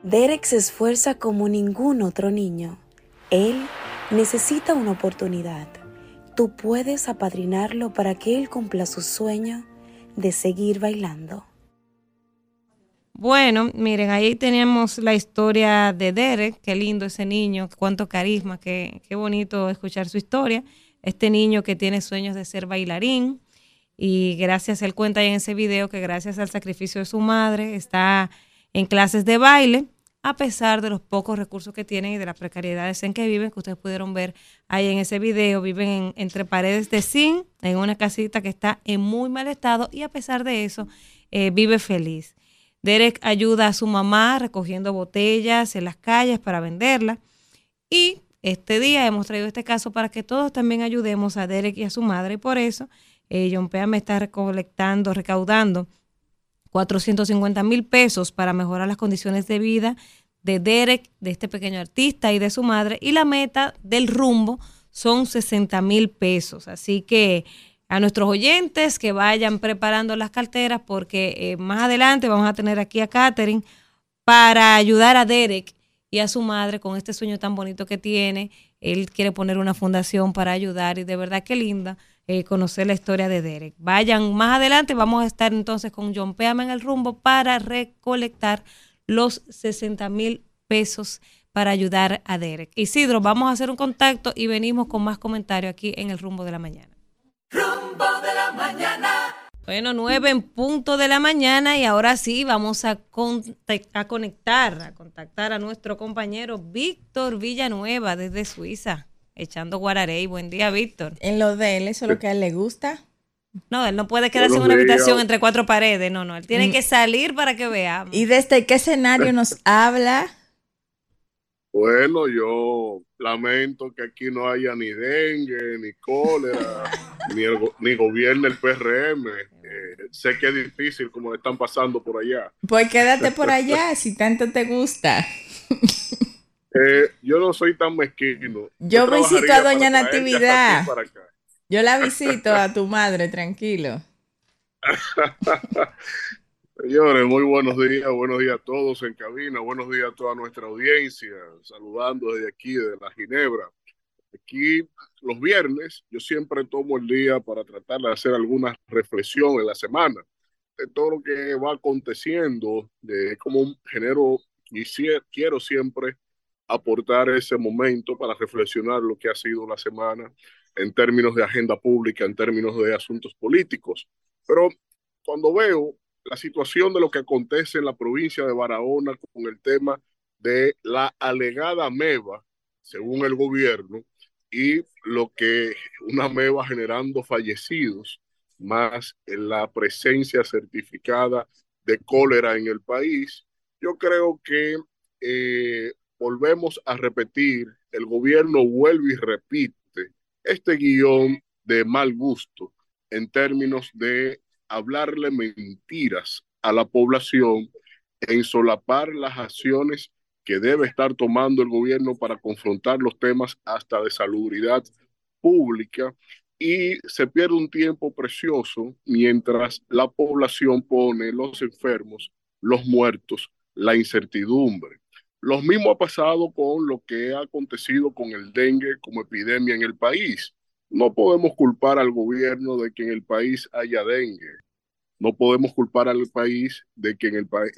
Derek se esfuerza como ningún otro niño él necesita una oportunidad. Tú puedes apadrinarlo para que él cumpla su sueño de seguir bailando. Bueno, miren, ahí tenemos la historia de Derek, qué lindo ese niño, cuánto carisma, qué, qué bonito escuchar su historia. Este niño que tiene sueños de ser bailarín y gracias, él cuenta en ese video que gracias al sacrificio de su madre está en clases de baile a pesar de los pocos recursos que tienen y de las precariedades en que viven, que ustedes pudieron ver ahí en ese video, viven entre paredes de zinc, en una casita que está en muy mal estado y a pesar de eso eh, vive feliz. Derek ayuda a su mamá recogiendo botellas en las calles para venderlas y este día hemos traído este caso para que todos también ayudemos a Derek y a su madre y por eso eh, John Pea me está recolectando, recaudando 450 mil pesos para mejorar las condiciones de vida de Derek, de este pequeño artista y de su madre. Y la meta del rumbo son 60 mil pesos. Así que a nuestros oyentes que vayan preparando las carteras porque eh, más adelante vamos a tener aquí a Katherine para ayudar a Derek y a su madre con este sueño tan bonito que tiene. Él quiere poner una fundación para ayudar y de verdad que linda eh, conocer la historia de Derek. Vayan más adelante, vamos a estar entonces con John Peama en el rumbo para recolectar los 60 mil pesos para ayudar a Derek. Isidro, vamos a hacer un contacto y venimos con más comentarios aquí en el rumbo de la mañana. Rumbo de la mañana. Bueno, nueve en punto de la mañana y ahora sí vamos a, a conectar, a contactar a nuestro compañero Víctor Villanueva desde Suiza echando guararey. Buen día, Víctor. En lo de él, eso es lo que a él le gusta. No, él no puede quedarse en una habitación entre cuatro paredes, no, no, él tiene mm. que salir para que veamos. ¿Y desde qué escenario nos habla? Bueno, yo lamento que aquí no haya ni dengue, ni cólera, ni, el, ni gobierno el PRM. Eh, sé que es difícil como están pasando por allá. Pues quédate por allá si tanto te gusta. Eh, yo no soy tan mezquino. Yo, visito a Doña Natividad. Yo la visito a tu madre, tranquilo. Señores, muy buenos días, buenos días a todos en cabina, buenos días a toda nuestra audiencia, saludando desde aquí, de la Ginebra. Aquí los viernes yo siempre tomo el día para tratar de hacer alguna reflexión en la semana de todo lo que va aconteciendo, de cómo genero y quiero siempre aportar ese momento para reflexionar lo que ha sido la semana en términos de agenda pública, en términos de asuntos políticos. Pero cuando veo la situación de lo que acontece en la provincia de Barahona con el tema de la alegada MEVA, según el gobierno, y lo que una MEVA generando fallecidos, más la presencia certificada de cólera en el país. Yo creo que eh, volvemos a repetir, el gobierno vuelve y repite este guion de mal gusto en términos de hablarle mentiras a la población en solapar las acciones que debe estar tomando el gobierno para confrontar los temas hasta de salubridad pública y se pierde un tiempo precioso mientras la población pone los enfermos, los muertos, la incertidumbre. Lo mismo ha pasado con lo que ha acontecido con el dengue como epidemia en el país. No podemos culpar al gobierno de que en el país haya dengue. No podemos culpar al país de que en el país,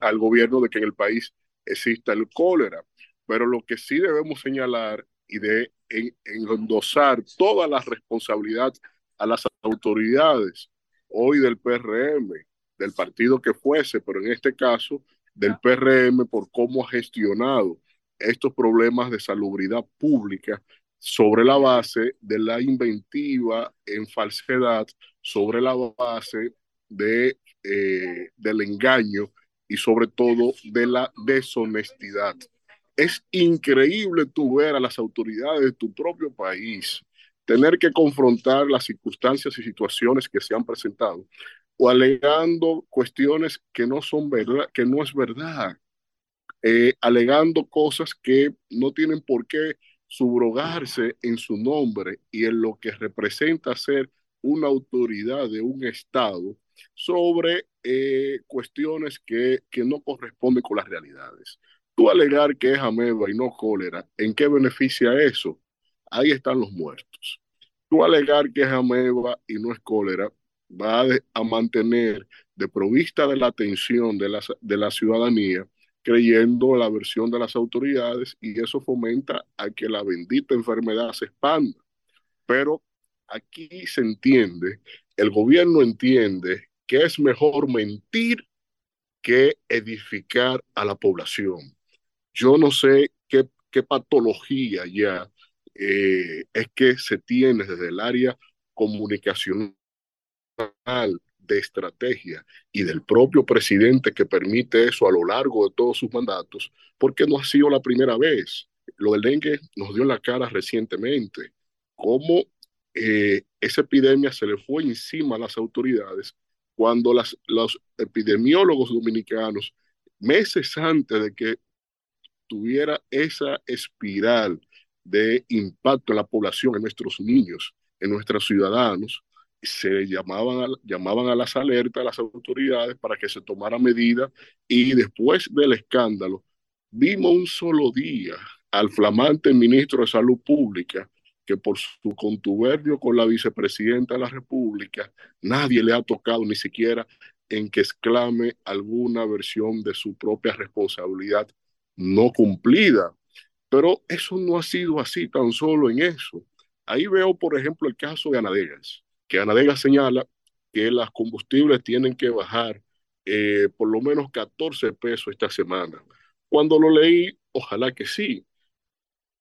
al gobierno de que en el país exista el cólera. Pero lo que sí debemos señalar y de en, endosar toda la responsabilidad a las autoridades, hoy del PRM, del partido que fuese, pero en este caso del PRM por cómo ha gestionado estos problemas de salubridad pública sobre la base de la inventiva en falsedad, sobre la base de, eh, del engaño y sobre todo de la deshonestidad. Es increíble tú ver a las autoridades de tu propio país tener que confrontar las circunstancias y situaciones que se han presentado o alegando cuestiones que no son verdad, que no es verdad, eh, alegando cosas que no tienen por qué subrogarse en su nombre y en lo que representa ser una autoridad de un Estado sobre eh, cuestiones que, que no corresponden con las realidades. Tú alegar que es ameba y no cólera, ¿en qué beneficia eso? Ahí están los muertos. Tú alegar que es ameba y no es cólera, va a, mantener de provista de la atención de la, de la ciudadanía, creyendo la versión de las autoridades y eso fomenta a que la bendita enfermedad se expanda. Pero aquí se entiende, el gobierno entiende que es mejor mentir que edificar a la población. Yo no sé qué, qué patología ya eh, es que se tiene desde el área comunicacional de estrategia y del propio presidente que permite eso a lo largo de todos sus mandatos, porque no ha sido la primera vez. Lo del dengue nos dio la cara recientemente, cómo eh, esa epidemia se le fue encima a las autoridades cuando las, los epidemiólogos dominicanos, meses antes de que tuviera esa espiral de impacto en la población, en nuestros niños, en nuestros ciudadanos, se llamaban a, llamaban a las alertas a las autoridades para que se tomara medida y después del escándalo vimos un solo día al flamante ministro de Salud Pública que por su contubernio con la vicepresidenta de la República nadie le ha tocado ni siquiera en que exclame alguna versión de su propia responsabilidad no cumplida. Pero eso no ha sido así tan solo en eso. Ahí veo, por ejemplo, el caso de Anadegas que Anadega señala que las combustibles tienen que bajar eh, por lo menos 14 pesos esta semana. Cuando lo leí, ojalá que sí,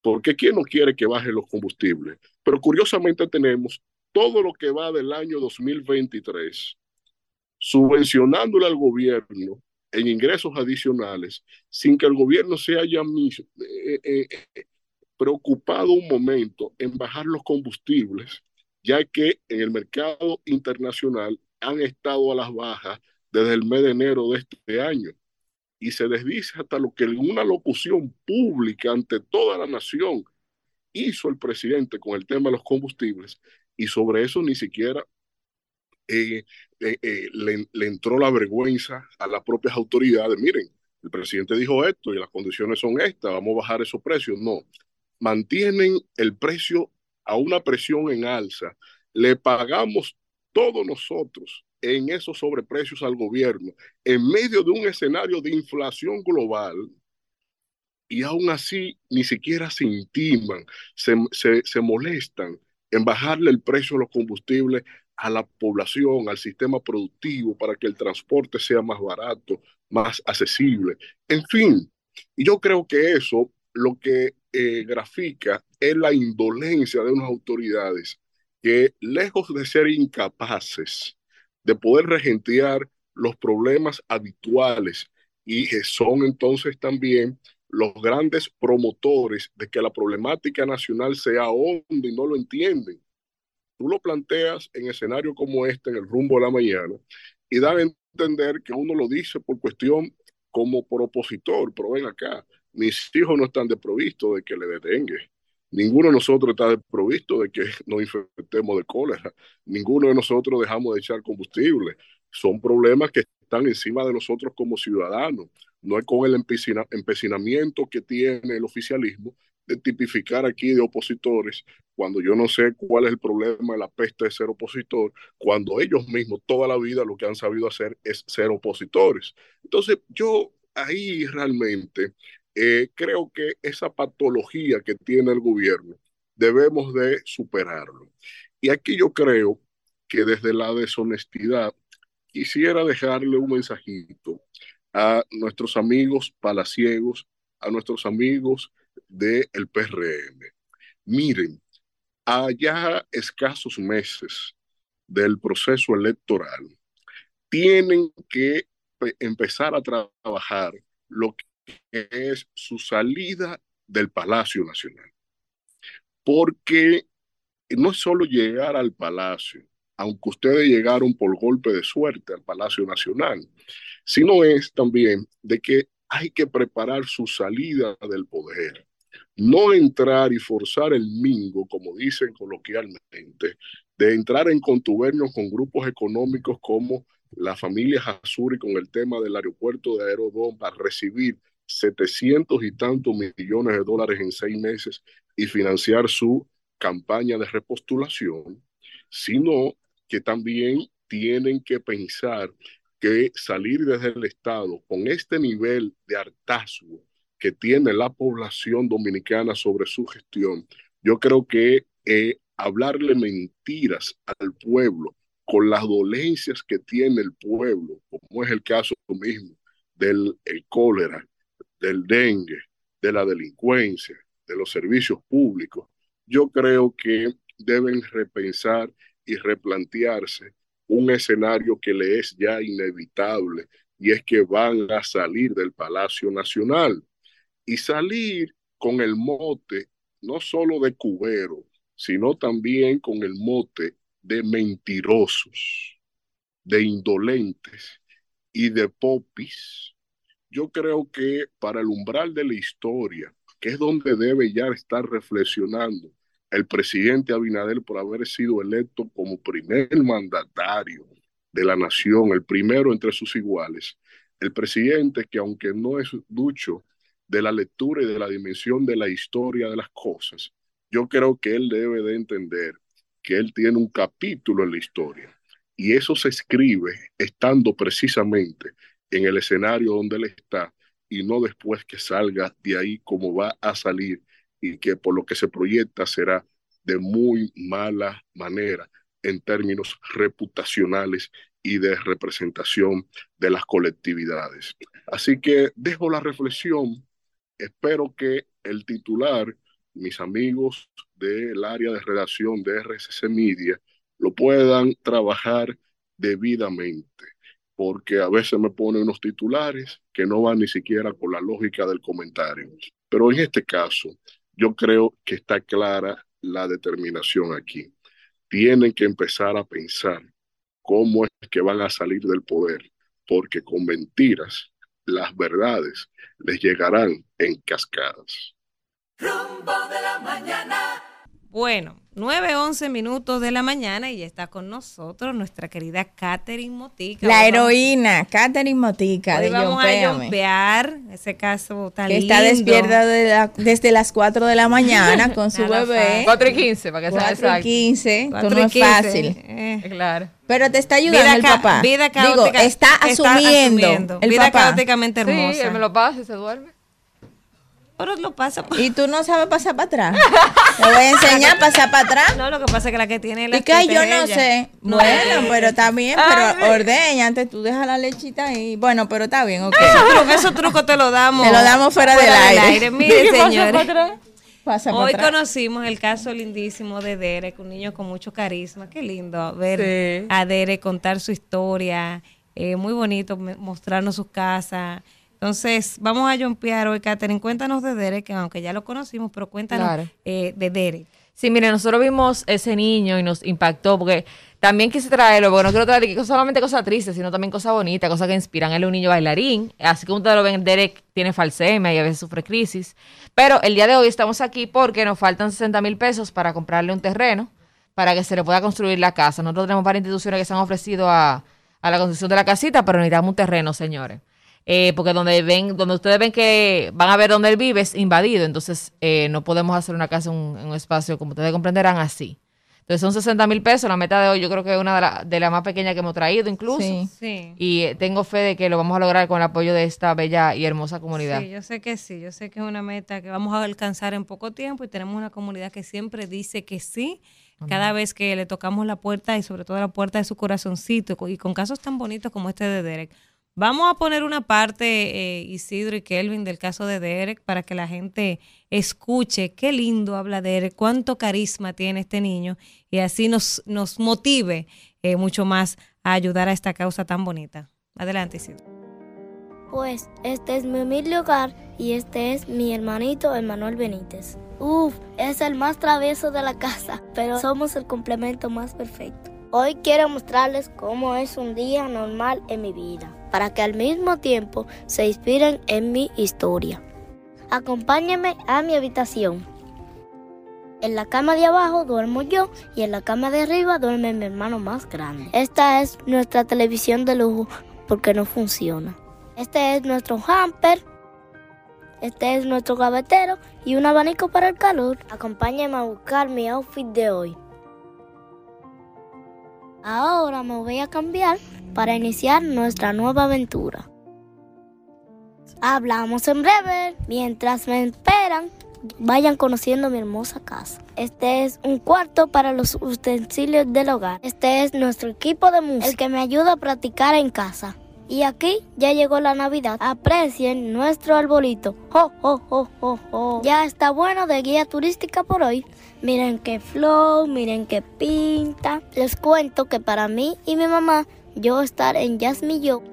porque ¿quién no quiere que bajen los combustibles? Pero curiosamente tenemos todo lo que va del año 2023 subvencionándole al gobierno en ingresos adicionales sin que el gobierno se haya eh, eh, preocupado un momento en bajar los combustibles ya que en el mercado internacional han estado a las bajas desde el mes de enero de este año. Y se desdice hasta lo que en una locución pública ante toda la nación hizo el presidente con el tema de los combustibles y sobre eso ni siquiera eh, eh, eh, le, le entró la vergüenza a las propias autoridades. Miren, el presidente dijo esto y las condiciones son estas, vamos a bajar esos precios. No, mantienen el precio a una presión en alza, le pagamos todos nosotros en esos sobreprecios al gobierno, en medio de un escenario de inflación global, y aún así ni siquiera se intiman, se, se, molestan en bajarle el precio de los combustibles a la población, al sistema productivo, para que el transporte sea más barato, más accesible. En fin, y yo creo que eso lo que eh, grafica es la indolencia de unas autoridades que, lejos de ser incapaces de poder regentear los problemas habituales y son entonces también los grandes promotores de que la problemática nacional sea honda y no lo entienden. Tú lo planteas en escenario como este, en el rumbo de la mañana, y dan a entender que uno lo dice por cuestión como por opositor, pero ven acá, mis hijos no están desprovistos de que le detengue. Ninguno de nosotros está desprovisto de que nos infectemos de cólera. Ninguno de nosotros dejamos de echar combustible. Son problemas que están encima de nosotros como ciudadanos. No es con el empecinamiento que tiene el oficialismo de tipificar aquí de opositores cuando yo no sé cuál es el problema de la peste de ser opositor, cuando ellos mismos toda la vida lo que han sabido hacer es ser opositores. Entonces yo ahí realmente eh, creo que esa patología que tiene el gobierno debemos de superarlo. Y aquí yo creo que desde la deshonestidad quisiera dejarle un mensajito a nuestros amigos palaciegos, a nuestros amigos del PRM. Miren, allá escasos meses del proceso electoral, tienen que empezar a trabajar lo es su salida del Palacio Nacional. Porque no es solo llegar al Palacio, aunque ustedes llegaron por golpe de suerte al Palacio Nacional, sino es también de que hay que preparar su salida del poder. No entrar y forzar el mingo, como dicen coloquialmente, de entrar en contubernio con grupos económicos como la familia Hasuri con el tema del aeropuerto de Aerodón para recibir 700 y tantos millones de dólares en seis meses y financiar su campaña de repostulación, sino que también tienen que pensar que salir desde el Estado con este nivel de hartazgo que tiene la población dominicana sobre su gestión, yo creo que eh, hablarle mentiras al pueblo con las dolencias que tiene el pueblo, como es el caso mismo del cólera, del dengue, de la delincuencia, de los servicios públicos, yo creo que deben repensar y replantearse un escenario que le es ya inevitable y es que van a salir del Palacio Nacional. Y salir con el mote no solo de cubero, sino también con el mote de mentirosos, de indolentes y de popis. Yo creo que para el umbral de la historia, que es donde debe ya estar reflexionando el presidente Abinader por haber sido electo como primer mandatario de la nación, el primero entre sus iguales. El presidente que aunque no es ducho de la lectura y de la dimensión de la historia de las cosas, yo creo que él debe de entender que él tiene un capítulo en la historia y eso se escribe estando precisamente en el escenario donde él está y no después que salga de ahí como va a salir y que por lo que se proyecta será de muy mala manera en términos reputacionales y de representación de las colectividades. Así que dejo la reflexión, espero que el titular, mis amigos del área de redacción de RCC Media, lo puedan trabajar debidamente, porque a veces me ponen unos titulares que no van ni siquiera con la lógica del comentario. Pero en este caso, yo creo que está clara la determinación aquí. Tienen que empezar a pensar cómo es que van a salir del poder, porque con mentiras las verdades les llegarán en cascadas. Rumbo de la mañana. Bueno, 9, 11 minutos de la mañana y ya está con nosotros nuestra querida Catherine Motica. La heroína, Catherine Motica Hoy de vamos a Yompeame, yompear, ese caso tan que está lindo. despierta de la- desde las 4 de la mañana con su bebé. fácil. 4 y 15, para que sea 4 y exacto. 15, esto Cuatro no y es 15, fácil. eh. Claro. Pero te está ayudando Vida el papá. vida Digo, caótica- está está asumiendo, asumiendo. el Vida papá. caóticamente Sí, hermosa. él me lo pasa y se duerme. Pero lo pasa. Y tú no sabes pasar para atrás. Te voy a enseñar a pasar para atrás. No, lo que pasa es que la que tiene la Y que yo no ella. sé. No, bueno, pero está bien, pero ordeña antes tú dejas la lechita ahí. Bueno, pero está bien, ok. Esos trucos, esos trucos te los damos. Te lo damos fuera del aire. Miren, ¿Qué pasa señores. Pasa Hoy atrás. conocimos el caso lindísimo de Derek, un niño con mucho carisma. Qué lindo ver Sí. a Derek contar su historia eh, muy bonito mostrarnos sus casas. Entonces, vamos a jumpear hoy, Catherine. Cuéntanos de Derek, que aunque ya lo conocimos, pero cuéntanos Claro. eh, de Derek. Sí, mire, nosotros vimos ese niño y nos impactó porque también quise traerlo, porque no quiero traer que solamente cosas tristes, sino también cosas bonitas, cosas que inspiran. Él es un niño bailarín, así como ustedes lo ven, Derek tiene falsemia y a veces sufre crisis. Pero el día de hoy estamos aquí porque nos faltan 60 mil pesos para comprarle un terreno para que se le pueda construir la casa. Nosotros tenemos varias instituciones que se han ofrecido a, a la construcción de la casita, pero necesitamos un terreno, señores. Eh, porque donde ven, donde ustedes ven que van a ver donde él vive es invadido, entonces eh, no podemos hacer una casa en un, espacio, como ustedes comprenderán, así. Entonces son 60 mil pesos, la meta de hoy yo creo que es una de las de las más pequeñas que hemos traído incluso. Sí. Sí. Y eh, tengo fe de que lo vamos a lograr con el apoyo de esta bella y hermosa comunidad. Sí, yo sé que sí, yo sé que es una meta que vamos a alcanzar en poco tiempo y tenemos una comunidad que siempre dice que sí, cada vez que le tocamos la puerta y sobre todo la puerta de su corazoncito y con casos tan bonitos como este de Derek. Vamos a poner una parte, eh, Isidro y Kelvin, del caso de Derek para que la gente escuche qué lindo habla Derek, cuánto carisma tiene este niño y así nos, nos motive eh, mucho más a ayudar a esta causa tan bonita. Adelante, Isidro. Pues este es mi humilde hogar y este es mi hermanito Emanuel Benítez. Uf, es el más travieso de la casa, pero somos el complemento más perfecto. Hoy quiero mostrarles cómo es un día normal en mi vida, para que al mismo tiempo se inspiren en mi historia. Acompáñenme a mi habitación. En la cama de abajo duermo yo y en la cama de arriba duerme mi hermano más grande. Esta es nuestra televisión de lujo porque no funciona. Este es nuestro hamper. Este es nuestro gavetero y un abanico para el calor. Acompáñenme a buscar mi outfit de hoy. Ahora me voy a cambiar para iniciar nuestra nueva aventura. Hablamos en breve. Mientras me esperan, vayan conociendo mi hermosa casa. Este es un cuarto para los utensilios del hogar. Este es nuestro equipo de música, el que me ayuda a practicar en casa. Y aquí ya llegó la Navidad. Aprecien nuestro arbolito. Ya está bueno de guía turística por hoy. Miren qué flow, miren qué pinta. Les cuento que para mí y mi mamá, yo estar en Jazz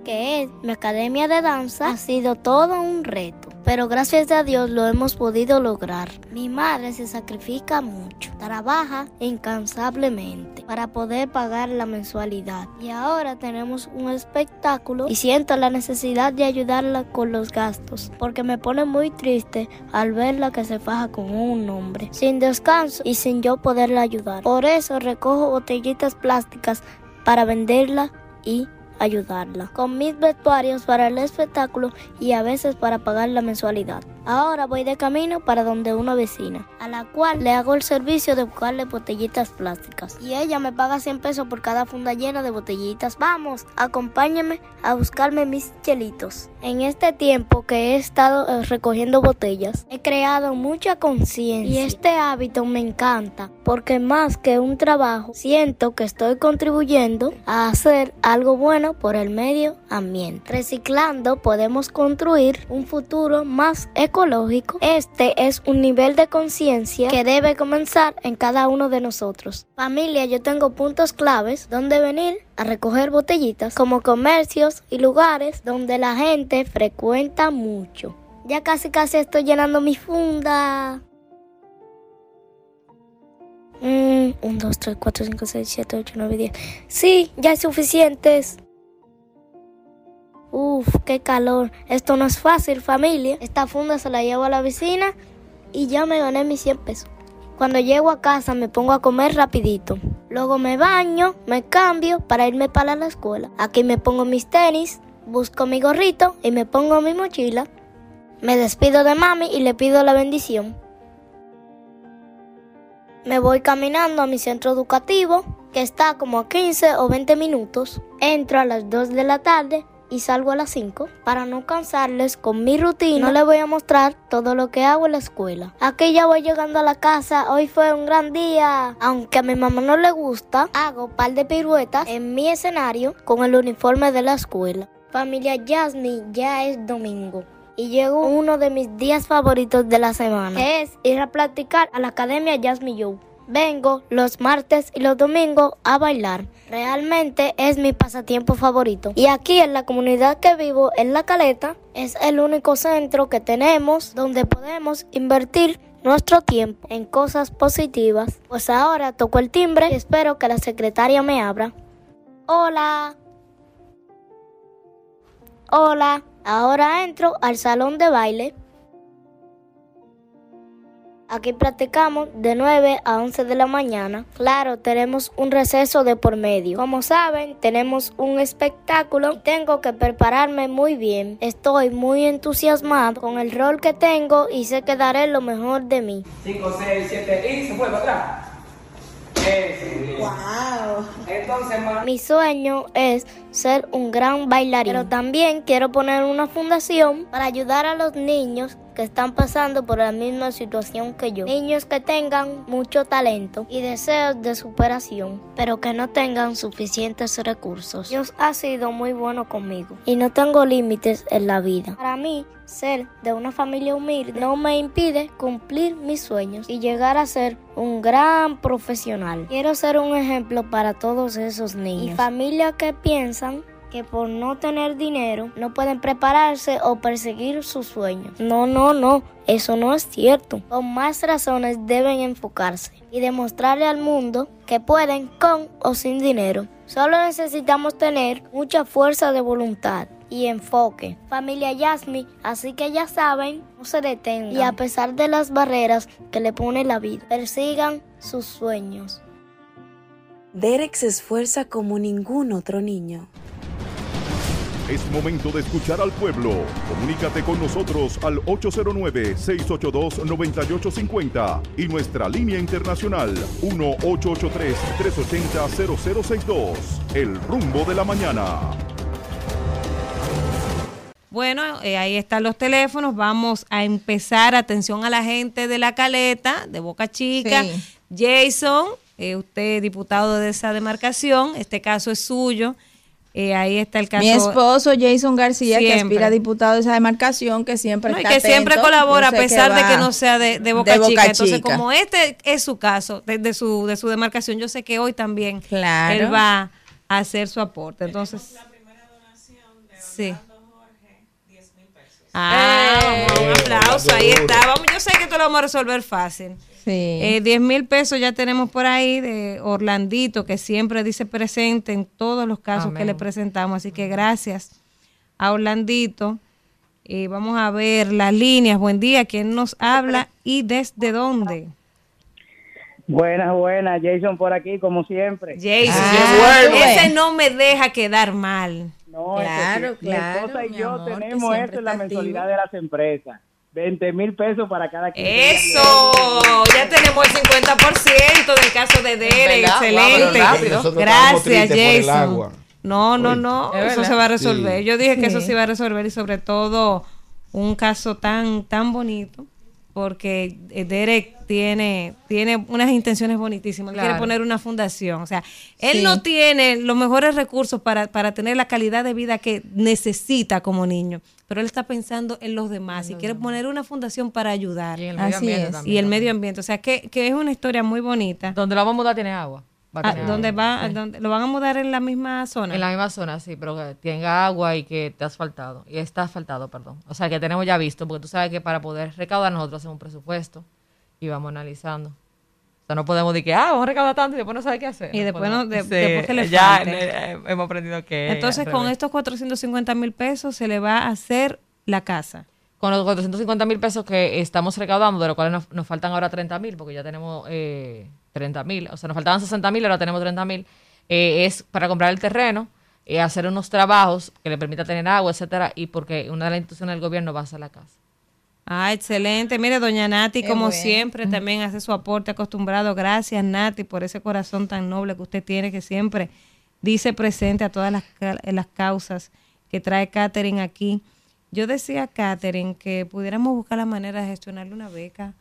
que es mi academia de danza, ha sido todo un reto. Pero gracias a Dios lo hemos podido lograr. Mi madre se sacrifica mucho, trabaja incansablemente para poder pagar la mensualidad. Y ahora tenemos un espectáculo y siento la necesidad de ayudarla con los gastos, porque me pone muy triste al verla que se faja con un hombre, sin descanso y sin yo poderla ayudar. Por eso recojo botellitas plásticas para venderla y ayudarla. Con mis vestuarios para el espectáculo y a veces para pagar la mensualidad. Ahora voy de camino para donde una vecina, a la cual le hago el servicio de buscarle botellitas plásticas. Y ella me paga 100 pesos por cada funda llena de botellitas. Vamos, acompáñame a buscarme mis chelitos. En este tiempo que he estado eh, recogiendo botellas, he creado mucha conciencia. Y este hábito me encanta, porque más que un trabajo, siento que estoy contribuyendo a hacer algo bueno por el medio ambiente. Reciclando podemos construir un futuro más Este es un nivel de conciencia que debe comenzar en cada uno de nosotros. Familia, yo tengo puntos claves donde venir a recoger botellitas, como comercios y lugares donde la gente frecuenta mucho. Ya casi casi estoy llenando mi funda. Mm, 1, 2, 3, 4, 5, 6, 7, 8, 9, 10. Sí, ya es suficientes. Uf, qué calor. Esto no es fácil, familia. Esta funda se la llevo a la vecina y ya me gané mis 100 pesos. Cuando llego a casa me pongo a comer rapidito. Luego me baño, me cambio para irme para la escuela. Aquí me pongo mis tenis, busco mi gorrito y me pongo mi mochila. Me despido de mami y le pido la bendición. Me voy caminando a mi centro educativo, que está como a 15 o 20 minutos. Entro a las 2 de la tarde y salgo a las 5. Para no cansarles con mi rutina, no les voy a mostrar todo lo que hago en la escuela. Aquí ya voy llegando a la casa, hoy fue un gran día. Aunque a mi mamá no le gusta, hago un par de piruetas en mi escenario con el uniforme de la escuela. Familia Yasni, ya es domingo. Y llegó uno de mis días favoritos de la semana, que es ir a practicar a la Academia Jasmine Joe. Vengo los martes y los domingos a bailar. Realmente es mi pasatiempo favorito. Y aquí en la comunidad que vivo, en La Caleta, es el único centro que tenemos donde podemos invertir nuestro tiempo en cosas positivas. Pues ahora toco el timbre y espero que la secretaria me abra. Hola. Hola. Ahora entro al salón de baile. Aquí practicamos de 9 a 11 de la mañana. Claro, tenemos un receso de por medio. Como saben, tenemos un espectáculo y tengo que prepararme muy bien. Estoy muy entusiasmado con el rol que tengo y sé que daré lo mejor de mí. 5, 6, 7 y se fue para atrás. Wow. Entonces, ma- Mi sueño es ser un gran bailarín, pero también quiero poner una fundación para ayudar a los niños que están pasando por la misma situación que yo. Niños que tengan mucho talento y deseos de superación, pero que no tengan suficientes recursos. Dios ha sido muy bueno conmigo y no tengo límites en la vida. Para mí, ser de una familia humilde no me impide cumplir mis sueños y llegar a ser un gran profesional. Quiero ser un ejemplo para todos esos niños y familias que piensan que por no tener dinero no pueden prepararse o perseguir sus sueños. No, no, no, eso no es cierto. Con más razones deben enfocarse y demostrarle al mundo que pueden con o sin dinero. Solo necesitamos tener mucha fuerza de voluntad y enfoque. Familia Yasmi, así que ya saben, no se detengan y a pesar de las barreras que le pone la vida, persigan sus sueños. Derek se esfuerza como ningún otro niño. Es momento de escuchar al pueblo. Comunícate con nosotros al 809-682-9850 y nuestra línea internacional 1-883-380-0062. El rumbo de la mañana. Bueno, eh, ahí están los teléfonos. Vamos a empezar. Atención a la gente de la caleta, de Boca Chica. Sí. Jason, eh, usted diputado de esa demarcación, este caso es suyo. Eh, ahí está el caso. Mi esposo Jason García, que Siempre. aspira a diputado de esa demarcación, que siempre No, y que siempre colabora a pesar de que no sea de, de Boca, de Boca Chica. Entonces, como este es su caso, de, de su, de su demarcación, yo sé que hoy también Claro. él va a hacer su aporte. Entonces, sí. Ah, vamos, un aplauso, ahí está. Vamos, yo sé que esto lo vamos a resolver fácil. Sí. Eh, 10 mil pesos ya tenemos por ahí de Orlandito, que siempre dice presente en todos los casos Amén. que le presentamos. Así que gracias a Orlandito. Eh, vamos a ver las líneas. Buen día, ¿quién nos habla y desde dónde? Buenas, buenas. Jason por aquí, como siempre. Jason, Ah, ese no me deja quedar mal. No, es que Claro, claro, Mi esposa y mi yo amor, tenemos esto en la mensualidad activo. de las empresas. 20 mil pesos para cada quien. Eso, ya tenemos el 50% del caso de ¿Verdad? excelente. Wow, Gracias, Jason. No, no, no, Es eso verdad. se va a resolver. Sí. Yo dije que eso Sí. se iba a resolver y sobre todo un caso tan tan bonito porque eh, Derek tiene tiene unas intenciones bonitísimas. Claro. quiere poner una fundación, o sea, él Sí. no tiene los mejores recursos para, para tener la calidad de vida que necesita como niño, pero él está pensando en los demás y quiere poner una fundación para ayudar. Y el medio Así ambiente es. también. Y el medio ambiente, o sea, que, que es una historia muy bonita. Donde lo vamos a mudar tiene agua. Va a Ah, tener ¿Dónde agua. va? Sí. ¿Dónde- ¿Lo van a mudar en la misma zona? En la misma zona, sí, pero que tenga agua y que esté asfaltado. Y está asfaltado, perdón. O sea, que tenemos ya visto, porque tú sabes que para poder recaudar nosotros hacemos un presupuesto y vamos analizando. O sea, no podemos decir que, ah, vamos a recaudar tanto y después no sabe qué hacer. Y después no- de- después que le ya falte. eh, hemos aprendido que... Entonces, con revés. estos 450 mil pesos se le va a hacer la casa. Con los 450 mil pesos que estamos recaudando, de los cuales nos, nos faltan ahora 30 mil, porque ya tenemos eh, 30 mil, o sea, nos faltaban 60 mil, ahora tenemos 30 mil, eh, es para comprar el terreno, eh, hacer unos trabajos que le permita tener agua, etcétera, y porque una de las instituciones del gobierno va a ser la casa. Ah, excelente. Mire, doña Nati, Qué como bueno. siempre, también hace su aporte acostumbrado. Gracias, Nati, por ese corazón tan noble que usted tiene, que siempre dice presente a todas las, las causas que trae Catherine aquí. Yo decía a Catherine que pudiéramos buscar la manera de gestionarle una beca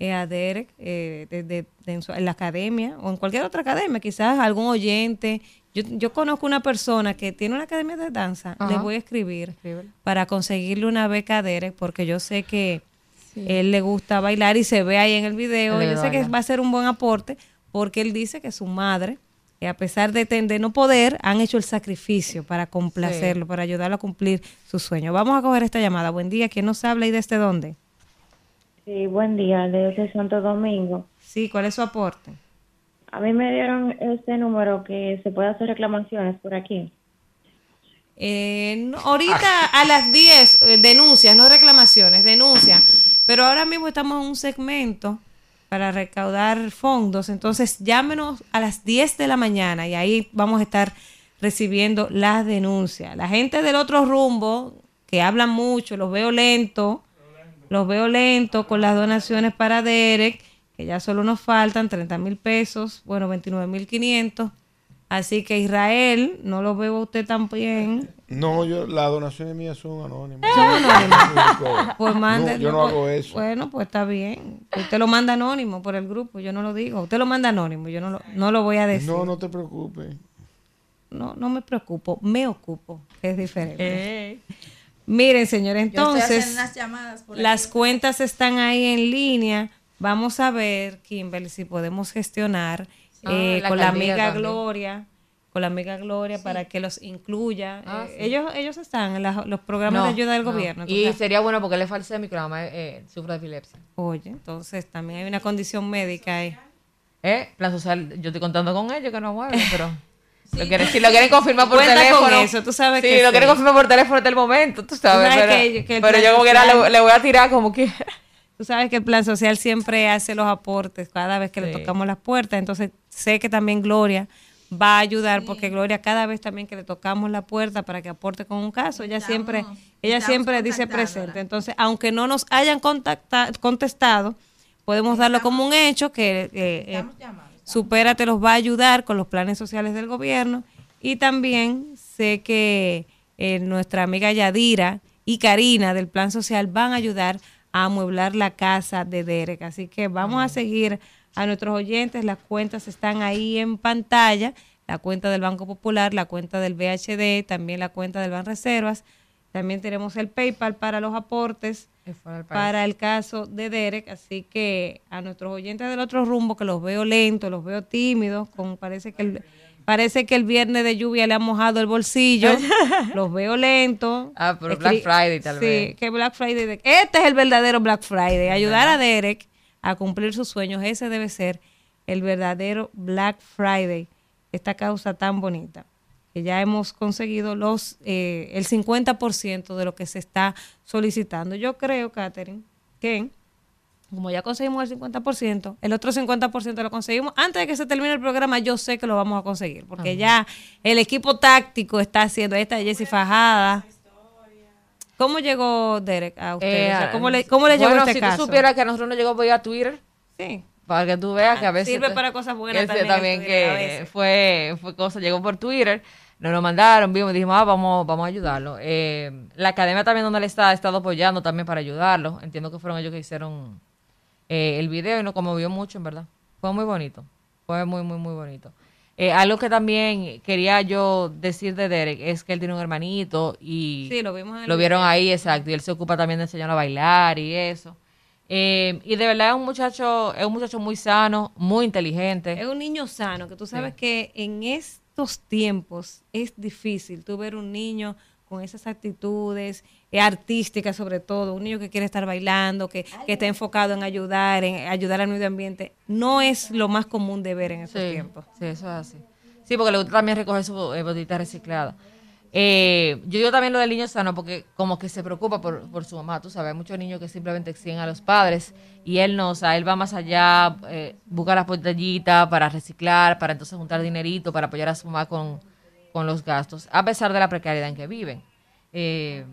eh, a Derek eh, de- de- de en, la academia o en cualquier otra academia, quizás algún oyente. Yo, yo conozco una persona que tiene una academia de danza, le voy a escribir Escríbele. para conseguirle una beca a Derek porque yo sé que Él le gusta bailar y se ve ahí en el video. Yo sé que va a ser un buen aporte porque él dice que su madre, eh, a pesar de, de no poder, han hecho el sacrificio para complacerlo, para ayudarlo a cumplir su sueño. Vamos a coger esta llamada. Buen día. ¿Quién nos habla y desde dónde? Sí, buen día, desde Santo Domingo. Sí, ¿cuál es su aporte? A mí me dieron este número que se puede hacer reclamaciones por aquí. Eh, no, ahorita a las 10 eh, denuncias, no reclamaciones, denuncias. Pero ahora mismo estamos en un segmento para recaudar fondos. Entonces llámenos a las 10 de la mañana y ahí vamos a estar recibiendo las denuncias. La gente del otro rumbo, que hablan mucho, los veo lento, los veo lento con las donaciones para Derek, que ya solo nos faltan 30 mil pesos, bueno, 29 mil 500. Así que Israel, no lo veo a usted tan bien. No, yo, las donaciones mías son anónimas. Son anónimas. Pues No, mande- yo no hago eso. Bueno, pues está bien. Usted lo manda anónimo por el grupo, yo no lo digo. Usted lo manda anónimo, yo no lo, no lo voy a decir. No, no te preocupes. No, no me preocupo, me ocupo, que es diferente. Eh. Miren, señores, entonces por las cuentas están ahí en línea. Vamos a ver, Kimberly, si podemos gestionar Ah, eh, la con la amiga también. Gloria, con la amiga Gloria para que los incluya. Ah, Eh, sí. ellos ellos están en las- los programas de ayuda del no. gobierno. Y sería bueno porque él es falsémico, la mamá eh, sufre de epilepsia. Oye, entonces también hay una condición médica ahí. ¿Eh? Plan social, yo estoy contando con ellos que no mueven, pero... Lo quieren- si lo quieren confirmar por Cuenta con teléfono. eso, tú sabes sí, que lo sí. quieren confirmar por teléfono hasta el momento, tú sabes. sabes pero que- que el pero plan yo como que era, le, le voy a tirar como que... Tú sabes que el plan social siempre hace los aportes cada vez que le tocamos las puertas, entonces sé que también Gloria va a ayudar porque Gloria cada vez también que le tocamos la puerta para que aporte con un caso, ella siempre ella siempre dice presente. Entonces, aunque no nos hayan contacta- contestado, podemos darlo como un hecho que eh, eh, Supérate los va a ayudar con los planes sociales del gobierno. Y también sé que eh, nuestra amiga Yadira y Karina del plan social van a ayudar a amueblar la casa de Derek. Así que vamos a seguir a nuestros oyentes, las cuentas están ahí en pantalla, la cuenta del Banco Popular, la cuenta del BHD, también la cuenta del Ban Reservas, también tenemos el PayPal para los aportes. Para el caso de Derek, así que a nuestros oyentes del otro rumbo que los veo lentos, los veo tímidos, con parece que el parece que el viernes de lluvia le ha mojado el bolsillo, los veo lentos. Ah, pero Escri- Black Friday tal sí, vez. que Black Friday, de- este es el verdadero Black Friday, ayudar a Derek a cumplir sus sueños, ese debe ser el verdadero Black Friday, esta causa tan bonita que ya hemos conseguido los eh, el 50% de lo que se está solicitando. Yo creo, Catherine, que como ya conseguimos el 50%, el otro 50% lo conseguimos antes de que se termine el programa, yo sé que lo vamos a conseguir, porque ya el equipo táctico está haciendo, ahí está Jessy Fajada. ¿Cómo llegó Derek a usted? Eh, O sea, ¿Cómo le, cómo le llegó este si caso? tú supieras que a nosotros nos llegó vía Twitter. Sí. Para que tú veas que a veces... Sirve para cosas buenas también a que fue, fue cosa, llegó por Twitter, nos lo mandaron, vimos y dijimos, ah, vamos, vamos a ayudarlo. Eh, la academia también donde él está, ha estado apoyando también para ayudarlo. Entiendo que fueron ellos que hicieron eh, el video y nos conmovió mucho, en verdad. Fue muy bonito. Fue muy, muy, muy bonito. Eh, algo que también quería yo decir de Derek es que él tiene un hermanito y Sí, lo vimos lo vieron video. ahí, exacto, y él se ocupa también de enseñarlo a bailar y eso. Eh, y de verdad es un muchacho, es un muchacho muy sano, muy inteligente. Es un niño sano, que tú sabes que en estos tiempos es difícil tú ver un niño con esas actitudes eh, artísticas sobre todo, un niño que quiere estar bailando, que, que está enfocado en ayudar, en ayudar al medio ambiente, no es lo más común de ver en estos Sí, tiempos. Sí, eso es así. Sí, porque le gusta también recoger su eh, botita reciclada. Eh, yo digo también lo del niño sano porque como que se preocupa por, por su mamá, tú sabes, hay muchos niños que simplemente exigen a los padres y él no, o sea, él va más allá, eh, busca las botellitas para reciclar, para entonces juntar dinerito, para apoyar a su mamá con, con los gastos, a pesar de la precariedad en que viven. Eh,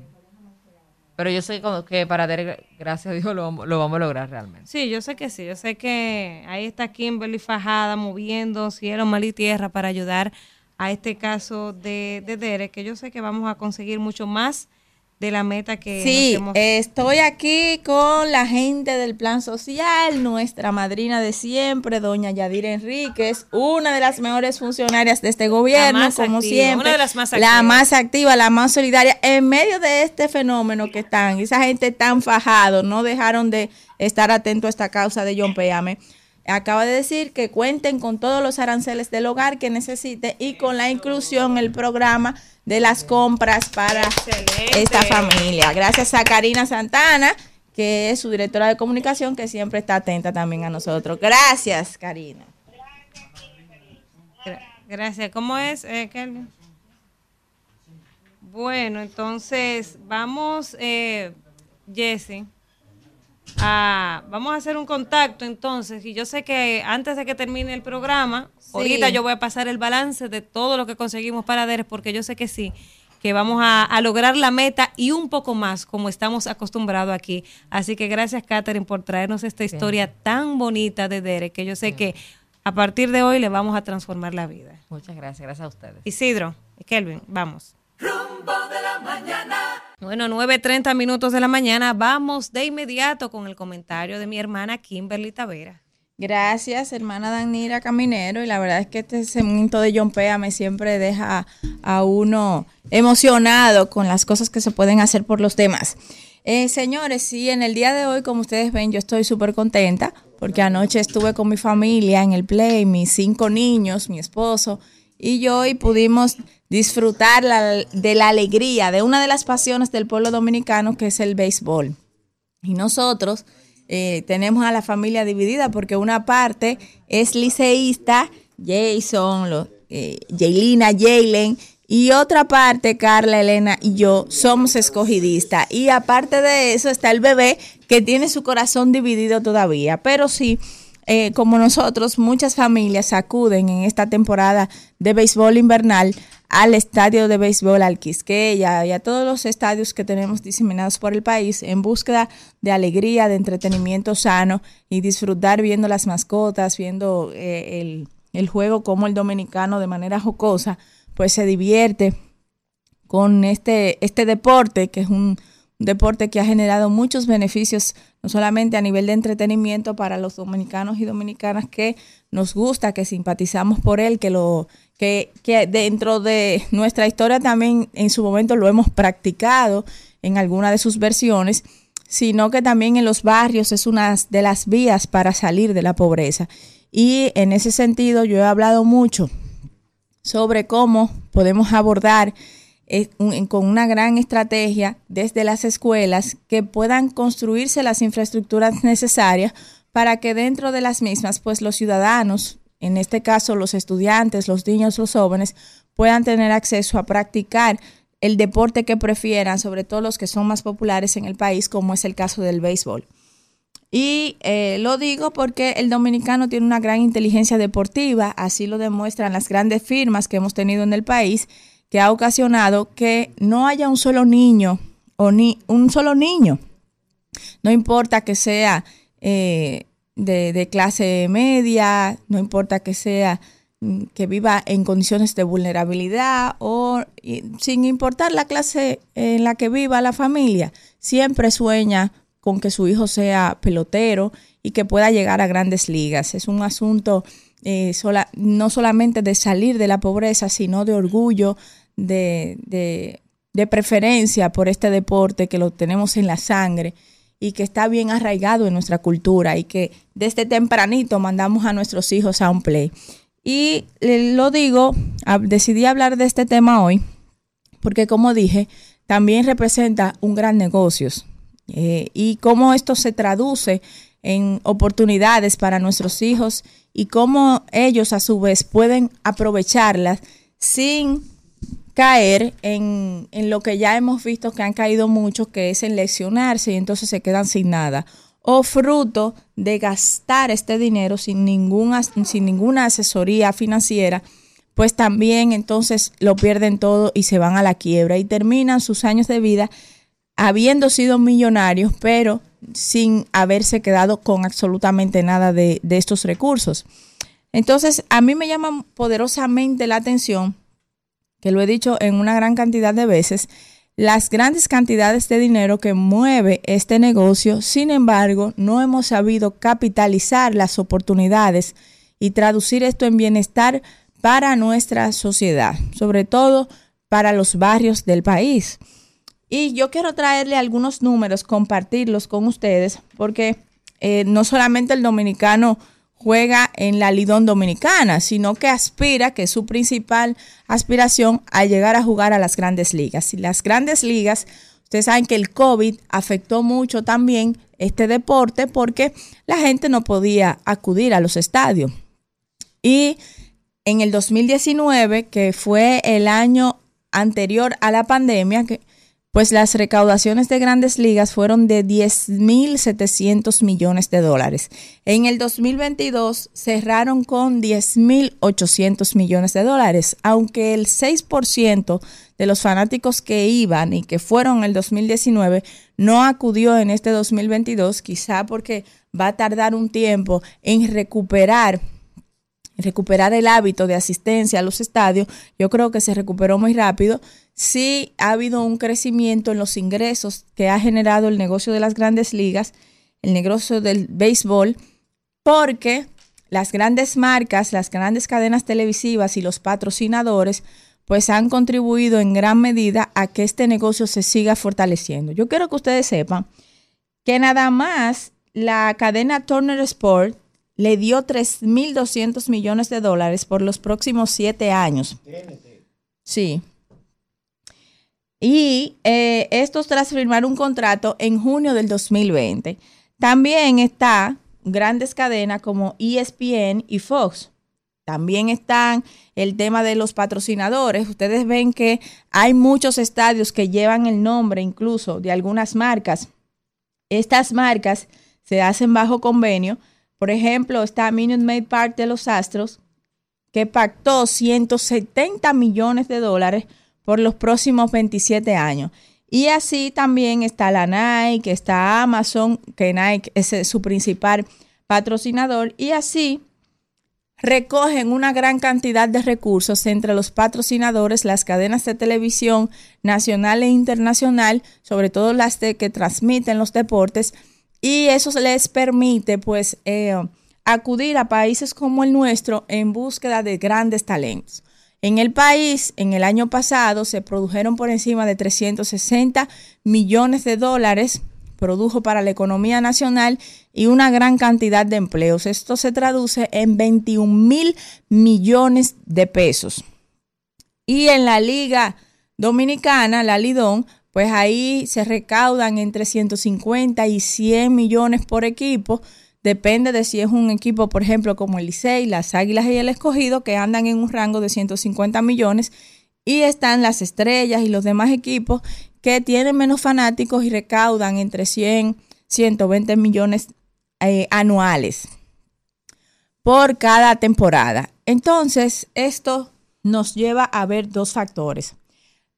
pero yo sé que para Derek, gracias a Dios, lo, lo vamos a lograr realmente. Sí, yo sé que sí, yo sé que ahí está Kimberly Fajada moviendo cielo, mal y tierra para ayudar a este caso de, de Derek, que yo sé que vamos a conseguir mucho más de la meta que Sí, hemos- estoy aquí con la gente del Plan Social, nuestra madrina de siempre, doña Yadira Enríquez, una de las mejores funcionarias de este gobierno, como activa, siempre. una de las más La activas. más activa, la más solidaria. En medio de este fenómeno que están, esa gente tan fajado, no dejaron de estar atento a esta causa de John Péame. Acaba de decir que cuenten con todos los aranceles del hogar que necesite y con la inclusión, el programa de las compras para esta familia. Gracias a Karina Santana, que es su directora de comunicación, que siempre está atenta también a nosotros. Gracias, Karina. Gra- Gracias. ¿Cómo es, eh, Kelvin? Bueno, entonces vamos, eh, Jesse, a, vamos a hacer un contacto entonces. Y yo sé que antes de que termine el programa, ahorita yo voy a pasar el balance de todo lo que conseguimos para DERES, porque yo sé que sí, que vamos a, a lograr la meta y un poco más, como estamos acostumbrados aquí. Así que gracias, Catherine, por traernos esta historia tan bonita de DERES, que yo sé que a partir de hoy le vamos a transformar la vida. Muchas gracias, gracias a ustedes. Isidro, Kelvin, vamos. Rumbo de la mañana. Bueno, 9.30 minutos de la mañana. Vamos de inmediato con el comentario de mi hermana Kimberly Tavera. Gracias, hermana Danira Caminero. Y la verdad es que este segmento de John Pea me siempre deja a uno emocionado con las cosas que se pueden hacer por los demás. Eh, señores, sí, en el día de hoy, como ustedes ven, yo estoy súper contenta porque anoche estuve con mi familia en el play, mis cinco niños, mi esposo y yo, y pudimos disfrutar la- de la alegría de una de las pasiones del pueblo dominicano, que es el béisbol. Y nosotros eh, tenemos a la familia dividida porque una parte es liceísta, Jason, lo, eh, Jaylina, Jalen, y otra parte, Carla, Elena y yo, somos escogidistas. Y aparte de eso está el bebé que tiene su corazón dividido todavía. Pero sí, eh, como nosotros, muchas familias acuden en esta temporada de béisbol invernal al estadio de béisbol al Quisqueya y a todos los estadios que tenemos diseminados por el país en búsqueda de alegría, de entretenimiento sano y disfrutar viendo las mascotas, viendo eh, el, el juego como el dominicano de manera jocosa, pues se divierte con este, este deporte, que es un deporte que ha generado muchos beneficios, no solamente a nivel de entretenimiento para los dominicanos y dominicanas que nos gusta, que simpatizamos por él, que lo que, que dentro de nuestra historia también en su momento lo hemos practicado en alguna de sus versiones, sino que también en los barrios es una de las vías para salir de la pobreza. Y en ese sentido yo he hablado mucho sobre cómo podemos abordar con una gran estrategia desde las escuelas que puedan construirse las infraestructuras necesarias para que dentro de las mismas, pues los ciudadanos, en este caso los estudiantes, los niños, los jóvenes, puedan tener acceso a practicar el deporte que prefieran, sobre todo los que son más populares en el país, como es el caso del béisbol. Y eh, lo digo porque el dominicano tiene una gran inteligencia deportiva, así lo demuestran las grandes firmas que hemos tenido en el país, que ha ocasionado que no haya un solo niño o ni un solo niño. No importa que sea eh, de, clase media, no importa que sea mm, que viva en condiciones de vulnerabilidad o sin importar la clase en la que viva la familia, siempre sueña con que su hijo sea pelotero y que pueda llegar a grandes ligas. Es un asunto eh, no solamente de salir de la pobreza, sino de orgullo, de, de- de preferencia por este deporte que lo tenemos en la sangre y que está bien arraigado en nuestra cultura y que desde tempranito mandamos a nuestros hijos a un play. Y lo digo, decidí hablar de este tema hoy porque como dije, también representa un gran negocio eh, y cómo esto se traduce en oportunidades para nuestros hijos y cómo ellos a su vez pueden aprovecharlas sin caer en, en lo que ya hemos visto que han caído muchos, que es en leccionarse y entonces se quedan sin nada. O fruto de gastar este dinero sin, ningún, sin ninguna asesoría financiera, pues también entonces lo pierden todo y se van a la quiebra y terminan sus años de vida habiendo sido millonarios, pero sin haberse quedado con absolutamente nada de, de estos recursos. Entonces, a mí me llama poderosamente la atención, que lo he dicho en una gran cantidad de veces, las grandes cantidades de dinero que mueve este negocio, sin embargo, no hemos sabido capitalizar las oportunidades y traducir esto en bienestar para nuestra sociedad, sobre todo para los barrios del país. Y yo quiero traerle algunos números, compartirlos con ustedes, porque eh, no solamente el dominicano juega en la Lidón Dominicana, sino que aspira, que es su principal aspiración, a llegar a jugar a las grandes ligas. Y las grandes ligas, ustedes saben que el COVID afectó mucho también este deporte porque la gente no podía acudir a los estadios. Y en el 2019, que fue el año anterior a la pandemia, que pues las recaudaciones de grandes ligas fueron de 10.700 millones de dólares. En el 2022 cerraron con 10.800 millones de dólares, aunque el 6% de los fanáticos que iban y que fueron en el 2019 no acudió en este 2022, quizá porque va a tardar un tiempo en recuperar recuperar el hábito de asistencia a los estadios, yo creo que se recuperó muy rápido. Sí ha habido un crecimiento en los ingresos que ha generado el negocio de las grandes ligas, el negocio del béisbol, porque las grandes marcas, las grandes cadenas televisivas y los patrocinadores, pues han contribuido en gran medida a que este negocio se siga fortaleciendo. Yo quiero que ustedes sepan que nada más la cadena Turner Sport le dio 3.200 millones de dólares por los próximos siete años. Sí. Y eh, estos tras firmar un contrato en junio del 2020. También está grandes cadenas como ESPN y Fox. También están el tema de los patrocinadores. Ustedes ven que hay muchos estadios que llevan el nombre incluso de algunas marcas. Estas marcas se hacen bajo convenio por ejemplo, está Minute Maid Park de los Astros, que pactó 170 millones de dólares por los próximos 27 años. Y así también está la Nike, está Amazon, que Nike es su principal patrocinador. Y así recogen una gran cantidad de recursos entre los patrocinadores, las cadenas de televisión nacional e internacional, sobre todo las de que transmiten los deportes, y eso les permite pues eh, acudir a países como el nuestro en búsqueda de grandes talentos. En el país, en el año pasado, se produjeron por encima de 360 millones de dólares, produjo para la economía nacional y una gran cantidad de empleos. Esto se traduce en 21 mil millones de pesos. Y en la Liga Dominicana, la Lidón, pues ahí se recaudan entre 150 y 100 millones por equipo. Depende de si es un equipo, por ejemplo, como el Licey, las Águilas y el Escogido, que andan en un rango de 150 millones. Y están las estrellas y los demás equipos que tienen menos fanáticos y recaudan entre 100, 120 millones eh, anuales por cada temporada. Entonces, esto nos lleva a ver dos factores.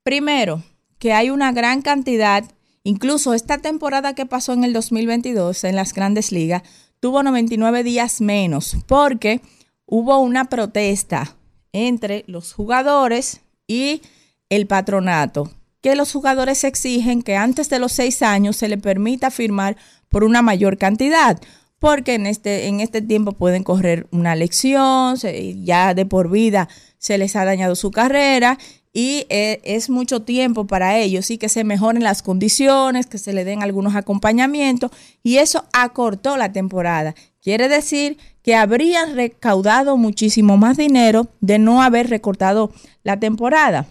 Primero, que hay una gran cantidad, incluso esta temporada que pasó en el 2022 en las grandes ligas, tuvo 99 días menos porque hubo una protesta entre los jugadores y el patronato, que los jugadores exigen que antes de los seis años se le permita firmar por una mayor cantidad, porque en este, en este tiempo pueden correr una lección, ya de por vida se les ha dañado su carrera y eh, es mucho tiempo para ellos y que se mejoren las condiciones, que se le den algunos acompañamientos y eso acortó la temporada. Quiere decir que habrían recaudado muchísimo más dinero de no haber recortado la temporada.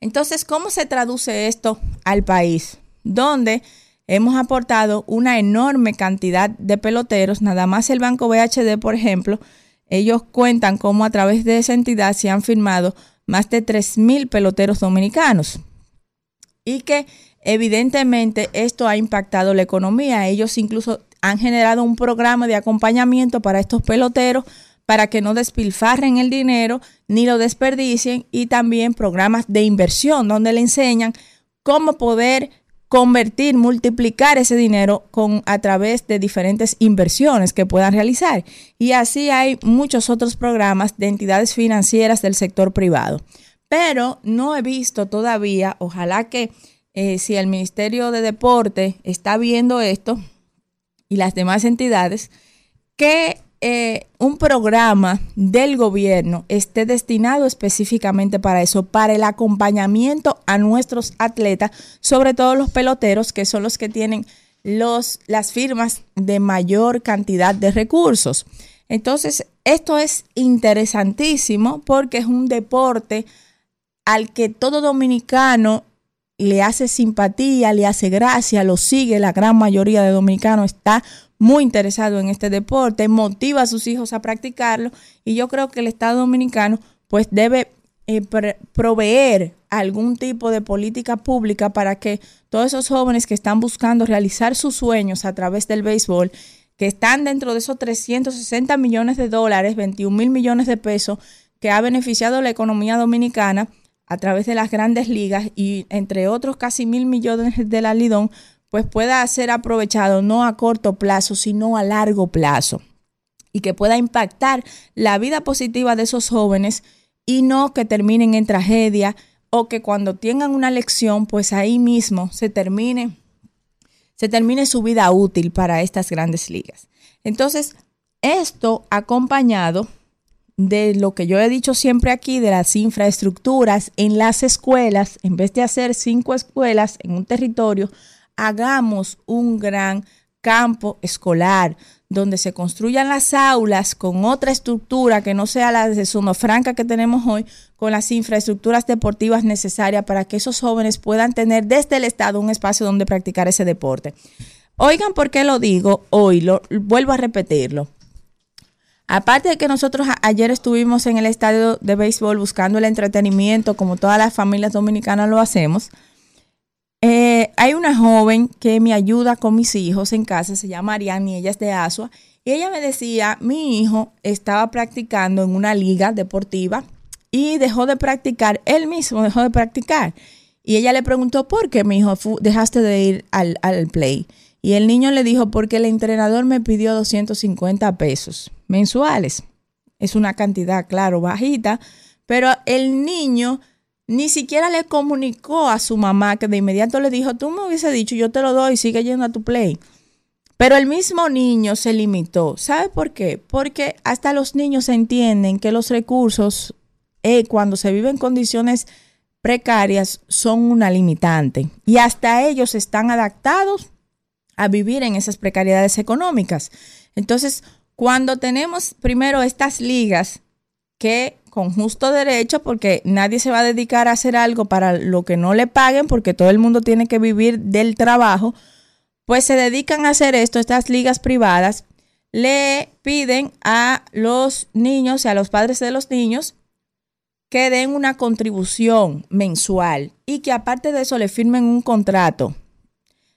Entonces, ¿cómo se traduce esto al país? Donde hemos aportado una enorme cantidad de peloteros, nada más el Banco BHD, por ejemplo, ellos cuentan cómo a través de esa entidad se han firmado más de 3.000 peloteros dominicanos. Y que evidentemente esto ha impactado la economía. Ellos incluso han generado un programa de acompañamiento para estos peloteros para que no despilfarren el dinero ni lo desperdicien y también programas de inversión donde le enseñan cómo poder convertir, multiplicar ese dinero con, a través de diferentes inversiones que puedan realizar. Y así hay muchos otros programas de entidades financieras del sector privado. pero no he visto todavía, ojalá que eh, si el Ministerio de Deporte está viendo esto y las demás entidades, que eh, un programa del gobierno esté destinado específicamente para eso, para el acompañamiento a nuestros atletas, sobre todo los peloteros, que son los que tienen los, las firmas de mayor cantidad de recursos. Entonces, esto es interesantísimo porque es un deporte al que todo dominicano le hace simpatía, le hace gracia, lo sigue, la gran mayoría de dominicanos está muy interesado en este deporte, motiva a sus hijos a practicarlo y yo creo que el Estado dominicano pues debe eh, proveer algún tipo de política pública para que todos esos jóvenes que están buscando realizar sus sueños a través del béisbol, que están dentro de esos 360 millones de dólares, 21 mil millones de pesos que ha beneficiado la economía dominicana a través de las grandes ligas y entre otros casi mil millones de la Lidón, pues pueda ser aprovechado no a corto plazo, sino a largo plazo y que pueda impactar la vida positiva de esos jóvenes y no que terminen en tragedia o que cuando tengan una lección, pues ahí mismo se termine se termine su vida útil para estas grandes ligas. Entonces, esto acompañado de lo que yo he dicho siempre aquí, de las infraestructuras en las escuelas, en vez de hacer cinco escuelas en un territorio, hagamos un gran campo escolar donde se construyan las aulas con otra estructura que no sea la de Zona Franca que tenemos hoy, con las infraestructuras deportivas necesarias para que esos jóvenes puedan tener desde el Estado un espacio donde practicar ese deporte. Oigan, ¿por qué lo digo hoy? Lo, vuelvo a repetirlo. Aparte de que nosotros ayer estuvimos en el estadio de béisbol buscando el entretenimiento, como todas las familias dominicanas lo hacemos, eh, hay una joven que me ayuda con mis hijos en casa, se llama Ariane y ella es de Asua. Y ella me decía, mi hijo estaba practicando en una liga deportiva y dejó de practicar, él mismo dejó de practicar. Y ella le preguntó, ¿por qué, mi hijo, dejaste de ir al, al play? Y el niño le dijo, porque el entrenador me pidió 250 pesos mensuales. Es una cantidad, claro, bajita, pero el niño ni siquiera le comunicó a su mamá que de inmediato le dijo, tú me hubiese dicho, yo te lo doy, sigue yendo a tu play. Pero el mismo niño se limitó. ¿Sabe por qué? Porque hasta los niños entienden que los recursos, eh, cuando se viven en condiciones precarias, son una limitante. Y hasta ellos están adaptados a vivir en esas precariedades económicas. Entonces, cuando tenemos primero estas ligas que con justo derecho, porque nadie se va a dedicar a hacer algo para lo que no le paguen, porque todo el mundo tiene que vivir del trabajo, pues se dedican a hacer esto, estas ligas privadas, le piden a los niños y a los padres de los niños que den una contribución mensual y que aparte de eso le firmen un contrato.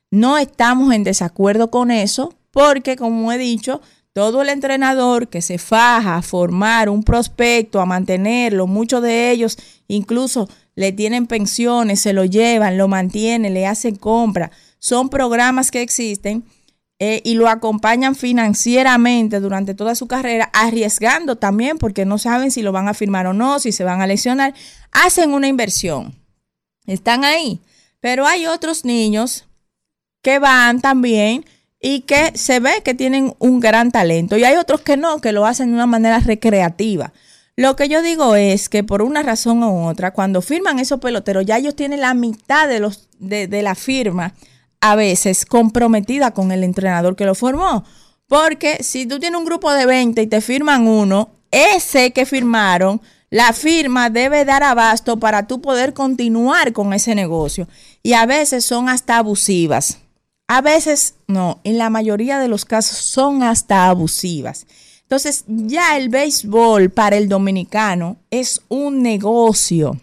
No estamos en desacuerdo con eso porque, como he dicho, todo el entrenador que se faja a formar un prospecto, a mantenerlo, muchos de ellos incluso le tienen pensiones, se lo llevan, lo mantienen, le hacen compra. Son programas que existen eh, y lo acompañan financieramente durante toda su carrera, arriesgando también porque no saben si lo van a firmar o no, si se van a lesionar. Hacen una inversión. Están ahí. Pero hay otros niños que van también y que se ve que tienen un gran talento. Y hay otros que no, que lo hacen de una manera recreativa. Lo que yo digo es que por una razón u otra, cuando firman esos peloteros, ya ellos tienen la mitad de, los, de, la firma a veces comprometida con el entrenador que lo formó. Porque si tú tienes un grupo de 20 y te firman uno, ese que firmaron, la firma debe dar abasto para tú poder continuar con ese negocio. Y a veces son hasta abusivas. A veces no, en la mayoría de los casos son hasta abusivas. Entonces ya el béisbol para el dominicano es un negocio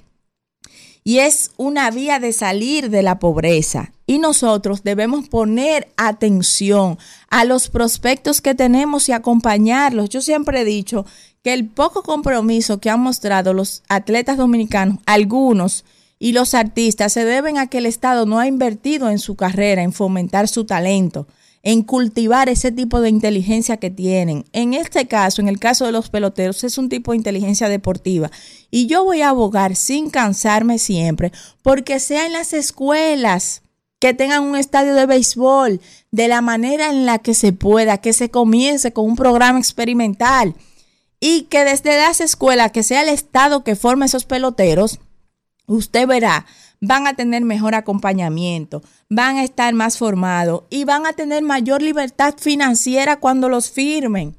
y es una vía de salir de la pobreza. Y nosotros debemos poner atención a los prospectos que tenemos y acompañarlos. Yo siempre he dicho que el poco compromiso que han mostrado los atletas dominicanos, algunos, y los artistas se deben a que el Estado no ha invertido en su carrera, en fomentar su talento, en cultivar ese tipo de inteligencia que tienen. En este caso, en el caso de los peloteros, es un tipo de inteligencia deportiva. Y yo voy a abogar sin cansarme siempre porque sea en las escuelas que tengan un estadio de béisbol de la manera en la que se pueda, que se comience con un programa experimental y que desde las escuelas, que sea el Estado que forme esos peloteros, usted verá, van a tener mejor acompañamiento, van a estar más formados y van a tener mayor libertad financiera cuando los firmen.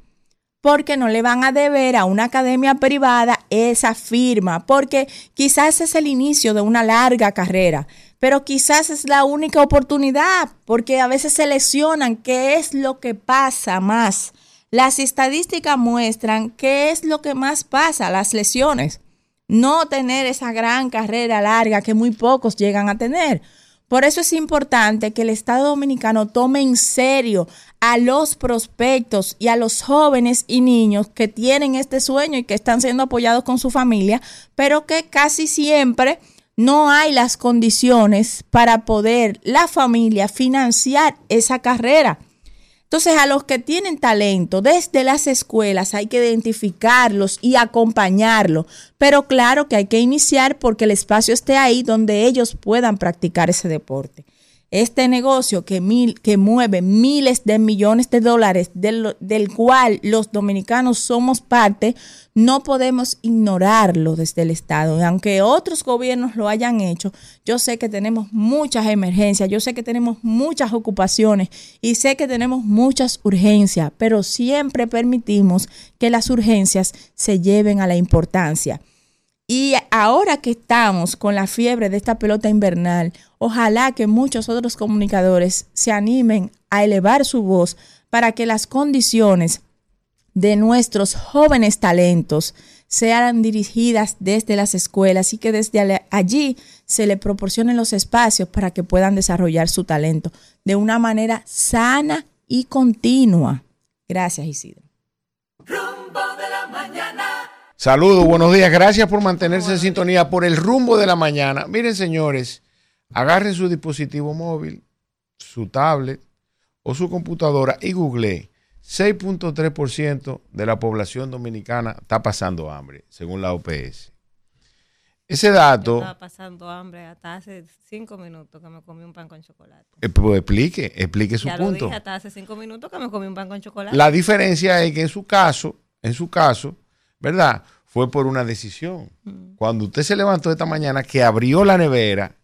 Porque no le van a deber a una academia privada esa firma, porque quizás es el inicio de una larga carrera, pero quizás es la única oportunidad, porque a veces se lesionan, ¿qué es lo que pasa más? Las estadísticas muestran qué es lo que más pasa, las lesiones. No tener esa gran carrera larga que muy pocos llegan a tener. Por eso es importante que el Estado Dominicano tome en serio a los prospectos y a los jóvenes y niños que tienen este sueño y que están siendo apoyados con su familia, pero que casi siempre no hay las condiciones para poder la familia financiar esa carrera. Entonces, a los que tienen talento desde las escuelas hay que identificarlos y acompañarlos, pero claro que hay que iniciar porque el espacio esté ahí donde ellos puedan practicar ese deporte este negocio que, mil, que mueve miles de millones de dólares, del, del, cual los dominicanos somos parte, no podemos ignorarlo desde el Estado. Aunque otros gobiernos lo hayan hecho, yo sé que tenemos muchas emergencias, yo sé que tenemos muchas ocupaciones y sé que tenemos muchas urgencias, pero siempre permitimos que las urgencias se lleven a la importancia. Y ahora que estamos con la fiebre de esta pelota invernal, ojalá que muchos otros comunicadores se animen a elevar su voz para que las condiciones de nuestros jóvenes talentos sean dirigidas desde las escuelas y que desde allí se le proporcionen los espacios para que puedan desarrollar su talento de una manera sana y continua. Gracias, Isidro. Rumbo de la mañana. Saludos, buenos días. Gracias por mantenerse en sintonía por el rumbo de la mañana. Miren, señores, agarren su dispositivo móvil, su tablet o su computadora y google. 6.3% de la población dominicana está pasando hambre, según la OPS. Ese dato. Estaba pasando hambre hasta hace cinco minutos que me comí un pan con chocolate. Eh, pues explique, explique su ya punto. Lo dije, hasta hace cinco minutos que me comí un pan con chocolate. La diferencia es que en su caso, en su caso, ¿verdad? Fue por una decisión. Cuando usted se levantó esta mañana, que abrió la nevera,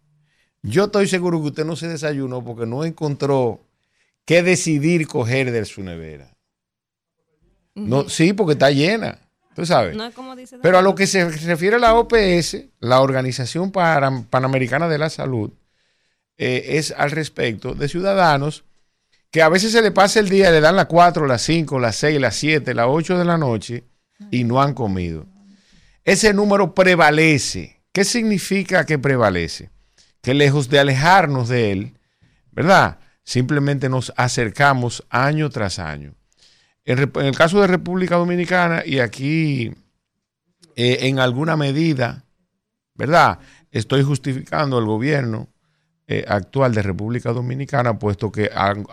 yo estoy seguro que usted no se desayunó porque no encontró qué decidir coger de su nevera. No, sí, porque está llena. Tú sabes. No es como dice Pero a lo que se refiere a la OPS, la Organización Pan- Panamericana de la Salud, eh, es al respecto de ciudadanos que a veces se le pasa el día, le dan las 4, las 5, las 6, las 7, las 8 de la noche y no han comido. Ese número prevalece. ¿Qué significa que prevalece? Que lejos de alejarnos de él, ¿verdad? Simplemente nos acercamos año tras año. En, el caso de República Dominicana, y aquí eh, en alguna medida, ¿verdad? Estoy justificando al gobierno eh, actual de República Dominicana, puesto que han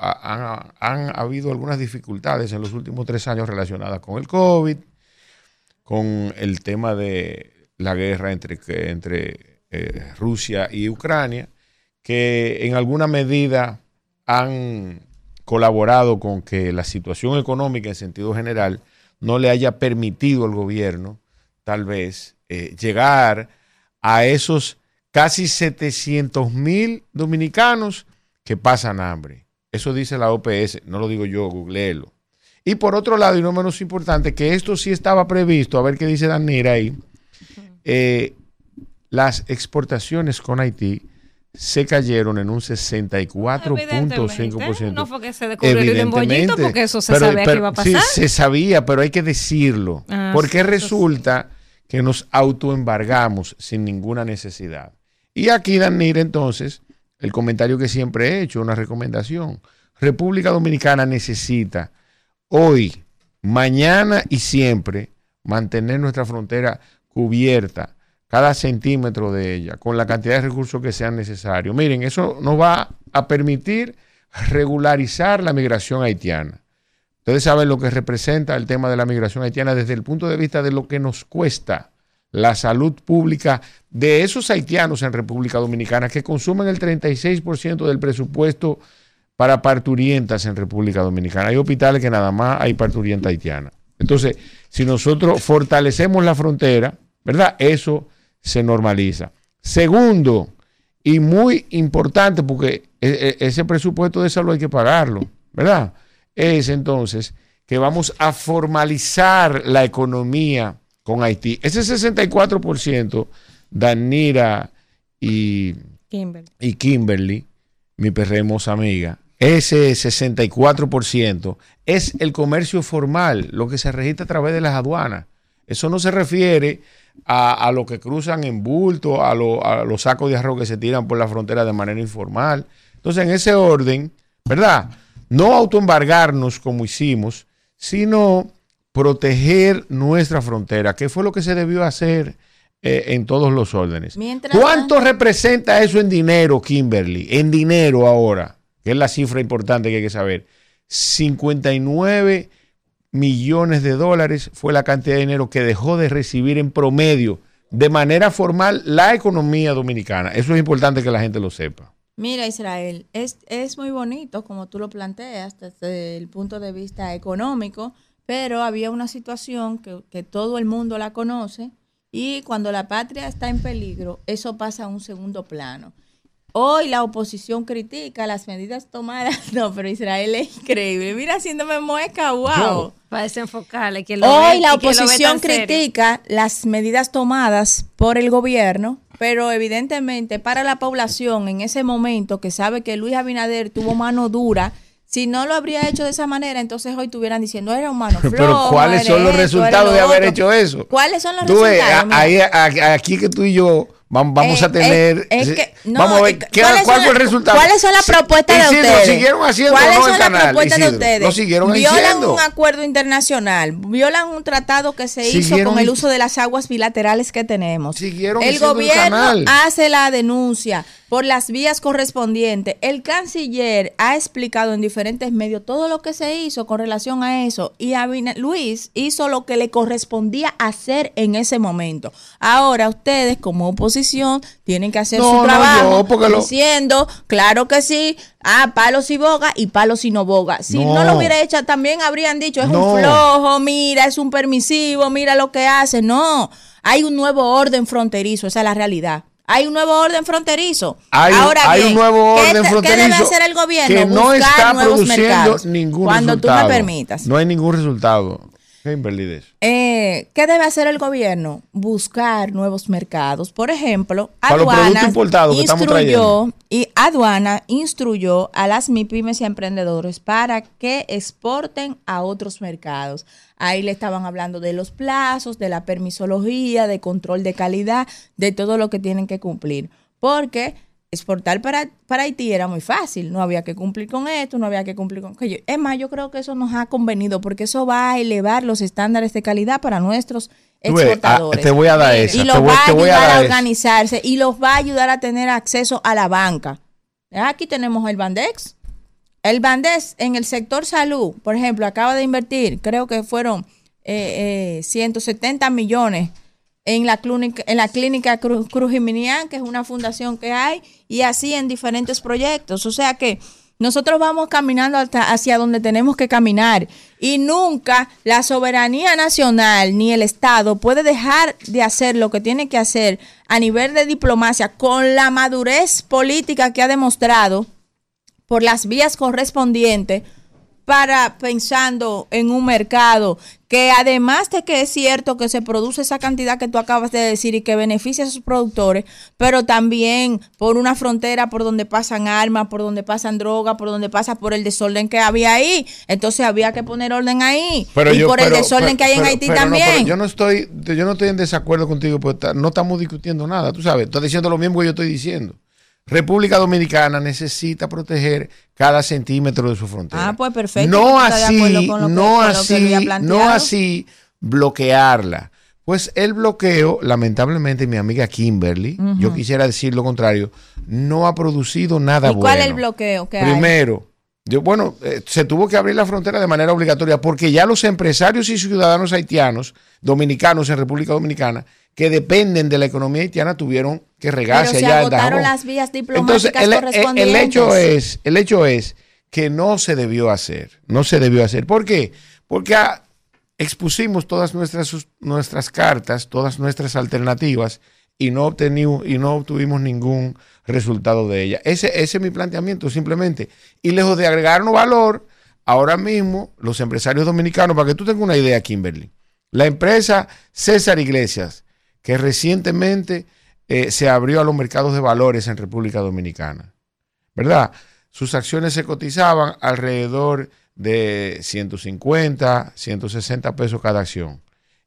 habido algunas dificultades en los últimos tres años relacionadas con el COVID, con el tema de la guerra entre, entre eh, Rusia y Ucrania, que en alguna medida han colaborado con que la situación económica en sentido general no le haya permitido al gobierno, tal vez, eh, llegar a esos casi 700 mil dominicanos que pasan hambre. Eso dice la OPS, no lo digo yo, googleelo. Y por otro lado, y no menos importante, que esto sí estaba previsto, a ver qué dice Danira ahí, eh, las exportaciones con Haití se cayeron en un 64.5%. No fue que se embollito, porque eso se sabía que iba a sí, pasar. se sabía, pero hay que decirlo. Ah, porque sí, resulta que nos autoembargamos sin ninguna necesidad. Y aquí, Danira, entonces, el comentario que siempre he hecho, una recomendación. República Dominicana necesita hoy, mañana y siempre mantener nuestra frontera cubierta, cada centímetro de ella, con la cantidad de recursos que sean necesarios. Miren, eso nos va a permitir regularizar la migración haitiana. Ustedes saben lo que representa el tema de la migración haitiana desde el punto de vista de lo que nos cuesta la salud pública de esos haitianos en República Dominicana que consumen el 36% del presupuesto para parturientas en República Dominicana. Hay hospitales que nada más hay parturienta haitiana. Entonces, si nosotros fortalecemos la frontera, ¿verdad? Eso se normaliza. Segundo, y muy importante, porque e- e- ese presupuesto de salud hay que pagarlo, ¿verdad? Es entonces que vamos a formalizar la economía con Haití. Ese 64%, Danira y, Kimberly. y Kimberly, mi perra hermosa amiga, ese 64% es el comercio formal, lo que se registra a través de las aduanas. Eso no se refiere a, a lo que cruzan en bulto, a, lo- a los sacos de arroz que se tiran por la frontera de manera informal. Entonces, en ese orden, ¿verdad? No autoembargarnos como hicimos, sino proteger nuestra frontera, que fue lo que se debió hacer eh, en todos los órdenes. Mientras ¿Cuánto representa eso en dinero, Kimberly? En dinero ahora, que es la cifra importante que hay que saber. 59 millones de dólares fue la cantidad de dinero que dejó de recibir en promedio de manera formal la economía dominicana. Eso es importante que la gente lo sepa. Mira, Israel, es, es muy bonito como tú lo planteas desde el punto de vista económico, pero había una situación que, que todo el mundo la conoce y cuando la patria está en peligro, eso pasa a un segundo plano. Hoy la oposición critica las medidas tomadas. No, pero Israel es increíble. Mira, haciéndome mueca, wow. Para desenfocarle. quien lo Hoy ve- la oposición serio. critica las medidas tomadas por el gobierno, pero evidentemente para la población en ese momento que sabe que Luis Abinader tuvo mano dura, si no lo habría hecho de esa manera, entonces hoy estuvieran diciendo, era un mano flojo. Pero ¿cuáles son los resultados de haber otro". hecho eso? ¿Cuáles son los Tú ves, resultados? a- Mira. ahí, a- aquí que tú y yo vamos Eh, a tener. eh, es que- no, vamos a ver eh, ¿qué- ¿cuáles cuál son fue el resultado. ¿Cuáles son las propuestas de Isidro, ustedes? siguieron haciendo ¿Cuáles no son el las canal, propuestas de ustedes? Lo siguieron Violan haciendo. un acuerdo internacional, violan un tratado que se hizo con el uso de las aguas bilaterales que tenemos. Siguieron el el gobierno canal. hace la denuncia por las vías correspondientes. El canciller ha explicado en diferentes medios todo lo que se hizo con relación a eso y Abina- Luis hizo lo que le correspondía hacer en ese momento. Ahora ustedes como oposición tienen que hacer No, su no, trabajo yo, porque lo- diciendo, claro que sí, ah, palos y boga y palos y no boga. Si no, No. lo hubiera hecho, también habrían dicho, es un flojo, mira, es un permisivo, mira lo que hace. No, hay un nuevo orden fronterizo, esa es la realidad. Hay un nuevo orden fronterizo. Hay, Ahora hay bien, un nuevo ¿qué orden te- fronterizo ¿Qué debe hacer el gobierno? que no Buscar está produciendo mercados. ningún Cuando resultado. tú me permitas. No hay ningún resultado. Eso. Eh, ¿Qué debe hacer el gobierno? Buscar nuevos mercados. Por ejemplo, Para los aduana productos importados que estamos instruyó y aduana instruyó a las MIPIMES y emprendedores para que exporten a otros mercados. Ahí le estaban hablando de los plazos, de la permisología, de control de calidad, de todo lo que tienen que cumplir. Porque exportar para, para Haití era muy fácil, no había que cumplir con esto, no había que cumplir con aquello. Es más, yo creo que eso nos ha convenido porque eso va a elevar los estándares de calidad para nuestros ves, exportadores. ah, te voy a dar esa, Y te los voy- va a te voy a ayudar a, organizarse y los va a ayudar a tener acceso a la banca. Aquí tenemos el Bandex. El Bandex en el sector salud, por ejemplo, acaba de invertir, creo que fueron eh, eh, 170 millones en la clínica, en la clínica Cruz, Cruz Jiminián, que es una fundación que hay, y así en diferentes proyectos. O sea que nosotros vamos caminando hasta hacia donde tenemos que caminar y nunca la soberanía nacional ni el Estado puede dejar de hacer lo que tiene que hacer a nivel de diplomacia con la madurez política que ha demostrado por las vías correspondientes para pensando en un mercado que además de que es cierto que se produce esa cantidad que tú acabas de decir y que beneficia a sus productores, pero también por una frontera por donde pasan armas, por donde pasan drogas, por donde pasa por el desorden que había ahí. Entonces había que poner orden ahí. Pero y yo- por el desorden pero- que hay en Haití no, también. yo no estoy, yo no estoy en desacuerdo contigo, porque ta- no estamos discutiendo nada, tú sabes, estás diciendo lo mismo que yo estoy diciendo. República Dominicana necesita proteger cada centímetro de su frontera. Ah, pues perfecto. No ¿Tú estás de acuerdo así, no que así, no así bloquearla. Pues el bloqueo, lamentablemente, mi amiga Kimberly, yo quisiera decir lo contrario, no ha producido nada ¿Y bueno. cuál es el bloqueo que hay? Primero, Yo, bueno, eh, se tuvo que abrir la frontera de manera obligatoria porque ya los empresarios y ciudadanos haitianos, dominicanos en República Dominicana, que dependen de la economía haitiana, tuvieron que regarse Pero se allá en agotaron Dajabón. las vías diplomáticas Entonces, el, el- correspondientes. el hecho es, el hecho es que no se debió hacer, no se debió hacer. ¿Por qué? Porque expusimos todas nuestras, nuestras cartas, todas nuestras alternativas y no, y no obtuvimos ningún resultado de ella. Ese, ese es mi planteamiento simplemente. Y lejos de agregarnos valor, ahora mismo los empresarios dominicanos, para que tú tengas una idea, Kimberly, la empresa César Iglesias, que recientemente eh, se abrió a los mercados de valores en República Dominicana, ¿verdad? Sus acciones se cotizaban alrededor de 150, 160 pesos cada acción.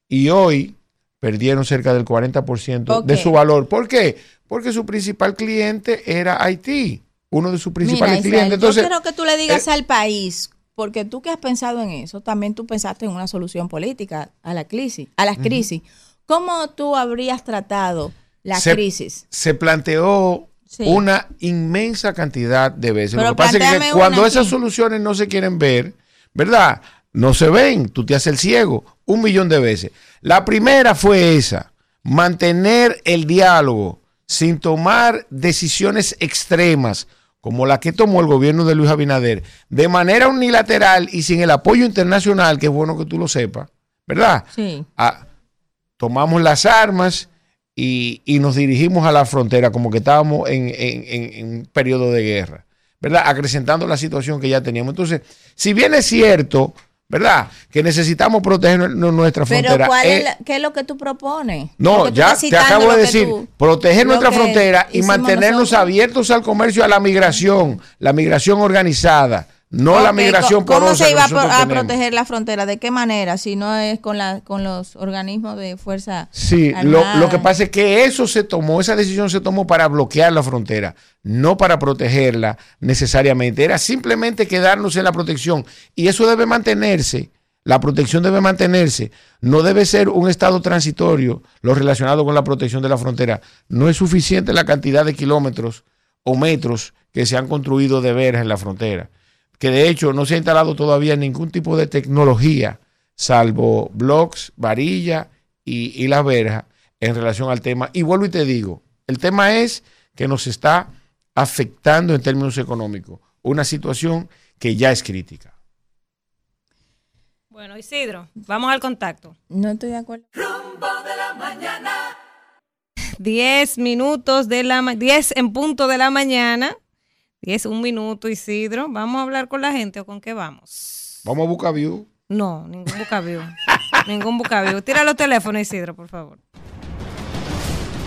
Y hoy perdieron cerca del 40% de Ok. su valor. ¿Por qué? Porque su principal cliente era Haití, uno de sus principales Mira, Israel, clientes. Entonces, yo quiero que tú le digas eh, al país, porque tú que has pensado en eso, también tú pensaste en una solución política a la crisis, a las crisis. ¿Cómo tú habrías tratado la se, crisis? se planteó Sí. una inmensa cantidad de veces. Pero Lo que pasa es que cuando esas aquí. soluciones no se quieren ver, ¿verdad? No se ven, tú te haces el ciego un millón de veces. La primera fue esa, mantener el diálogo sin tomar decisiones extremas como la que tomó el gobierno de Luis Abinader, de manera unilateral y sin el apoyo internacional, que es bueno que tú lo sepas, ¿verdad? Sí. Tomamos las armas y, y nos dirigimos a la frontera como que estábamos en, en- en- en un periodo de guerra, ¿verdad? Acrecentando la situación que ya teníamos. Entonces, si bien es cierto, ¿verdad? Que necesitamos proteger nu- nu- nuestra Pero frontera. ¿cuál eh, es la- ¿qué es lo que tú propones? no, tú ya te acabo de decir, tú- proteger nuestra frontera y mantenernos nosotros. abiertos al comercio, a la migración, la migración organizada, no la Ok, migración ¿cómo porosa se iba a, tenemos. proteger la frontera? ¿De qué manera? Si no es con, la, con los organismos de fuerza Sí, lo, lo que pasa es que eso se tomó, esa decisión se tomó para bloquear la frontera, no para protegerla necesariamente. Era simplemente quedarnos en la protección. Y eso debe mantenerse, la protección debe mantenerse. No debe ser un estado transitorio lo relacionado con la protección de la frontera. No es suficiente la cantidad de kilómetros o metros que se han construido de veras en la frontera. Que de hecho no se ha instalado todavía ningún tipo de tecnología, salvo blocks, varilla y, y la verja en relación al tema. Y vuelvo y te digo, el tema es que nos está afectando en términos económicos, una situación que ya es crítica. Bueno, Isidro, vamos al contacto. No estoy de acuerdo. 10 minutos de la ma- 10 en punto de la mañana. 10, un minuto, Isidro. ¿Vamos a hablar con la gente o con qué vamos? Vamos a buscar view. No, ningún bucaview. ningún bucaview. Tira los teléfonos, Isidro, por favor.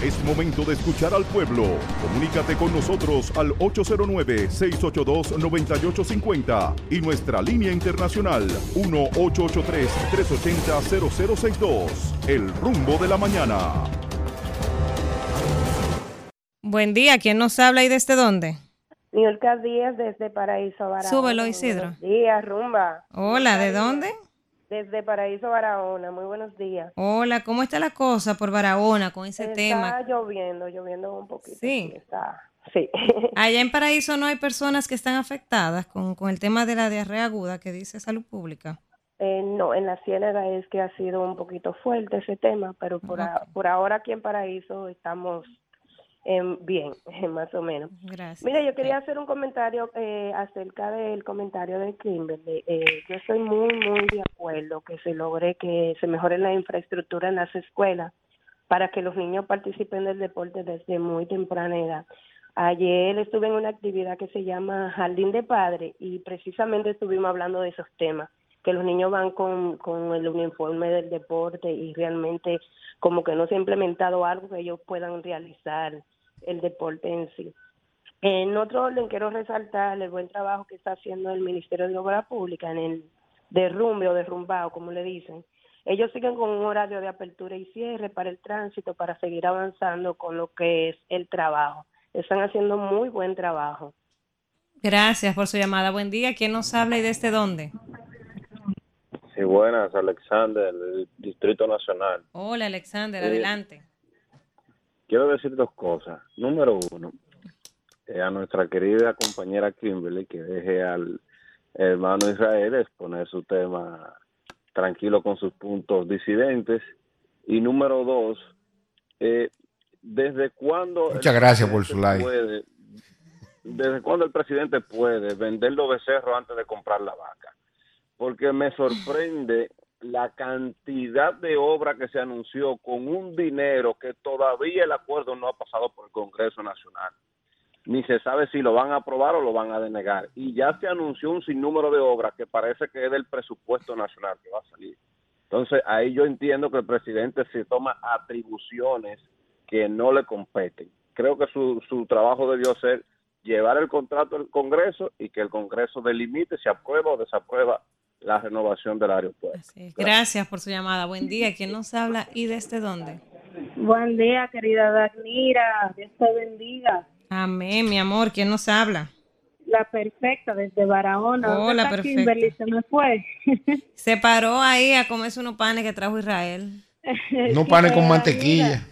Es momento de escuchar al pueblo. Comunícate con nosotros al 809-682-9850 y nuestra línea internacional 1-883-380-0062. El rumbo de la mañana. Buen día, ¿quién nos habla y desde dónde? Niolca Díaz desde Paraíso Barahona. Súbelo, Isidro. Buenos días, rumba. Hola, ¿de dónde? Desde Paraíso Barahona. Muy buenos días. Hola, ¿cómo está la cosa por Barahona con ese Está tema? lloviendo, lloviendo un poquito. Sí. Está, sí. Allá en Paraíso no hay personas que están afectadas con, con el tema de la diarrea aguda que dice Salud Pública. Eh, no, en la Ciénaga es que ha sido un poquito fuerte ese tema, pero por, a- por ahora aquí en Paraíso estamos em, bien, más o menos. Gracias. Mira, yo quería hacer un comentario eh, acerca del comentario de Kimberly. Eh, yo estoy muy, muy de acuerdo que se logre que se mejore la infraestructura en las escuelas para que los niños participen del deporte desde muy temprana edad. Ayer estuve en una actividad que se llama Jardín de Padre y precisamente estuvimos hablando de esos temas, que los niños van con, con el uniforme del deporte y realmente como que no se ha implementado algo que ellos puedan realizar el deporte en sí. En otro orden, quiero resaltar el buen trabajo que está haciendo el Ministerio de Obras Públicas en el derrumbe o derrumbado, como le dicen. Ellos siguen con un horario de apertura y cierre para el tránsito para seguir avanzando con lo que es el trabajo. Están haciendo muy buen trabajo. Gracias por su llamada. Buen día. ¿Quién nos habla y desde dónde? Sí, buenas, Alexander, del Distrito Nacional. Hola, Alexander. Sí. Adelante. Quiero decir dos cosas. Número uno, eh, a nuestra querida compañera Kimberly que deje al, hermano Israel exponer su tema tranquilo con sus puntos disidentes. Y número dos, eh, ¿desde cuándo... Muchas gracias por su like. puede- ¿Desde cuándo el presidente puede vender los becerros antes de comprar la vaca? Porque me sorprende la cantidad de obra que se anunció con un dinero que todavía el acuerdo no ha pasado por el Congreso Nacional. Ni se sabe si lo van a aprobar o lo van a denegar. Y ya se anunció un sinnúmero de obras que parece que es del presupuesto nacional que va a salir. Entonces, ahí yo entiendo que el presidente se toma atribuciones que no le competen. Creo que su, su trabajo debió ser llevar el contrato al Congreso y que el Congreso delimite si aprueba o desaprueba la renovación del aeropuerto. Gracias por su llamada. Buen día. ¿Quién nos habla y desde dónde? Buen día, querida Danira. Dios te bendiga. Amén, mi amor. ¿Quién nos habla? La perfecta desde Barahona. ¿Dónde Hola, perfecta. Kimberly? Se me fue. Se paró ahí a comerse unos panes que trajo Israel. No panes con mantequilla.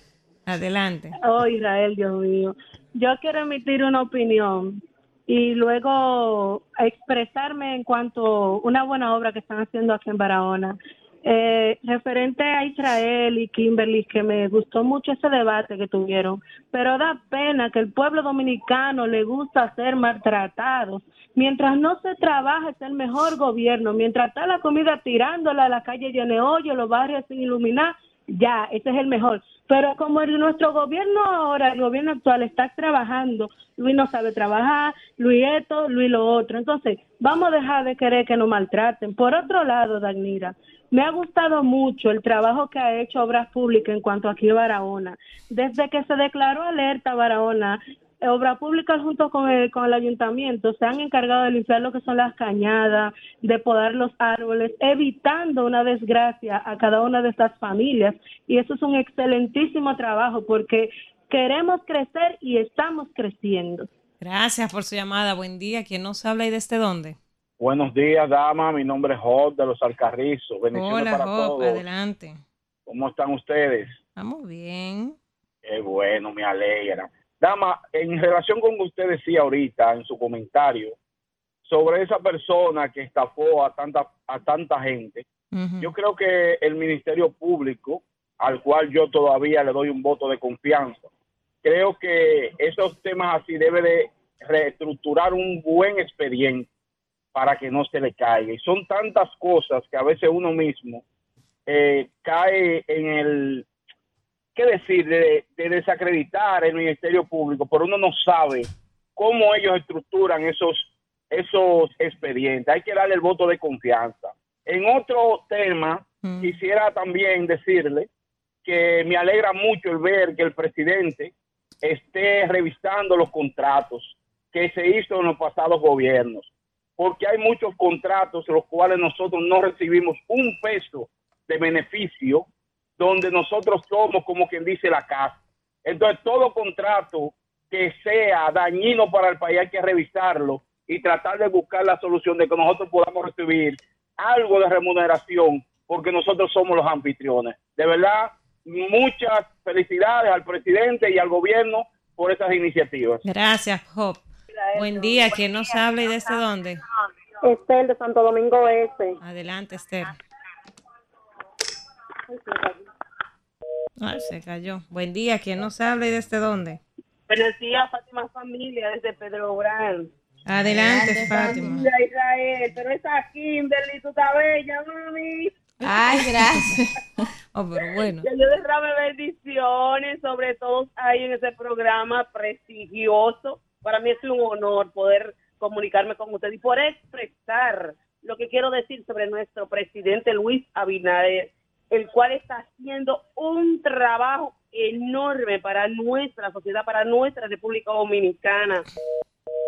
Adelante. Oh, Israel, Dios mío. Yo quiero emitir una opinión y luego expresarme en cuanto a una buena obra que están haciendo aquí en Barahona. Eh, referente a Israel y Kimberly, que me gustó mucho ese debate que tuvieron, pero da pena que el pueblo dominicano le gusta ser maltratado. Mientras no se trabaja es el mejor gobierno, mientras está la comida tirándola a la calle llena de hoyo, los barrios sin iluminar, ya, ese es el mejor. Pero como el- nuestro gobierno ahora, el gobierno actual está trabajando, Luis no sabe trabajar, Luis esto, Luis lo otro. Entonces, vamos a dejar de querer que nos maltraten. Por otro lado, Dagnira, me ha gustado mucho el trabajo que ha hecho Obras Públicas en cuanto aquí a Barahona. Desde que se declaró alerta Barahona, Obras Públicas junto con el, con el ayuntamiento se han encargado de limpiar lo que son las cañadas, de podar los árboles, evitando una desgracia a cada una de estas familias. Y eso es un excelentísimo trabajo porque queremos crecer y estamos creciendo. Gracias por su llamada. Buen día. ¿Quién nos habla y desde dónde? Buenos días, dama. Mi nombre es Job de los Alcarrizos. Bendiciones Hola, para Job. todos. Adelante. ¿Cómo están ustedes? Estamos bien. Qué bueno, me alegra. Dama, en relación con lo que usted decía ahorita en su comentario sobre esa persona que estafó a tanta, a tanta gente, yo creo que el Ministerio Público, al cual yo todavía le doy un voto de confianza, creo que esos temas así debe de reestructurar un buen expediente para que no se le caiga. Y son tantas cosas que a veces uno mismo eh, cae en el, ¿qué decir?, de, de desacreditar el Ministerio Público, pero uno no sabe cómo ellos estructuran esos, esos expedientes. Hay que darle el voto de confianza. En otro tema, quisiera también decirle que me alegra mucho el ver que el presidente esté revisando los contratos que se hizo en los pasados gobiernos, porque hay muchos contratos en los cuales nosotros no recibimos un peso de beneficio, donde nosotros somos como quien dice la casa. Entonces, todo contrato que sea dañino para el país hay que revisarlo y tratar de buscar la solución de que nosotros podamos recibir algo de remuneración, porque nosotros somos los anfitriones. De verdad, muchas felicidades al presidente y al gobierno por esas iniciativas. Gracias, Job. Buen día. ¿Quién nos habla y desde dónde? Estel de Santo Domingo Este. Adelante, Esther. Ay, se cayó. Buen día. ¿Quién nos habla y desde dónde? Buenos días, Fátima Familia, desde Pedro Gran. Adelante, Fátima. Mira, Israel, pero esa Kimberly, tú estás bella, mami. Ay, gracias. Oh, pero bueno. Que yo derrame bendiciones sobre todos ahí en ese programa prestigioso. Para mí es un honor poder comunicarme con usted y poder expresar lo que quiero decir sobre nuestro presidente Luis Abinader, el cual está haciendo un trabajo enorme para nuestra sociedad, para nuestra República Dominicana.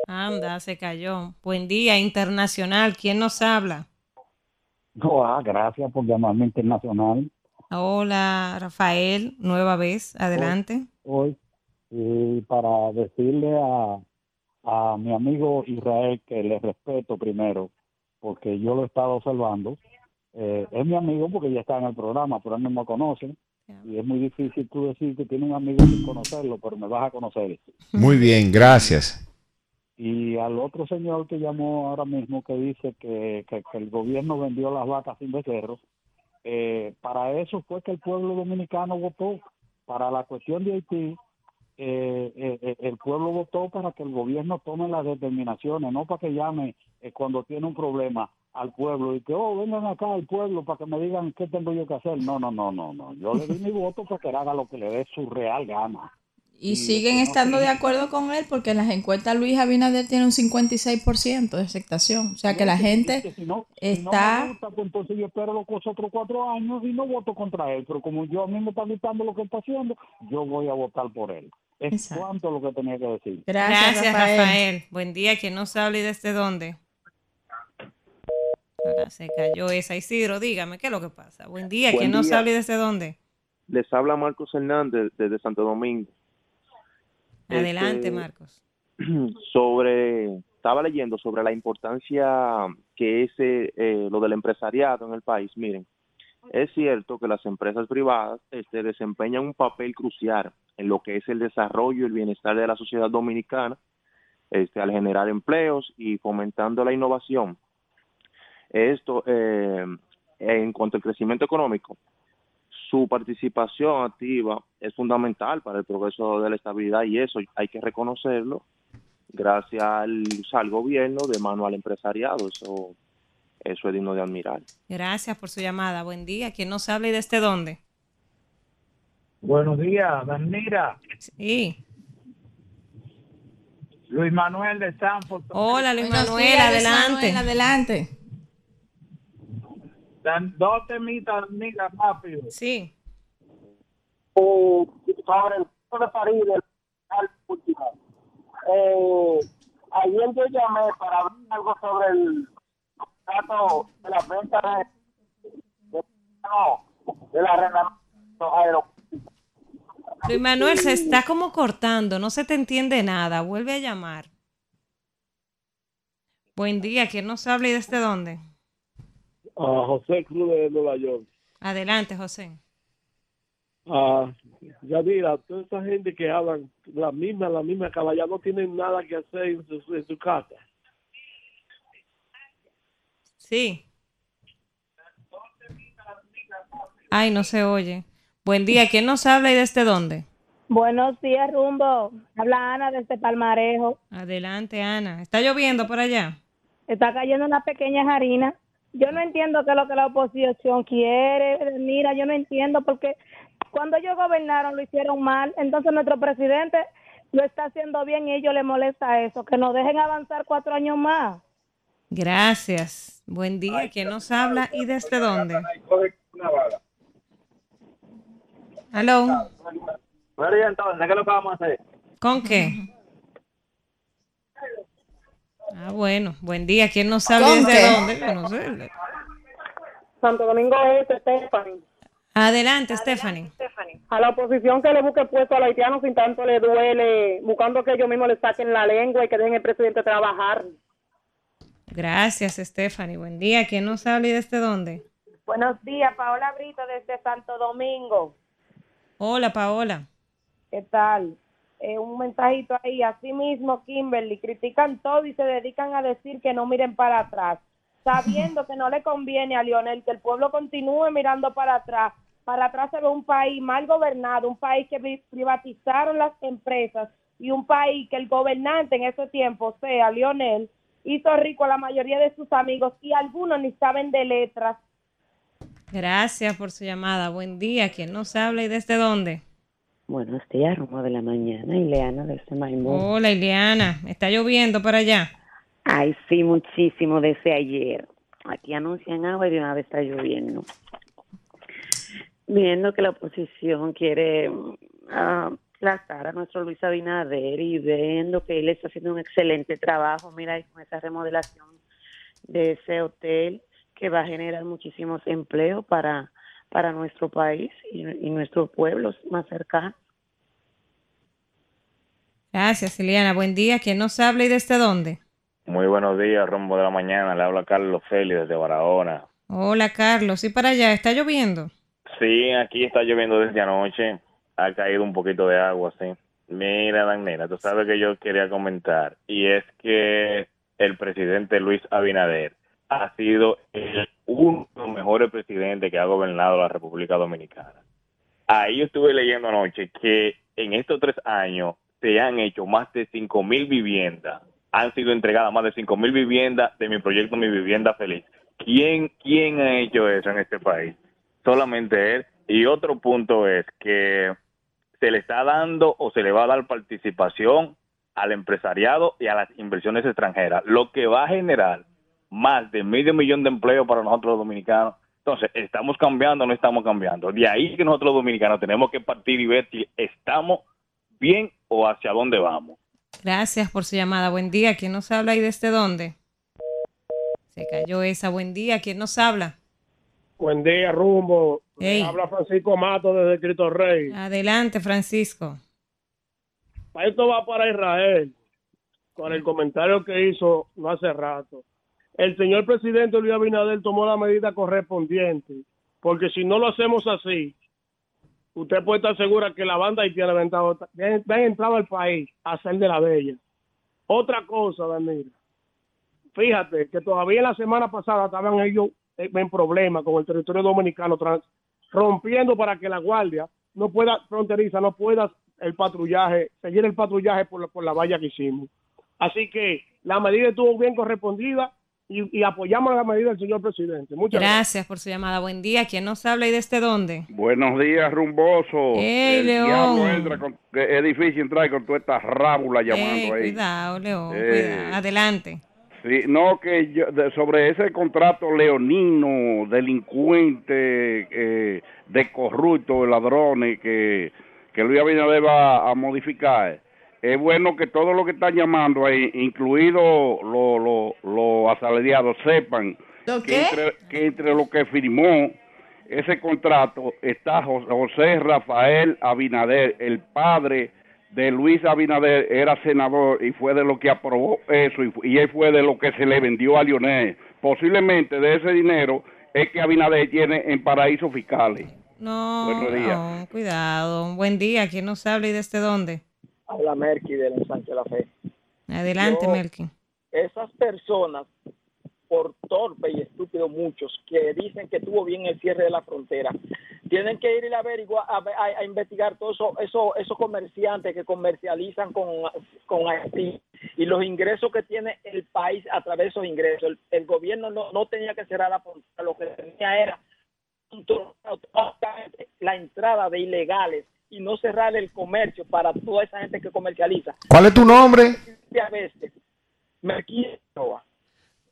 Anda, se cayó. Buen día, internacional. ¿Quién nos habla? No, ah, gracias por llamarme internacional Hola, Rafael, nueva vez. Adelante. hoy y para decirle a, a mi amigo Israel que le respeto primero, porque yo lo he estado observando. Eh, es mi amigo porque ya está en el programa, pero él no me conoce. Y es muy difícil tú decir que tiene un amigo sin conocerlo, pero me vas a conocer. Muy bien, gracias. Y al otro señor que llamó ahora mismo que dice que, que, que el gobierno vendió las vacas sin becerro, eh, para eso fue que el pueblo dominicano votó. Para la cuestión de Haití, eh, eh, eh, el pueblo votó para que el gobierno tome las determinaciones, no para que llame eh, cuando tiene un problema al pueblo y que, oh, vengan acá al pueblo para que me digan qué tengo yo que hacer. No, no, no, no, no. Yo le di mi voto para que él haga lo que le dé su real gana. Y siguen estando de acuerdo con él porque en las encuestas Luis Abinader tiene un 56% de aceptación. O sea que la gente Si no está... me gusta, pues entonces yo espero los otros cuatro años y no voto contra él. Pero como yo a mí me está gustando lo que está haciendo, yo voy a votar por él. Es cuanto lo que tenía que decir. Gracias, Rafael. Buen día. ¿Quién nos habla y desde dónde? Ahora se cayó esa. Isidro, dígame, ¿qué es lo que pasa? Buen día. Buen ¿Quién nos día. habla y desde dónde? Les habla Marcos Hernández desde Santo Domingo. Adelante, Este, Marcos. Sobre, estaba leyendo sobre la importancia que es eh, lo del empresariado en el país. Miren, es cierto que las empresas privadas este, desempeñan un papel crucial en lo que es el desarrollo y el bienestar de la sociedad dominicana, este, al generar empleos y fomentando la innovación. Esto, eh, en cuanto al crecimiento económico, su participación activa es fundamental para el progreso de la estabilidad y eso hay que reconocerlo gracias al, al gobierno de mano al empresariado. Eso, eso es digno de admirar. Gracias por su llamada. Buen día. ¿Quién nos habla y desde dónde? Buenos días, Danira. Sí. Luis Manuel de Sanford. Hola, Luis Buenos Manuel, días, Luis adelante. Manuel, adelante. Dan, dos temitas, rápido. Sí. eh, sobre el de París del. Eh, ayer yo llamé para hablar algo sobre el contrato de la venta de, de, no, de la arrendamiento de los aeropuertos. Luis Manuel, se está como cortando. No se te entiende nada. Vuelve a llamar. Buen día. ¿Quién nos habla y desde dónde? A José Cruz de Nueva York. Adelante, José. Ah, Yadira, toda esa gente que hablan la misma, la misma caballa, no tienen nada que hacer en su, en su casa. Sí. Ay, no se oye. Buen día. ¿Quién nos habla y desde dónde? Buenos días, Rumbo. Habla Ana desde Palmarejo. Adelante, Ana. ¿Está lloviendo por allá? Está cayendo unas pequeñas harinas. Yo no entiendo qué es lo que la oposición quiere. Mira, yo no entiendo porque cuando ellos gobernaron lo hicieron mal. Entonces nuestro presidente lo está haciendo bien y ellos les molesta eso. Que nos dejen avanzar cuatro años más. Gracias. Buen día. ¿Quién nos habla y desde dónde? Aló. Entonces, ¿qué es lo que vamos a hacer? ¿Con qué? Ah, bueno. Buen día. ¿Quién nos habla y ¿Con desde dónde? No sé. Santo Domingo Este, Stephanie. Adelante, Stephanie. A la oposición que le busque puesto a los haitianos sin tanto le duele, buscando que ellos mismos le saquen la lengua y que dejen el presidente trabajar. Gracias, Stephanie. Buen día. ¿Quién nos habla y desde dónde? Buenos días, Paola Brito desde Santo Domingo. Hola, Paola. ¿Qué tal? Eh, un mensajito ahí. Así mismo, Kimberly, critican todo y se dedican a decir que no miren para atrás, sabiendo que no le conviene a Lionel que el pueblo continúe mirando para atrás. Para atrás se ve un país mal gobernado, un país que pri- privatizaron las empresas y un país que el gobernante en ese tiempo, sea, Lionel, hizo rico a la mayoría de sus amigos y algunos ni saben de letras. Gracias por su llamada. Buen día. ¿Quién nos habla y desde dónde? Buenos días, rumbo de la mañana, Ileana desde Maimón. Hola, Ileana. ¿Está lloviendo por allá? Ay, sí, muchísimo desde ayer. Aquí anuncian agua y de una vez está lloviendo. Viendo que la oposición quiere ah, aplastar a nuestro Luis Abinader y viendo que él está haciendo un excelente trabajo, mira, con esa remodelación de ese hotel que va a generar muchísimos empleos para, para nuestro país y, y nuestros pueblos más cercanos. Gracias, Ileana. Buen día. ¿Quién nos habla y desde dónde? Muy buenos días, rumbo de la mañana. Le habla Carlos Félix desde Barahona. Hola, Carlos. ¿Y para allá? ¿Está lloviendo? Sí, aquí está lloviendo desde anoche. Ha caído un poquito de agua, sí. Mira, Danela, tú sabes que yo quería comentar, y es que el presidente Luis Abinader ha sido el uno de los mejores presidentes que ha gobernado la República Dominicana. Ahí yo estuve leyendo anoche que en estos tres años se han hecho más de cinco mil viviendas, han sido entregadas más de cinco mil viviendas de mi proyecto Mi Vivienda Feliz. ¿Quién, ¿Quién ha hecho eso en este país? Solamente él. Y otro punto es que se le está dando o se le va a dar participación al empresariado y a las inversiones extranjeras, lo que va a generar más de medio millón de empleos para nosotros los dominicanos. Entonces, ¿estamos cambiando o no estamos cambiando? De ahí que nosotros los dominicanos tenemos que partir y ver si estamos bien o hacia dónde vamos. Gracias por su llamada. Buen día. ¿Quién nos habla y desde dónde? Se cayó esa. Buen día. ¿Quién nos habla? Buen día, Rumbo. Hey. Habla Francisco Mato desde Cristo Rey. Adelante, Francisco. Esto va para Israel, con el comentario que hizo no hace rato. El señor presidente Luis Abinader tomó la medida correspondiente, porque si no lo hacemos así, usted puede estar segura que la banda haitiana va a entrar, al país a hacer de la bella. Otra cosa, Daniel, fíjate que todavía la semana pasada estaban ellos en problemas con el territorio dominicano, trans- rompiendo para que la guardia no pueda, fronteriza, no pueda el patrullaje, seguir el patrullaje por la, por la valla que hicimos. Así que la medida estuvo bien correspondida y, y apoyamos la medida del señor presidente. Muchas gracias. Gracias por su llamada. Buen día. ¿Quién nos habla y desde dónde? Buenos días, rumboso. Ey, El León. con- es difícil entrar con todas estas rábulas llamando Ey, ahí. cuidado, León. Eh. cuidado. Adelante. Sí, no, que yo, de- sobre ese contrato leonino, delincuente, eh, de corrupto, ladrones, que, que Luis Abinader va a modificar, es bueno que todos los que están llamando ahí, incluidos los los asalariados, sepan que entre, que entre lo que firmó ese contrato está Jo- José Rafael Abinader, el padre de Luis Abinader, era senador y fue de lo que aprobó eso y, él fue de lo que se le vendió a Lionel. Posiblemente de ese dinero es que Abinader tiene en paraísos fiscales. No, no, cuidado. Buen día. ¿Quién nos habla y desde dónde? Habla Merky del ensanche de la fe. Adelante, Melkin. Esas personas, por torpe y estúpido muchos, que dicen que estuvo bien el cierre de la frontera, tienen que ir a averiguar, a, a- a investigar todos eso, eso, esos comerciantes que comercializan con, con Haití y los ingresos que tiene el país a través de esos ingresos. El, el gobierno no, no tenía que cerrar la frontera, lo que tenía era la entrada de ilegales y no cerrar el comercio para toda esa gente que comercializa. ¿Cuál es tu nombre? A veces, Merquillo,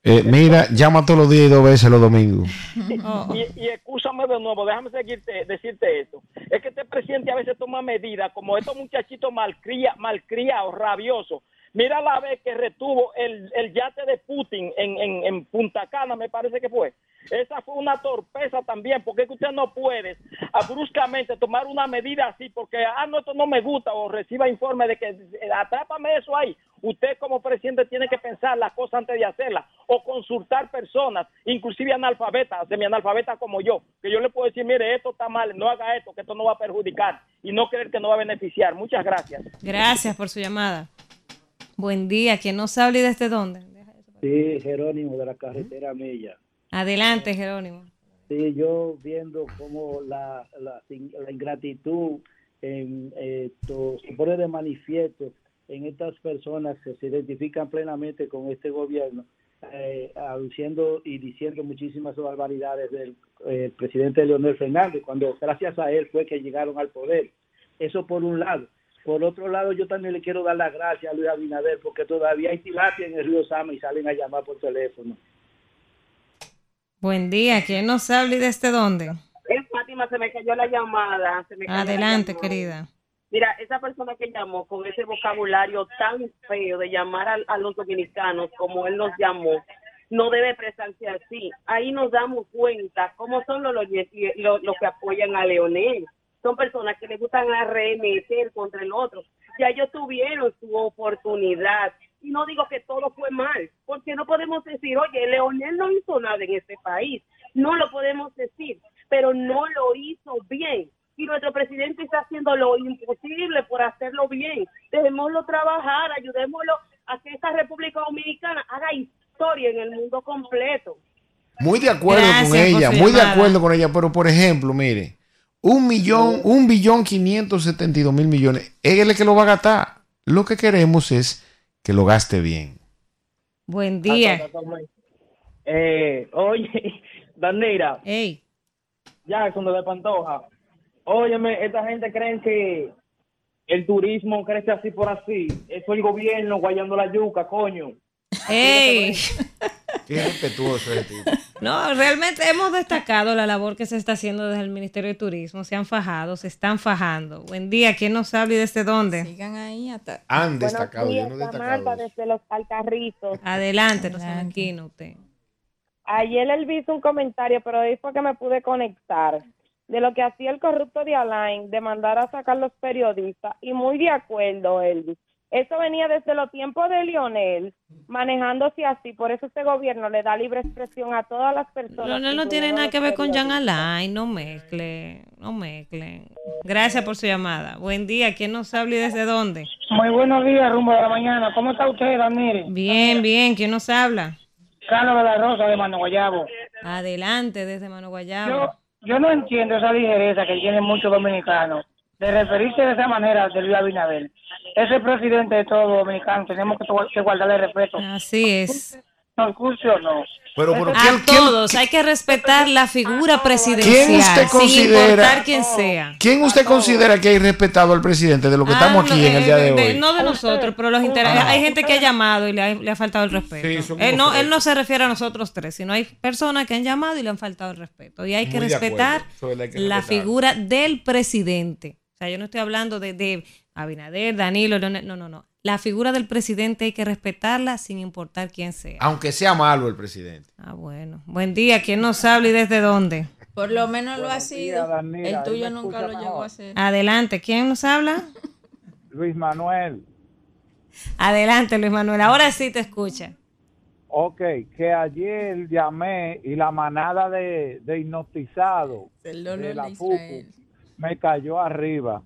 Eh, mira, llama todos los días y dos veces los domingos. Y, y escúchame de nuevo, déjame seguirte, decirte esto. Es que este presidente a veces toma medidas como estos muchachitos malcría, malcriados, rabiosos. Mira la vez que retuvo el, el yate de Putin en, en, en Punta Cana, me parece que fue. Esa fue una torpeza también, porque es que usted no puede ah, bruscamente tomar una medida así, porque, ah, no, esto no me gusta, o reciba informe de que, eh, atrápame eso ahí. Usted como presidente tiene que pensar las cosas antes de hacerlas, o consultar personas, inclusive analfabetas, semianalfabetas como yo, que yo le puedo decir, mire, esto está mal, no haga esto, que esto no va a perjudicar, y no creer que no va a beneficiar. Muchas gracias. Gracias por su llamada. Buen día. ¿Quién nos habla y desde dónde? Sí, Jerónimo de la carretera Milla. Adelante, Jerónimo. Sí, yo viendo cómo la, la, la ingratitud en, eh, to- se pone de manifiesto en estas personas que se identifican plenamente con este gobierno, eh, aduciendo y diciendo muchísimas barbaridades del eh, presidente Leonel Fernández, cuando gracias a él fue que llegaron al poder. Eso por un lado. Por otro lado, yo también le quiero dar las gracias a Luis Abinader, porque todavía hay tilapia en el río Sama y salen a llamar por teléfono. Buen día. ¿Quién nos habla y desde dónde? Es Fátima, se me cayó la llamada. se me cayó la Adelante, llamada. querida. Mira, esa persona que llamó con ese vocabulario tan feo de llamar a, a los dominicanos como él nos llamó, no debe expresarse así. Ahí nos damos cuenta cómo son los- los que apoyan a Leonel. Son personas que les gustan arremeter contra el otro. Ya ellos tuvieron su oportunidad. Y no digo que todo fue mal, porque no podemos decir, oye, Leonel no hizo nada en este país. No lo podemos decir, pero no lo hizo bien. y nuestro presidente está haciendo lo imposible por hacerlo bien. Dejémoslo trabajar, ayudémoslo a que esta República Dominicana haga historia en el mundo completo. Muy de acuerdo Gracias con ella, muy de acuerdo con ella, pero por ejemplo, mire, un millón, un billón quinientos setenta y dos mil millones, él es el que lo va a gastar. Lo que queremos es que lo gaste bien. Buen día. Eh, oye, Danira. Ey. Jackson de Pantoja. Óyeme, esta gente creen que el turismo crece así por así. Eso es el gobierno guayando la yuca, coño. ¡Ey! Qué respetuoso ese tipo. No, realmente hemos destacado la labor que se está haciendo desde el Ministerio de Turismo. Se han fajado, se están fajando. Buen día, ¿quién nos habla y desde dónde? Sigan ahí hasta... Han destacado, yo días, no he destacado. Desde los Alcarritos. Adelante, no usted. Ayer él hizo un comentario, pero ahí fue que me pude conectar de lo que hacía el corrupto de Alain, de mandar a sacar los periodistas, y muy de acuerdo, Elvis. Eso venía desde los tiempos de Lionel, manejándose así, por eso este gobierno le da libre expresión a todas las personas. Leonel no tiene nada que ver con Jan. Alain, no mezcle, no mezcle. Gracias por su llamada. Buen día, ¿quién nos habla y desde dónde? Muy buenos días, rumbo de la mañana. ¿Cómo está usted, Danire? Bien, bien, ¿quién nos habla? Carlos de la Rosa de Mano Guayabo. Adelante, desde Mano Guayabo. Yo, yo no entiendo esa ligereza que tienen muchos dominicanos de referirse de esa manera de Luis Abinader. Es el presidente de todos los dominicanos. Tenemos que, que guardarle respeto. Así es. No. Pero, pero A ¿quién, quién- todos, hay que respetar la figura presidencial, quién usted sin considera? importar quién sea. ¿Quién usted considera que ha irrespetado al presidente de lo que estamos aquí en el día de Eh, hoy? No de nosotros, pero los inter- Ah. hay gente que ha llamado y le ha, le ha faltado el respeto. Sí, él, no, él no se refiere a nosotros tres, sino hay personas que han llamado y le han faltado el respeto. Y hay que Muy respetar hay que la respetar. figura del presidente. Sea, yo no estoy hablando de, de Abinader, Danilo, Leonel, no, no, no. La figura del presidente hay que respetarla sin importar quién sea. Aunque sea malo el presidente. Ah, bueno. Buen día, ¿quién nos habla y desde dónde? Por lo menos lo ha sido. días. El tuyo nunca lo llegó a ser. Adelante, ¿quién nos habla? Luis Manuel. Adelante, Luis Manuel. Ahora sí te escucha. Ok, que ayer llamé y la manada de, de hipnotizados El de la Israel. Me cayó arriba.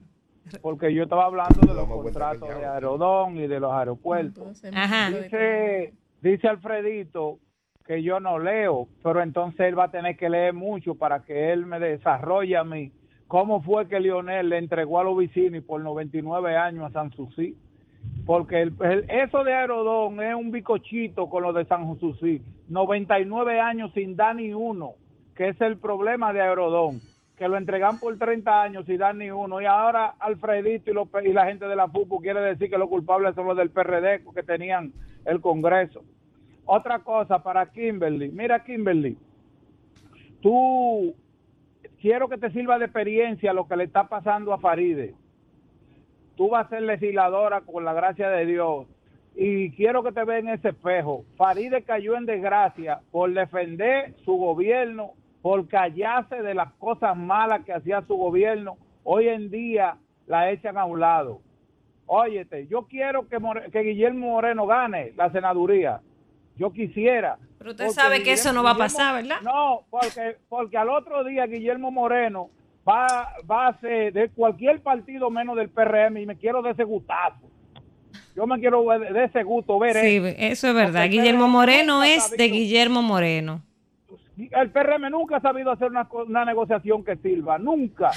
Porque yo estaba hablando de los contratos de Aerodón y de los aeropuertos. Ajá. Dice, dice Alfredito que yo no leo, pero entonces él va a tener que leer mucho para que él me desarrolle a mí cómo fue que Lionel le entregó a los vecinos por 99 años a Sanssouci. Porque el- el- eso de Aerodón es un bicochito con lo de San José. 99 años sin dar ni uno, que es el problema de Aerodón, que lo entregan por 30 años sin dar ni uno. Y ahora Alfredito y, y la gente de la FUPU quiere decir que los culpables son los del PRD que tenían el Congreso. Otra cosa para Kimberly. Mira, Kimberly, tú quiero que te sirva de experiencia lo que le está pasando a Faride. Tú vas a ser legisladora con la gracia de Dios. Y quiero que te veas en ese espejo. Faride cayó en desgracia por defender su gobierno, por callarse de las cosas malas que hacía su gobierno. Hoy en día la echan a un lado. Óyete, yo quiero que, More- que Guillermo Moreno gane la senaduría. Yo quisiera. Pero usted sabe que eso no va a Guillermo- pasar, ¿verdad? No, porque, porque al otro día Guillermo Moreno va, va a ser de cualquier partido menos del PRM y me quiero de ese gustazo. Yo me quiero de, ese gusto ver Sí, eso. es verdad. Guillermo Moreno es de Guillermo Moreno. El PRM nunca ha sabido hacer una, una negociación que sirva, nunca.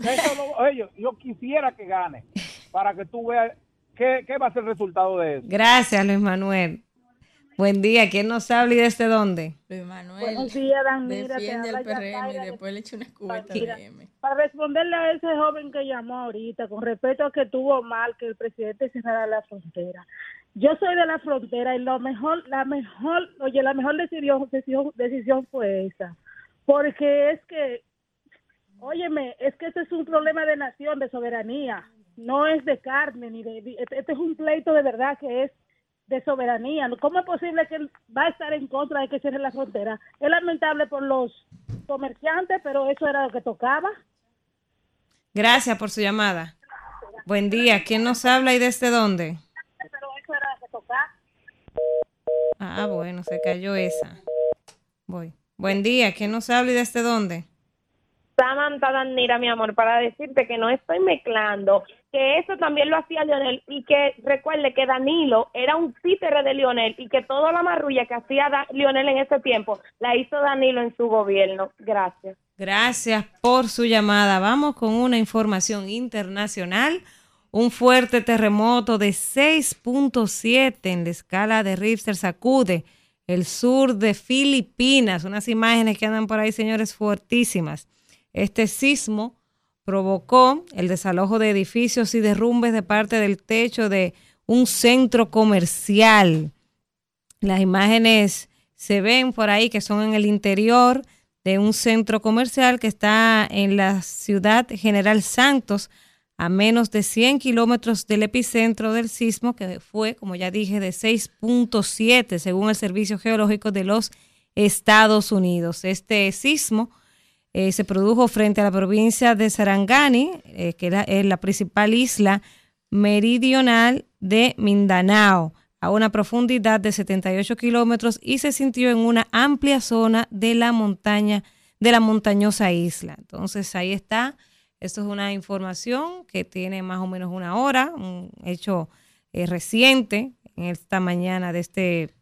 Eso lo- oye, yo quisiera que gane para que tú veas qué, qué va a ser el resultado de eso. Gracias, Luis Manuel. Buen día. ¿Quién nos habla y desde dónde? Luis Manuel. Buenos días, Danira. te Defiende al PRM y de después le echa una cubeta Mira, de M. Para responderle a ese joven que llamó ahorita, con respecto a que tuvo mal que el presidente cerrara la frontera. Yo soy de la frontera y lo mejor, la mejor, oye, la mejor decisión, decisión, decisión fue esa. Porque es que, óyeme, es que este es un problema de nación, de soberanía. No es de carne, ni de, este este es un pleito de verdad que es de soberanía. ¿Cómo es posible que él va a estar en contra de que cierre la frontera? Es lamentable por los comerciantes, pero eso era lo que tocaba. Gracias por su llamada. Buen día. ¿Quién nos habla y desde dónde? Pero eso era lo que tocaba. Ah, bueno, se cayó esa. Voy. Buen día. ¿Quién nos habla y desde dónde? Samantha Danira, mi amor, para decirte que no estoy mezclando, que eso también lo hacía Lionel y que recuerde que Danilo era un títere de Lionel y que toda la marrulla que hacía Lionel en ese tiempo la hizo Danilo en su gobierno. Gracias. Gracias por su llamada. Vamos con una información internacional. Un fuerte terremoto de 6.7 en la escala de Richter sacude el sur de Filipinas. Unas imágenes que andan por ahí, señores, fuertísimas. Este sismo provocó el desalojo de edificios y derrumbes de parte del techo de un centro comercial. Las imágenes se ven por ahí que son en el interior de un centro comercial que está en la ciudad General Santos, a menos de 100 kilómetros del epicentro del sismo, que fue, como ya dije, de 6.7 según el Servicio Geológico de los Estados Unidos. Este sismo eh, se produjo frente a la provincia de Sarangani, eh, que es la principal isla meridional de Mindanao, a una profundidad de 78 kilómetros y se sintió en una amplia zona de la montaña, de la montañosa isla. Entonces ahí está. Esto es una información que tiene más o menos una hora, un hecho eh, reciente en esta mañana de este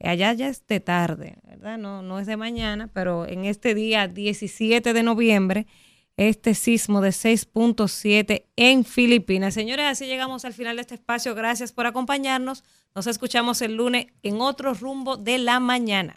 allá ya es de tarde, ¿verdad? No, no es de mañana, pero en este día 17 de noviembre, este sismo de 6.7 en Filipinas. Señores, así llegamos al final de este espacio. Gracias por acompañarnos. Nos escuchamos el lunes en otro rumbo de la mañana.